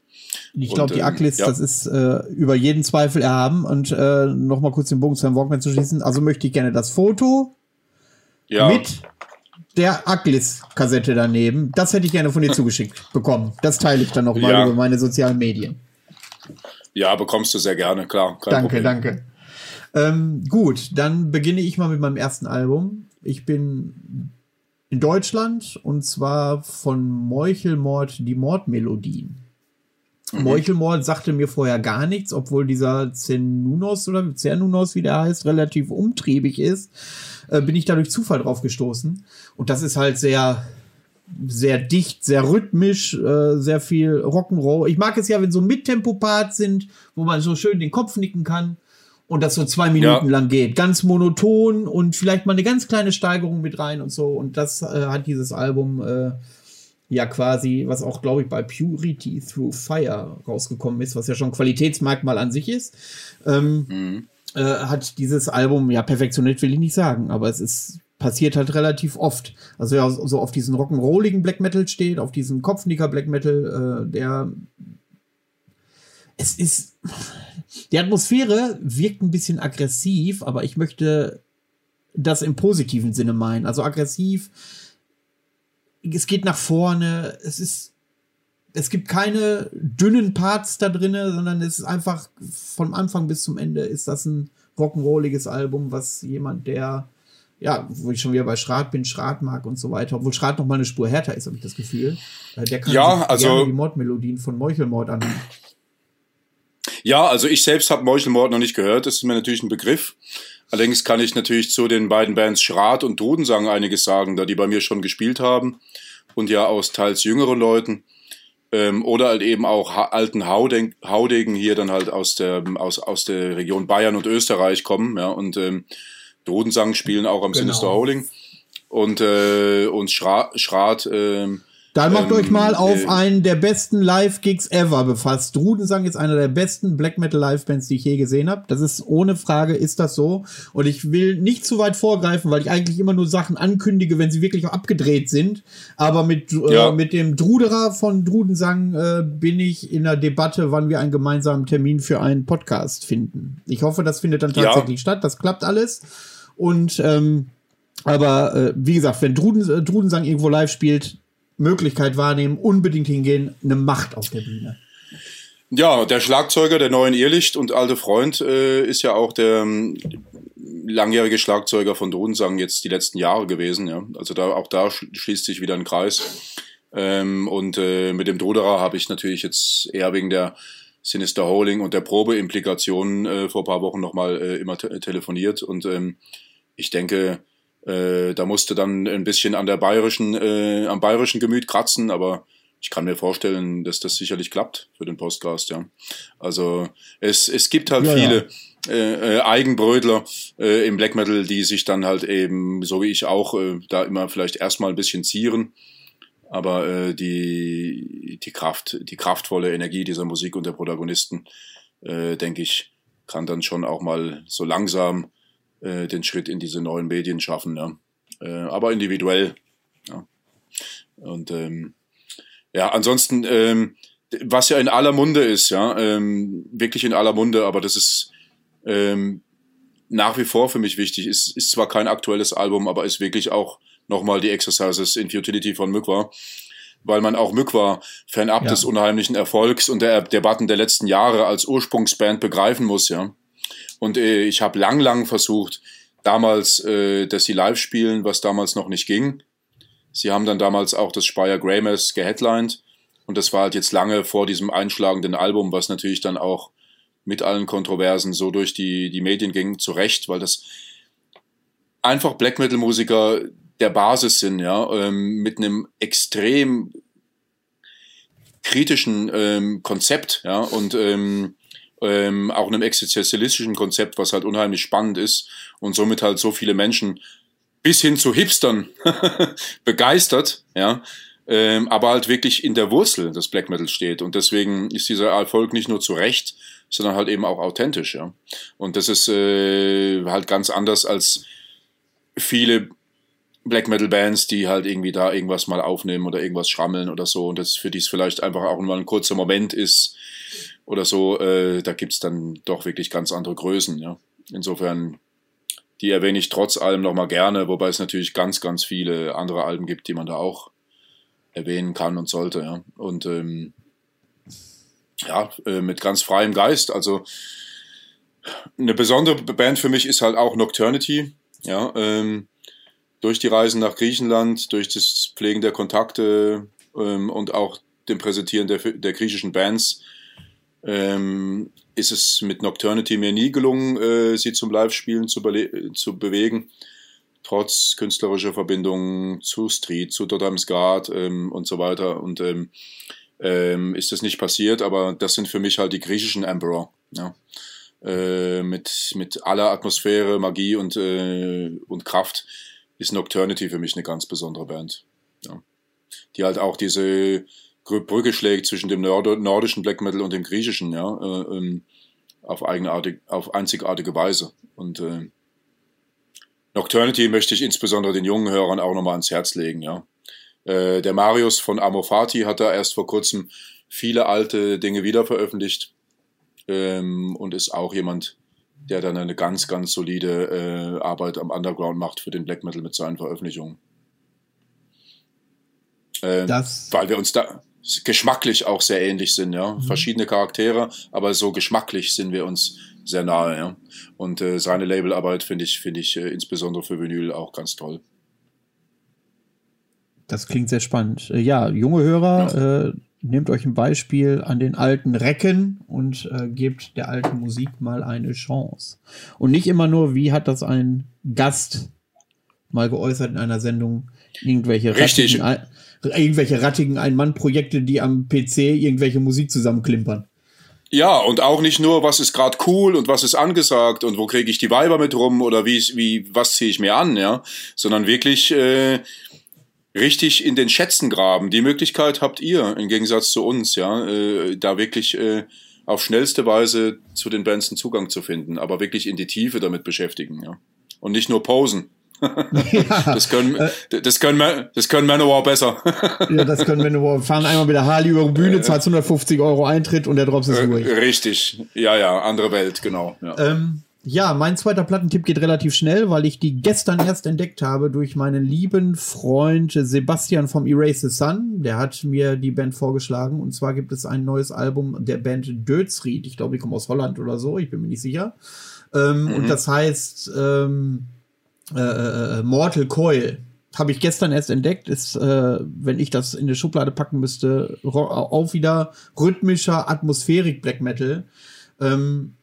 ich glaube, die ähm, Acklist, ja. das ist äh, über jeden Zweifel erhaben. Und äh, nochmal kurz den Bogen zu Herrn Walkman zu schließen. Also möchte ich gerne das Foto ja. mit der Acklist-Kassette daneben. Das hätte ich gerne von dir zugeschickt bekommen. Das teile ich dann nochmal ja. über meine sozialen Medien. Ja, bekommst du sehr gerne, klar. danke, Problem. danke. Ähm, gut, dann beginne ich mal mit meinem ersten Album. Ich bin in Deutschland und zwar von Meuchelmord die Mordmelodien. Mhm. Meuchelmord sagte mir vorher gar nichts, obwohl dieser Zenunos oder Cernunos, wie der heißt, relativ umtriebig ist, äh, bin ich da durch Zufall drauf gestoßen. Und das ist halt sehr, sehr dicht, sehr rhythmisch, äh, sehr viel Rock'n'Roll. Ich mag es ja, wenn so Mittempo-Parts sind, wo man so schön den Kopf nicken kann und das so zwei Minuten ja. lang geht. Ganz monoton und vielleicht mal eine ganz kleine Steigerung mit rein und so. Und das äh, hat dieses Album äh, ja quasi, was auch, glaube ich, bei Purity Through Fire rausgekommen ist, was ja schon ein Qualitätsmerkmal an sich ist. Ähm, mhm. äh, hat dieses Album, ja, perfektioniert will ich nicht sagen, aber es ist passiert halt relativ oft. Also ja, so auf diesen rock'n'rolligen Black Metal steht, auf diesen Kopfnicker Black Metal, äh, der es ist die Atmosphäre wirkt ein bisschen aggressiv, aber ich möchte das im positiven Sinne meinen. Also aggressiv, es geht nach vorne, es ist, es gibt keine dünnen Parts da drinne, sondern es ist einfach vom Anfang bis zum Ende ist das ein rock'n'rolliges Album, was jemand, der ja, wo ich schon wieder bei Schrat bin, Schrat mag und so weiter, obwohl Schrat noch mal eine Spur härter ist, habe ich das Gefühl. Äh, der kann ja, also die Mordmelodien von Meuchelmord anhören. Ja, also ich selbst habe Meuchelmord noch nicht gehört. Das ist mir natürlich ein Begriff. Allerdings kann ich natürlich zu den beiden Bands Schrat und Dudensang einiges sagen, da die bei mir schon gespielt haben und ja aus teils jüngeren Leuten ähm, oder halt eben auch ha alten Haudeng Haudegen hier dann halt aus der aus aus der Region Bayern und Österreich kommen, ja und ähm, Dudensang spielen auch am genau. Sinister Holding und äh, und Schrat, Schrat ähm, dann macht ähm, euch mal auf äh, einen der besten Live-Gigs ever befasst. Drudensang ist einer der besten Black Metal Live-Bands, die ich je gesehen habe. Das ist ohne Frage, ist das so. Und ich will nicht zu weit vorgreifen, weil ich eigentlich immer nur Sachen ankündige, wenn sie wirklich auch abgedreht sind. Aber mit, äh, ja. äh, mit dem Druderer von Drudensang äh, bin ich in der Debatte, wann wir einen gemeinsamen Termin für einen Podcast finden. Ich hoffe, das findet dann tatsächlich ja. statt. Das klappt alles. Und ähm, aber äh, wie gesagt, wenn Druden, äh, Drudensang irgendwo live spielt, Möglichkeit wahrnehmen, unbedingt hingehen, eine Macht auf der Bühne. Ja, der Schlagzeuger der neuen Irrlicht und alte Freund äh, ist ja auch der ähm, langjährige Schlagzeuger von Dodensang jetzt die letzten Jahre gewesen. Ja, also da auch da schließt sich wieder ein Kreis. Ähm, und äh, mit dem Droderer habe ich natürlich jetzt eher wegen der Sinister Holding und der Probeimplikationen äh, vor paar Wochen nochmal äh, immer te telefoniert und ähm, ich denke, äh, da musste dann ein bisschen an der bayerischen, äh, am bayerischen Gemüt kratzen, aber ich kann mir vorstellen, dass das sicherlich klappt für den Postcast, ja. Also es, es gibt halt ja, viele ja. Äh, äh, Eigenbrödler äh, im Black Metal, die sich dann halt eben, so wie ich auch, äh, da immer vielleicht erstmal ein bisschen zieren. Aber äh, die, die Kraft, die kraftvolle Energie dieser Musik und der Protagonisten, äh, denke ich, kann dann schon auch mal so langsam äh, den Schritt in diese neuen Medien schaffen. Ja. Äh, aber individuell. Ja. Und ähm, ja, ansonsten, ähm, was ja in aller Munde ist, ja, ähm, wirklich in aller Munde, aber das ist ähm, nach wie vor für mich wichtig. Ist, ist zwar kein aktuelles Album, aber ist wirklich auch nochmal die Exercises in Futility von Mykwa weil man auch Mykwa fernab ja. des unheimlichen Erfolgs und der Debatten der letzten Jahre als Ursprungsband begreifen muss, ja. Und äh, ich habe lang, lang versucht, damals, äh, dass sie live spielen, was damals noch nicht ging. Sie haben dann damals auch das Speyer Grammars geheadlined. Und das war halt jetzt lange vor diesem einschlagenden Album, was natürlich dann auch mit allen Kontroversen so durch die, die Medien ging, zu Recht, weil das einfach Black Metal Musiker der Basis sind, ja, ähm, mit einem extrem kritischen ähm, Konzept, ja, und ähm, ähm, auch einem existenzialistischen Konzept, was halt unheimlich spannend ist und somit halt so viele Menschen bis hin zu Hipstern begeistert, ja, ähm, aber halt wirklich in der Wurzel des Black Metal steht. Und deswegen ist dieser Erfolg nicht nur zu Recht, sondern halt eben auch authentisch, ja. Und das ist äh, halt ganz anders als viele Black Metal Bands, die halt irgendwie da irgendwas mal aufnehmen oder irgendwas schrammeln oder so. Und das für die es vielleicht einfach auch mal ein kurzer Moment ist oder so, äh, da gibt's dann doch wirklich ganz andere Größen, ja. Insofern, die erwähne ich trotz allem nochmal gerne, wobei es natürlich ganz, ganz viele andere Alben gibt, die man da auch erwähnen kann und sollte, ja. Und ähm, ja, äh, mit ganz freiem Geist. Also eine besondere Band für mich ist halt auch Nocturnity, ja. Ähm, durch die Reisen nach Griechenland, durch das Pflegen der Kontakte ähm, und auch dem Präsentieren der, der griechischen Bands ähm, ist es mit Nocturnity mir nie gelungen, äh, sie zum Live-Spielen zu, zu bewegen. Trotz künstlerischer Verbindungen zu Street, zu Dodams Guard ähm, und so weiter. Und ähm, ähm, ist das nicht passiert, aber das sind für mich halt die griechischen Emperor. Ja. Äh, mit, mit aller Atmosphäre, Magie und, äh, und Kraft ist Nocturnity für mich eine ganz besondere Band. Ja. Die halt auch diese Brücke schlägt zwischen dem Nord nordischen Black Metal und dem griechischen, ja, äh, ähm, auf eigenartig, auf einzigartige Weise. Und äh, Nocturnity möchte ich insbesondere den jungen Hörern auch nochmal ans Herz legen, ja. Äh, der Marius von Amorfati hat da erst vor kurzem viele alte Dinge wieder veröffentlicht ähm, und ist auch jemand, der dann eine ganz, ganz solide äh, Arbeit am Underground macht für den Black Metal mit seinen Veröffentlichungen. Das weil wir uns da geschmacklich auch sehr ähnlich sind, ja. Mhm. Verschiedene Charaktere, aber so geschmacklich sind wir uns sehr nahe, ja. Und äh, seine Labelarbeit finde ich, finde ich äh, insbesondere für Vinyl auch ganz toll. Das klingt sehr spannend. Äh, ja, junge Hörer, ja. Äh, nehmt euch ein Beispiel an den alten Recken und äh, gebt der alten Musik mal eine Chance. Und nicht immer nur, wie hat das ein Gast mal geäußert in einer Sendung, irgendwelche Richtig. rattigen, irgendwelche rattigen Ein-Mann-Projekte, die am PC irgendwelche Musik zusammenklimpern. Ja, und auch nicht nur, was ist gerade cool und was ist angesagt und wo kriege ich die Weiber mit rum oder wie, wie was ziehe ich mir an, ja, sondern wirklich äh, richtig in den Schätzen graben. Die Möglichkeit habt ihr im Gegensatz zu uns, ja, äh, da wirklich äh, auf schnellste Weise zu den Bands einen Zugang zu finden, aber wirklich in die Tiefe damit beschäftigen, ja. Und nicht nur posen. Ja, das können, äh, das können, das können Manowar besser. ja, das können Manowar. Fahren einmal mit der Harley über die Bühne, zahlt 150 Euro Eintritt und der Drops ist ruhig. Richtig. Ja, ja, andere Welt, genau. Ja. Ähm, ja, mein zweiter Plattentipp geht relativ schnell, weil ich die gestern erst entdeckt habe durch meinen lieben Freund Sebastian vom Erase the Sun. Der hat mir die Band vorgeschlagen. Und zwar gibt es ein neues Album der Band Dödsried. Ich glaube, die kommen aus Holland oder so. Ich bin mir nicht sicher. Ähm, mhm. Und das heißt ähm, äh, äh, äh, Mortal Coil. Habe ich gestern erst entdeckt. Ist, äh, wenn ich das in die Schublade packen müsste, auch wieder rhythmischer Atmosphärik Black Metal. Ähm,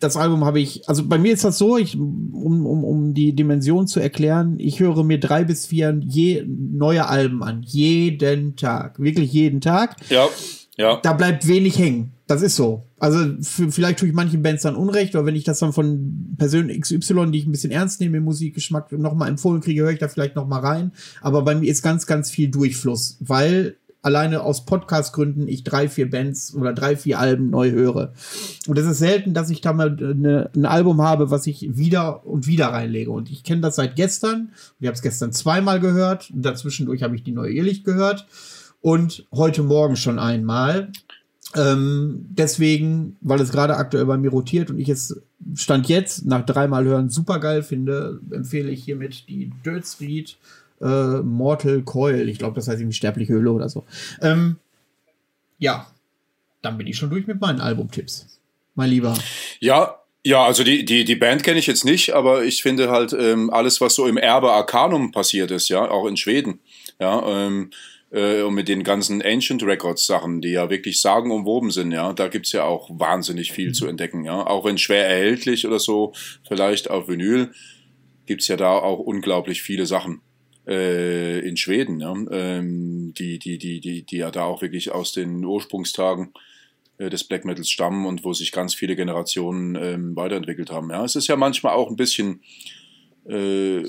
das Album habe ich, also bei mir ist das so, ich, um, um, um die Dimension zu erklären, ich höre mir drei bis vier je, neue Alben an. Jeden Tag. Wirklich jeden Tag. Ja. Ja. Da bleibt wenig hängen. Das ist so. Also vielleicht tue ich manchen Bands dann Unrecht, aber wenn ich das dann von Personen XY, die ich ein bisschen ernst nehme im Musikgeschmack, nochmal empfohlen kriege, höre ich da vielleicht nochmal rein. Aber bei mir ist ganz, ganz viel Durchfluss, weil alleine aus Podcast-Gründen ich drei, vier Bands oder drei, vier Alben neu höre. Und es ist selten, dass ich da mal eine, ein Album habe, was ich wieder und wieder reinlege. Und ich kenne das seit gestern. Ich habe es gestern zweimal gehört. Dazwischendurch habe ich die neue Irrlicht gehört. Und heute Morgen schon einmal. Ähm, deswegen, weil es gerade aktuell bei mir rotiert und ich es Stand jetzt nach dreimal hören super geil finde, empfehle ich hiermit die Street äh, Mortal Coil. Ich glaube, das heißt irgendwie sterbliche Höhle oder so. Ähm, ja, dann bin ich schon durch mit meinen Albumtipps. Mein Lieber. Ja, ja, also die, die, die Band kenne ich jetzt nicht, aber ich finde halt ähm, alles, was so im Erbe Arcanum passiert ist, ja, auch in Schweden, ja, ähm, äh, und mit den ganzen Ancient Records Sachen, die ja wirklich sagenumwoben sind, ja, da gibt's ja auch wahnsinnig viel mhm. zu entdecken, ja, auch wenn schwer erhältlich oder so, vielleicht auf Vinyl, gibt's ja da auch unglaublich viele Sachen äh, in Schweden, ja, ähm, die, die, die, die, die ja da auch wirklich aus den Ursprungstagen äh, des Black Metals stammen und wo sich ganz viele Generationen ähm, weiterentwickelt haben. Ja, es ist ja manchmal auch ein bisschen äh,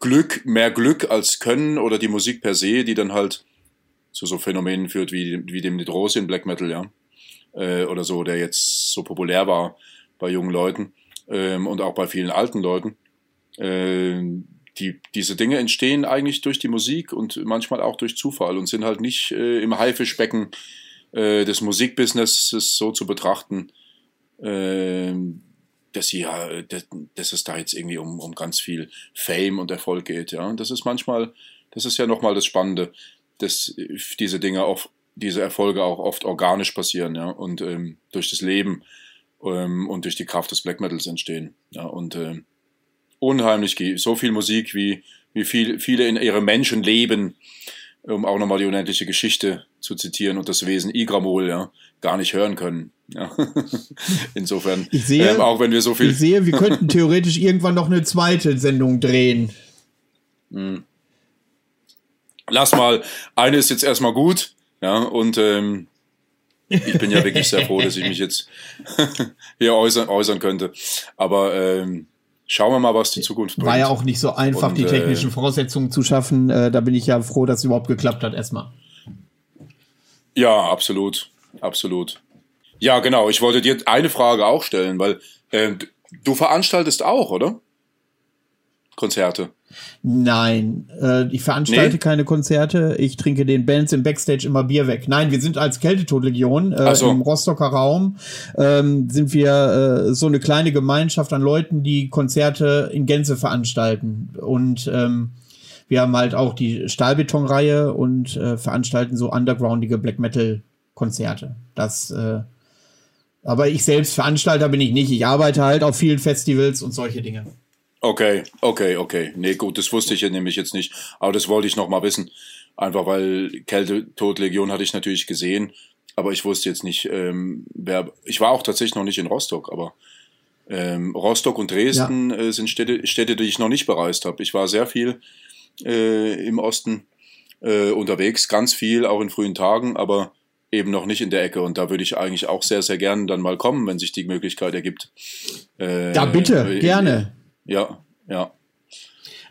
Glück, mehr Glück als Können oder die Musik per se, die dann halt zu so Phänomenen führt wie, wie dem Nidrose in Black Metal, ja, äh, oder so, der jetzt so populär war bei jungen Leuten ähm, und auch bei vielen alten Leuten. äh, die, diese Dinge entstehen eigentlich durch die Musik und manchmal auch durch Zufall und sind halt nicht äh, im Haifischbecken äh, des Musikbusinesses so zu betrachten, äh, dass, sie, ja, dass, es da jetzt irgendwie um, um ganz viel Fame und Erfolg geht. Ja? Und das ist manchmal, das ist ja nochmal das Spannende, dass diese Dinge auch, diese Erfolge auch oft organisch passieren ja? und ähm, durch das Leben ähm, und durch die Kraft des Black Metals entstehen. Ja? Und ähm, unheimlich so viel Musik, wie, wie viel, viele in ihrem Menschenleben, um auch nochmal die unendliche Geschichte zu zitieren und das Wesen Igramol, ja, gar nicht hören können. Ja. Insofern, ich sehe, ähm, auch wenn wir so viel. Ich sehe, wir könnten theoretisch irgendwann noch eine zweite Sendung drehen. Hm. Lass mal, eine ist jetzt erstmal gut, ja, und ähm, ich bin ja wirklich sehr froh, dass ich mich jetzt hier äußern, äußern könnte. Aber ähm, Schauen wir mal, was die Zukunft bringt. War ja auch nicht so einfach, Und, die technischen äh, Voraussetzungen zu schaffen. Äh, da bin ich ja froh, dass es überhaupt geklappt hat, erstmal. Ja, absolut. Absolut. Ja, genau. Ich wollte dir eine Frage auch stellen, weil äh, du veranstaltest auch, oder? Konzerte. Nein, äh, ich veranstalte nee? keine Konzerte. Ich trinke den Bands im Backstage immer Bier weg. Nein, wir sind als Kältetodlegion äh, so. im Rostocker Raum ähm, sind wir äh, so eine kleine Gemeinschaft an Leuten, die Konzerte in Gänze veranstalten und ähm, wir haben halt auch die Stahlbetonreihe und äh, veranstalten so undergroundige Black Metal Konzerte. Das äh, aber ich selbst Veranstalter bin ich nicht. Ich arbeite halt auf vielen Festivals und solche Dinge. Okay, okay, okay. Nee, gut, das wusste ich ja nämlich jetzt nicht. Aber das wollte ich noch mal wissen. Einfach weil Kälte, Tod, Legion hatte ich natürlich gesehen. Aber ich wusste jetzt nicht, ähm, wer. Ich war auch tatsächlich noch nicht in Rostock, aber ähm, Rostock und Dresden ja. äh, sind Städte, Städte, die ich noch nicht bereist habe. Ich war sehr viel äh, im Osten äh, unterwegs, ganz viel, auch in frühen Tagen, aber eben noch nicht in der Ecke. Und da würde ich eigentlich auch sehr, sehr gerne dann mal kommen, wenn sich die Möglichkeit ergibt. Äh, ja, bitte, äh, gerne. Ja, ja.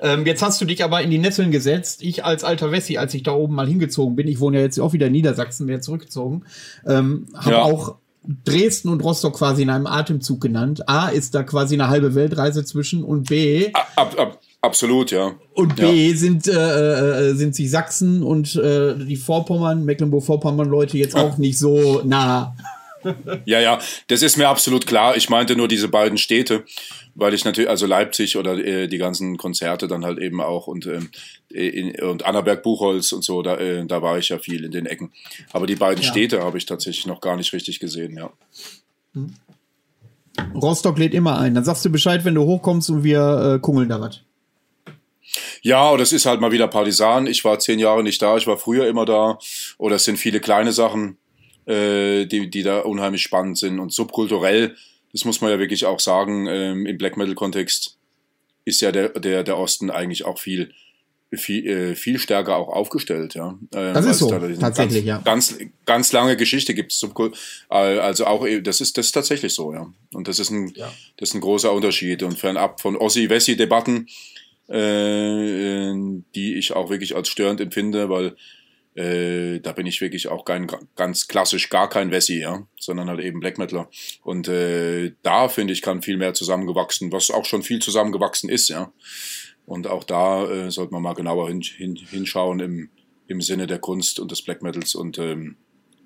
Ähm, jetzt hast du dich aber in die Nesseln gesetzt. Ich als alter Wessi, als ich da oben mal hingezogen bin, ich wohne ja jetzt auch wieder in Niedersachsen, wieder zurückgezogen, ähm, habe ja. auch Dresden und Rostock quasi in einem Atemzug genannt. A ist da quasi eine halbe Weltreise zwischen und B. Ab, ab, absolut, ja. Und B ja. sind äh, äh, sind sich Sachsen und äh, die Vorpommern, Mecklenburg-Vorpommern-Leute jetzt auch nicht so nah. Ja, ja, das ist mir absolut klar. Ich meinte nur diese beiden Städte weil ich natürlich, also Leipzig oder äh, die ganzen Konzerte dann halt eben auch und, ähm, in, und Annaberg Buchholz und so, da, äh, da war ich ja viel in den Ecken. Aber die beiden ja. Städte habe ich tatsächlich noch gar nicht richtig gesehen, ja. Hm. Rostock lädt immer ein. Dann sagst du Bescheid, wenn du hochkommst und wir äh, kungeln da was. Ja, oder es ist halt mal wieder Partisan. Ich war zehn Jahre nicht da, ich war früher immer da. Oder es sind viele kleine Sachen, äh, die, die da unheimlich spannend sind. Und subkulturell das muss man ja wirklich auch sagen, ähm, im Black Metal-Kontext ist ja der, der, der Osten eigentlich auch viel, viel, äh, viel stärker auch aufgestellt. Ja. Ähm, das ist so, da tatsächlich, ganz, ja. Ganz, ganz lange Geschichte gibt es. Also auch, das ist, das ist tatsächlich so, ja. Und das ist ein, ja. das ist ein großer Unterschied. Und fernab von Ossi-Wessi-Debatten, äh, die ich auch wirklich als störend empfinde, weil äh, da bin ich wirklich auch kein, ganz klassisch gar kein Wessi, ja, sondern halt eben Black Metaler. Und äh, da finde ich, kann viel mehr zusammengewachsen, was auch schon viel zusammengewachsen ist, ja. Und auch da äh, sollte man mal genauer hin, hin, hinschauen im, im Sinne der Kunst und des Black Metals und ähm,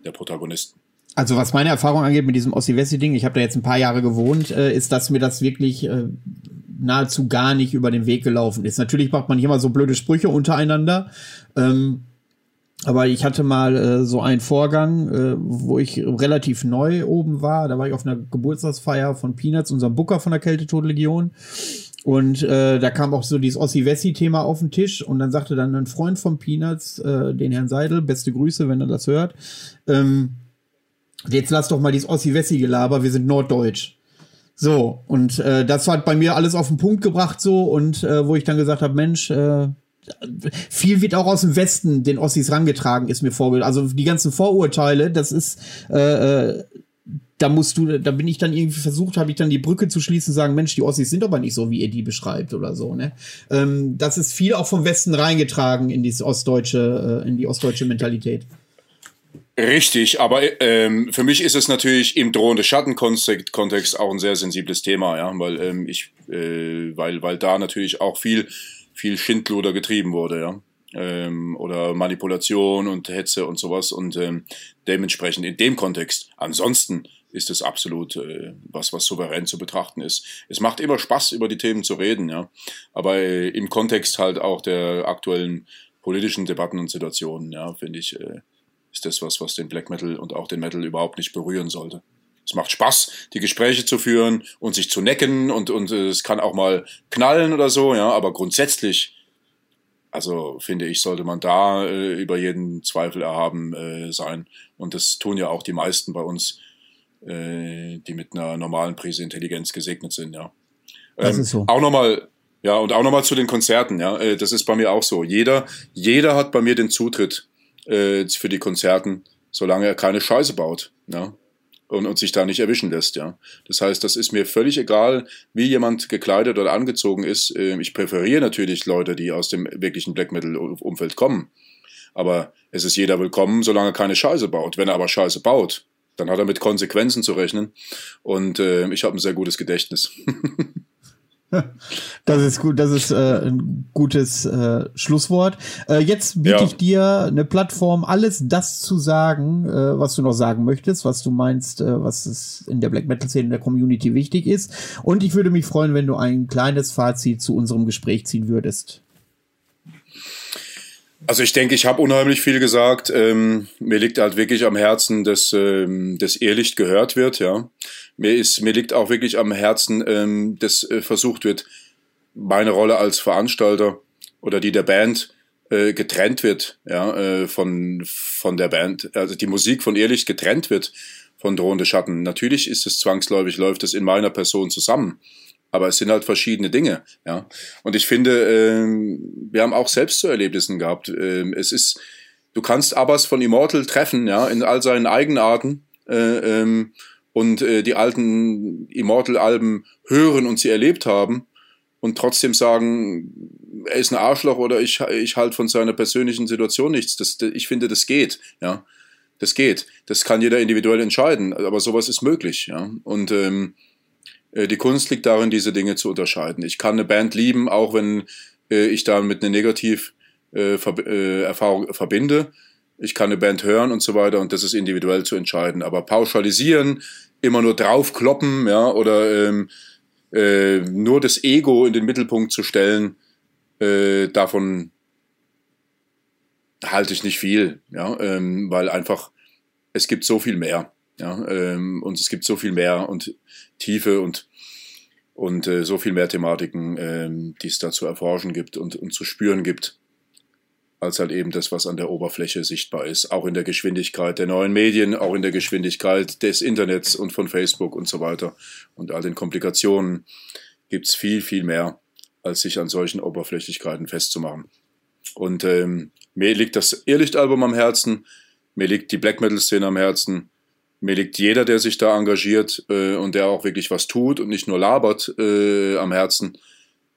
der Protagonisten. Also was meine Erfahrung angeht mit diesem Ossi-Wessi-Ding, ich habe da jetzt ein paar Jahre gewohnt, äh, ist, dass mir das wirklich äh, nahezu gar nicht über den Weg gelaufen ist. Natürlich macht man hier mal so blöde Sprüche untereinander. Ähm, aber ich hatte mal äh, so einen Vorgang, äh, wo ich relativ neu oben war. Da war ich auf einer Geburtstagsfeier von Peanuts, unserem Booker von der Kältetodlegion. Und äh, da kam auch so dieses Ossi-Wessi-Thema auf den Tisch. Und dann sagte dann ein Freund von Peanuts, äh, den Herrn Seidel, beste Grüße, wenn er das hört, ähm, jetzt lass doch mal dieses Ossi-Wessi-Gelaber, wir sind norddeutsch. So, und äh, das hat bei mir alles auf den Punkt gebracht so. Und äh, wo ich dann gesagt habe, Mensch, äh, viel wird auch aus dem Westen den Ossis rangetragen, ist mir vorgestellt. Also die ganzen Vorurteile, das ist, äh, äh, da musst du, da bin ich dann irgendwie versucht, habe ich dann die Brücke zu schließen, sagen, Mensch, die Ossis sind aber nicht so, wie ihr die beschreibt oder so. Ne? Ähm, das ist viel auch vom Westen reingetragen in die ostdeutsche, äh, in die ostdeutsche Mentalität. Richtig, aber ähm, für mich ist es natürlich im drohenden Schattenkontext auch ein sehr sensibles Thema, ja, weil ähm, ich äh, weil, weil da natürlich auch viel, viel Schindluder getrieben wurde, ja. Ähm, oder Manipulation und Hetze und sowas und ähm, dementsprechend in dem Kontext. Ansonsten ist es absolut äh, was, was souverän zu betrachten ist. Es macht immer Spaß, über die Themen zu reden, ja. Aber äh, im Kontext halt auch der aktuellen politischen Debatten und Situationen, ja, finde ich, äh, ist das was, was den Black Metal und auch den Metal überhaupt nicht berühren sollte. Es macht Spaß, die Gespräche zu führen und sich zu necken und, und äh, es kann auch mal knallen oder so, ja, aber grundsätzlich, also finde ich, sollte man da äh, über jeden Zweifel erhaben äh, sein. Und das tun ja auch die meisten bei uns, äh, die mit einer normalen Prise Intelligenz gesegnet sind, ja. Das ähm, ist so. Auch nochmal, ja, und auch nochmal zu den Konzerten, ja, äh, das ist bei mir auch so. Jeder, jeder hat bei mir den Zutritt äh, für die Konzerten, solange er keine Scheiße baut, ja. Und, und sich da nicht erwischen lässt, ja. Das heißt, das ist mir völlig egal, wie jemand gekleidet oder angezogen ist. Äh, ich präferiere natürlich Leute, die aus dem wirklichen Black Metal-Umfeld kommen. Aber es ist jeder willkommen, solange er keine Scheiße baut. Wenn er aber Scheiße baut, dann hat er mit Konsequenzen zu rechnen. Und äh, ich habe ein sehr gutes Gedächtnis. Das ist gut, das ist äh, ein gutes äh, Schlusswort. Äh, jetzt biete ja. ich dir eine Plattform, alles das zu sagen, äh, was du noch sagen möchtest, was du meinst, äh, was es in der Black Metal Szene in der Community wichtig ist. Und ich würde mich freuen, wenn du ein kleines Fazit zu unserem Gespräch ziehen würdest. Also ich denke, ich habe unheimlich viel gesagt. Ähm, mir liegt halt wirklich am Herzen, dass ähm, das Ehrlicht gehört wird. Ja, mir ist mir liegt auch wirklich am Herzen, ähm, dass äh, versucht wird, meine Rolle als Veranstalter oder die der Band äh, getrennt wird, ja, äh, von von der Band, also die Musik von Ehrlicht getrennt wird von drohende Schatten. Natürlich ist es zwangsläufig, läuft es in meiner Person zusammen aber es sind halt verschiedene Dinge, ja. Und ich finde, ähm, wir haben auch selbst so Erlebnissen gehabt. Ähm, es ist, du kannst Abbas von Immortal treffen, ja, in all seinen Eigenarten äh, ähm, und äh, die alten Immortal-Alben hören und sie erlebt haben und trotzdem sagen, er ist ein Arschloch oder ich, ich halt von seiner persönlichen Situation nichts. Das, ich finde, das geht, ja. Das geht. Das kann jeder individuell entscheiden, aber sowas ist möglich, ja. Und ähm, äh, die Kunst liegt darin, diese Dinge zu unterscheiden. Ich kann eine Band lieben, auch wenn äh, ich damit eine Negativ-Erfahrung äh, verbinde. Ich kann eine Band hören und so weiter und das ist individuell zu entscheiden. Aber pauschalisieren, immer nur draufkloppen, ja, oder ähm, äh, nur das Ego in den Mittelpunkt zu stellen, äh, davon halte ich nicht viel, ja, ähm, weil einfach es gibt so viel mehr. Ja, ähm, und es gibt so viel mehr und Tiefe und, und äh, so viel mehr Thematiken, ähm, die es da zu erforschen gibt und, und zu spüren gibt, als halt eben das, was an der Oberfläche sichtbar ist. Auch in der Geschwindigkeit der neuen Medien, auch in der Geschwindigkeit des Internets und von Facebook und so weiter und all den Komplikationen gibt's viel, viel mehr, als sich an solchen Oberflächlichkeiten festzumachen. Und ähm, mir liegt das Irrlichtalbum am Herzen, mir liegt die Black Metal-Szene am Herzen, mir liegt jeder, der sich da engagiert äh, und der auch wirklich was tut und nicht nur labert äh, am Herzen,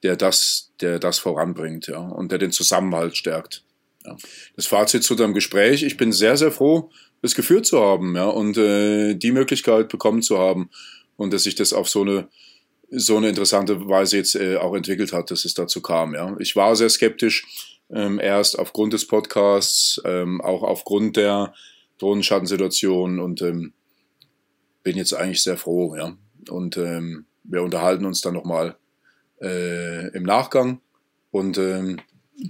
der das, der das voranbringt, ja, und der den Zusammenhalt stärkt. Ja. Das Fazit zu deinem Gespräch: Ich bin sehr, sehr froh, es geführt zu haben, ja, und äh, die Möglichkeit bekommen zu haben und dass sich das auf so eine so eine interessante Weise jetzt äh, auch entwickelt hat, dass es dazu kam. Ja, ich war sehr skeptisch ähm, erst aufgrund des Podcasts, ähm, auch aufgrund der Drohnenschattensituation und ähm, bin jetzt eigentlich sehr froh, ja. Und ähm, wir unterhalten uns dann nochmal äh, im Nachgang. Und ähm,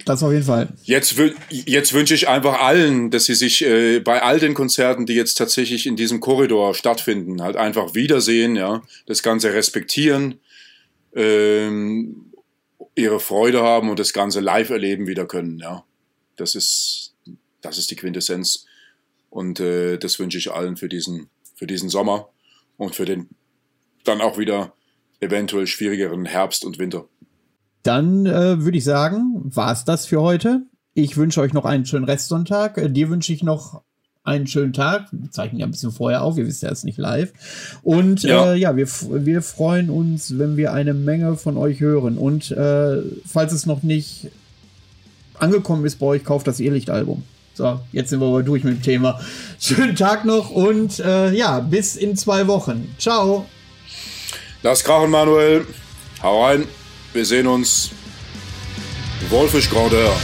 das auf jeden Fall. Jetzt, jetzt wünsche ich einfach allen, dass sie sich äh, bei all den Konzerten, die jetzt tatsächlich in diesem Korridor stattfinden, halt einfach wiedersehen, ja, das Ganze respektieren, ähm, ihre Freude haben und das Ganze live erleben wieder können, ja. Das ist, das ist die Quintessenz und äh, das wünsche ich allen für diesen, für diesen Sommer und für den dann auch wieder eventuell schwierigeren Herbst und Winter. Dann äh, würde ich sagen, war's das für heute. Ich wünsche euch noch einen schönen Restsonntag. Äh, dir wünsche ich noch einen schönen Tag. Wir zeichnen ja ein bisschen vorher auf, ihr wisst ja, es ist nicht live. Und ja, äh, ja wir, wir freuen uns, wenn wir eine Menge von euch hören. Und äh, falls es noch nicht angekommen ist bei euch, kauft das Irrlicht-Album. So, jetzt sind wir aber durch mit dem Thema. Schönen Tag noch und äh, ja, bis in zwei Wochen. Ciao. Lass krachen, Manuel. Hau rein, wir sehen uns. Wolfisch Grandeur.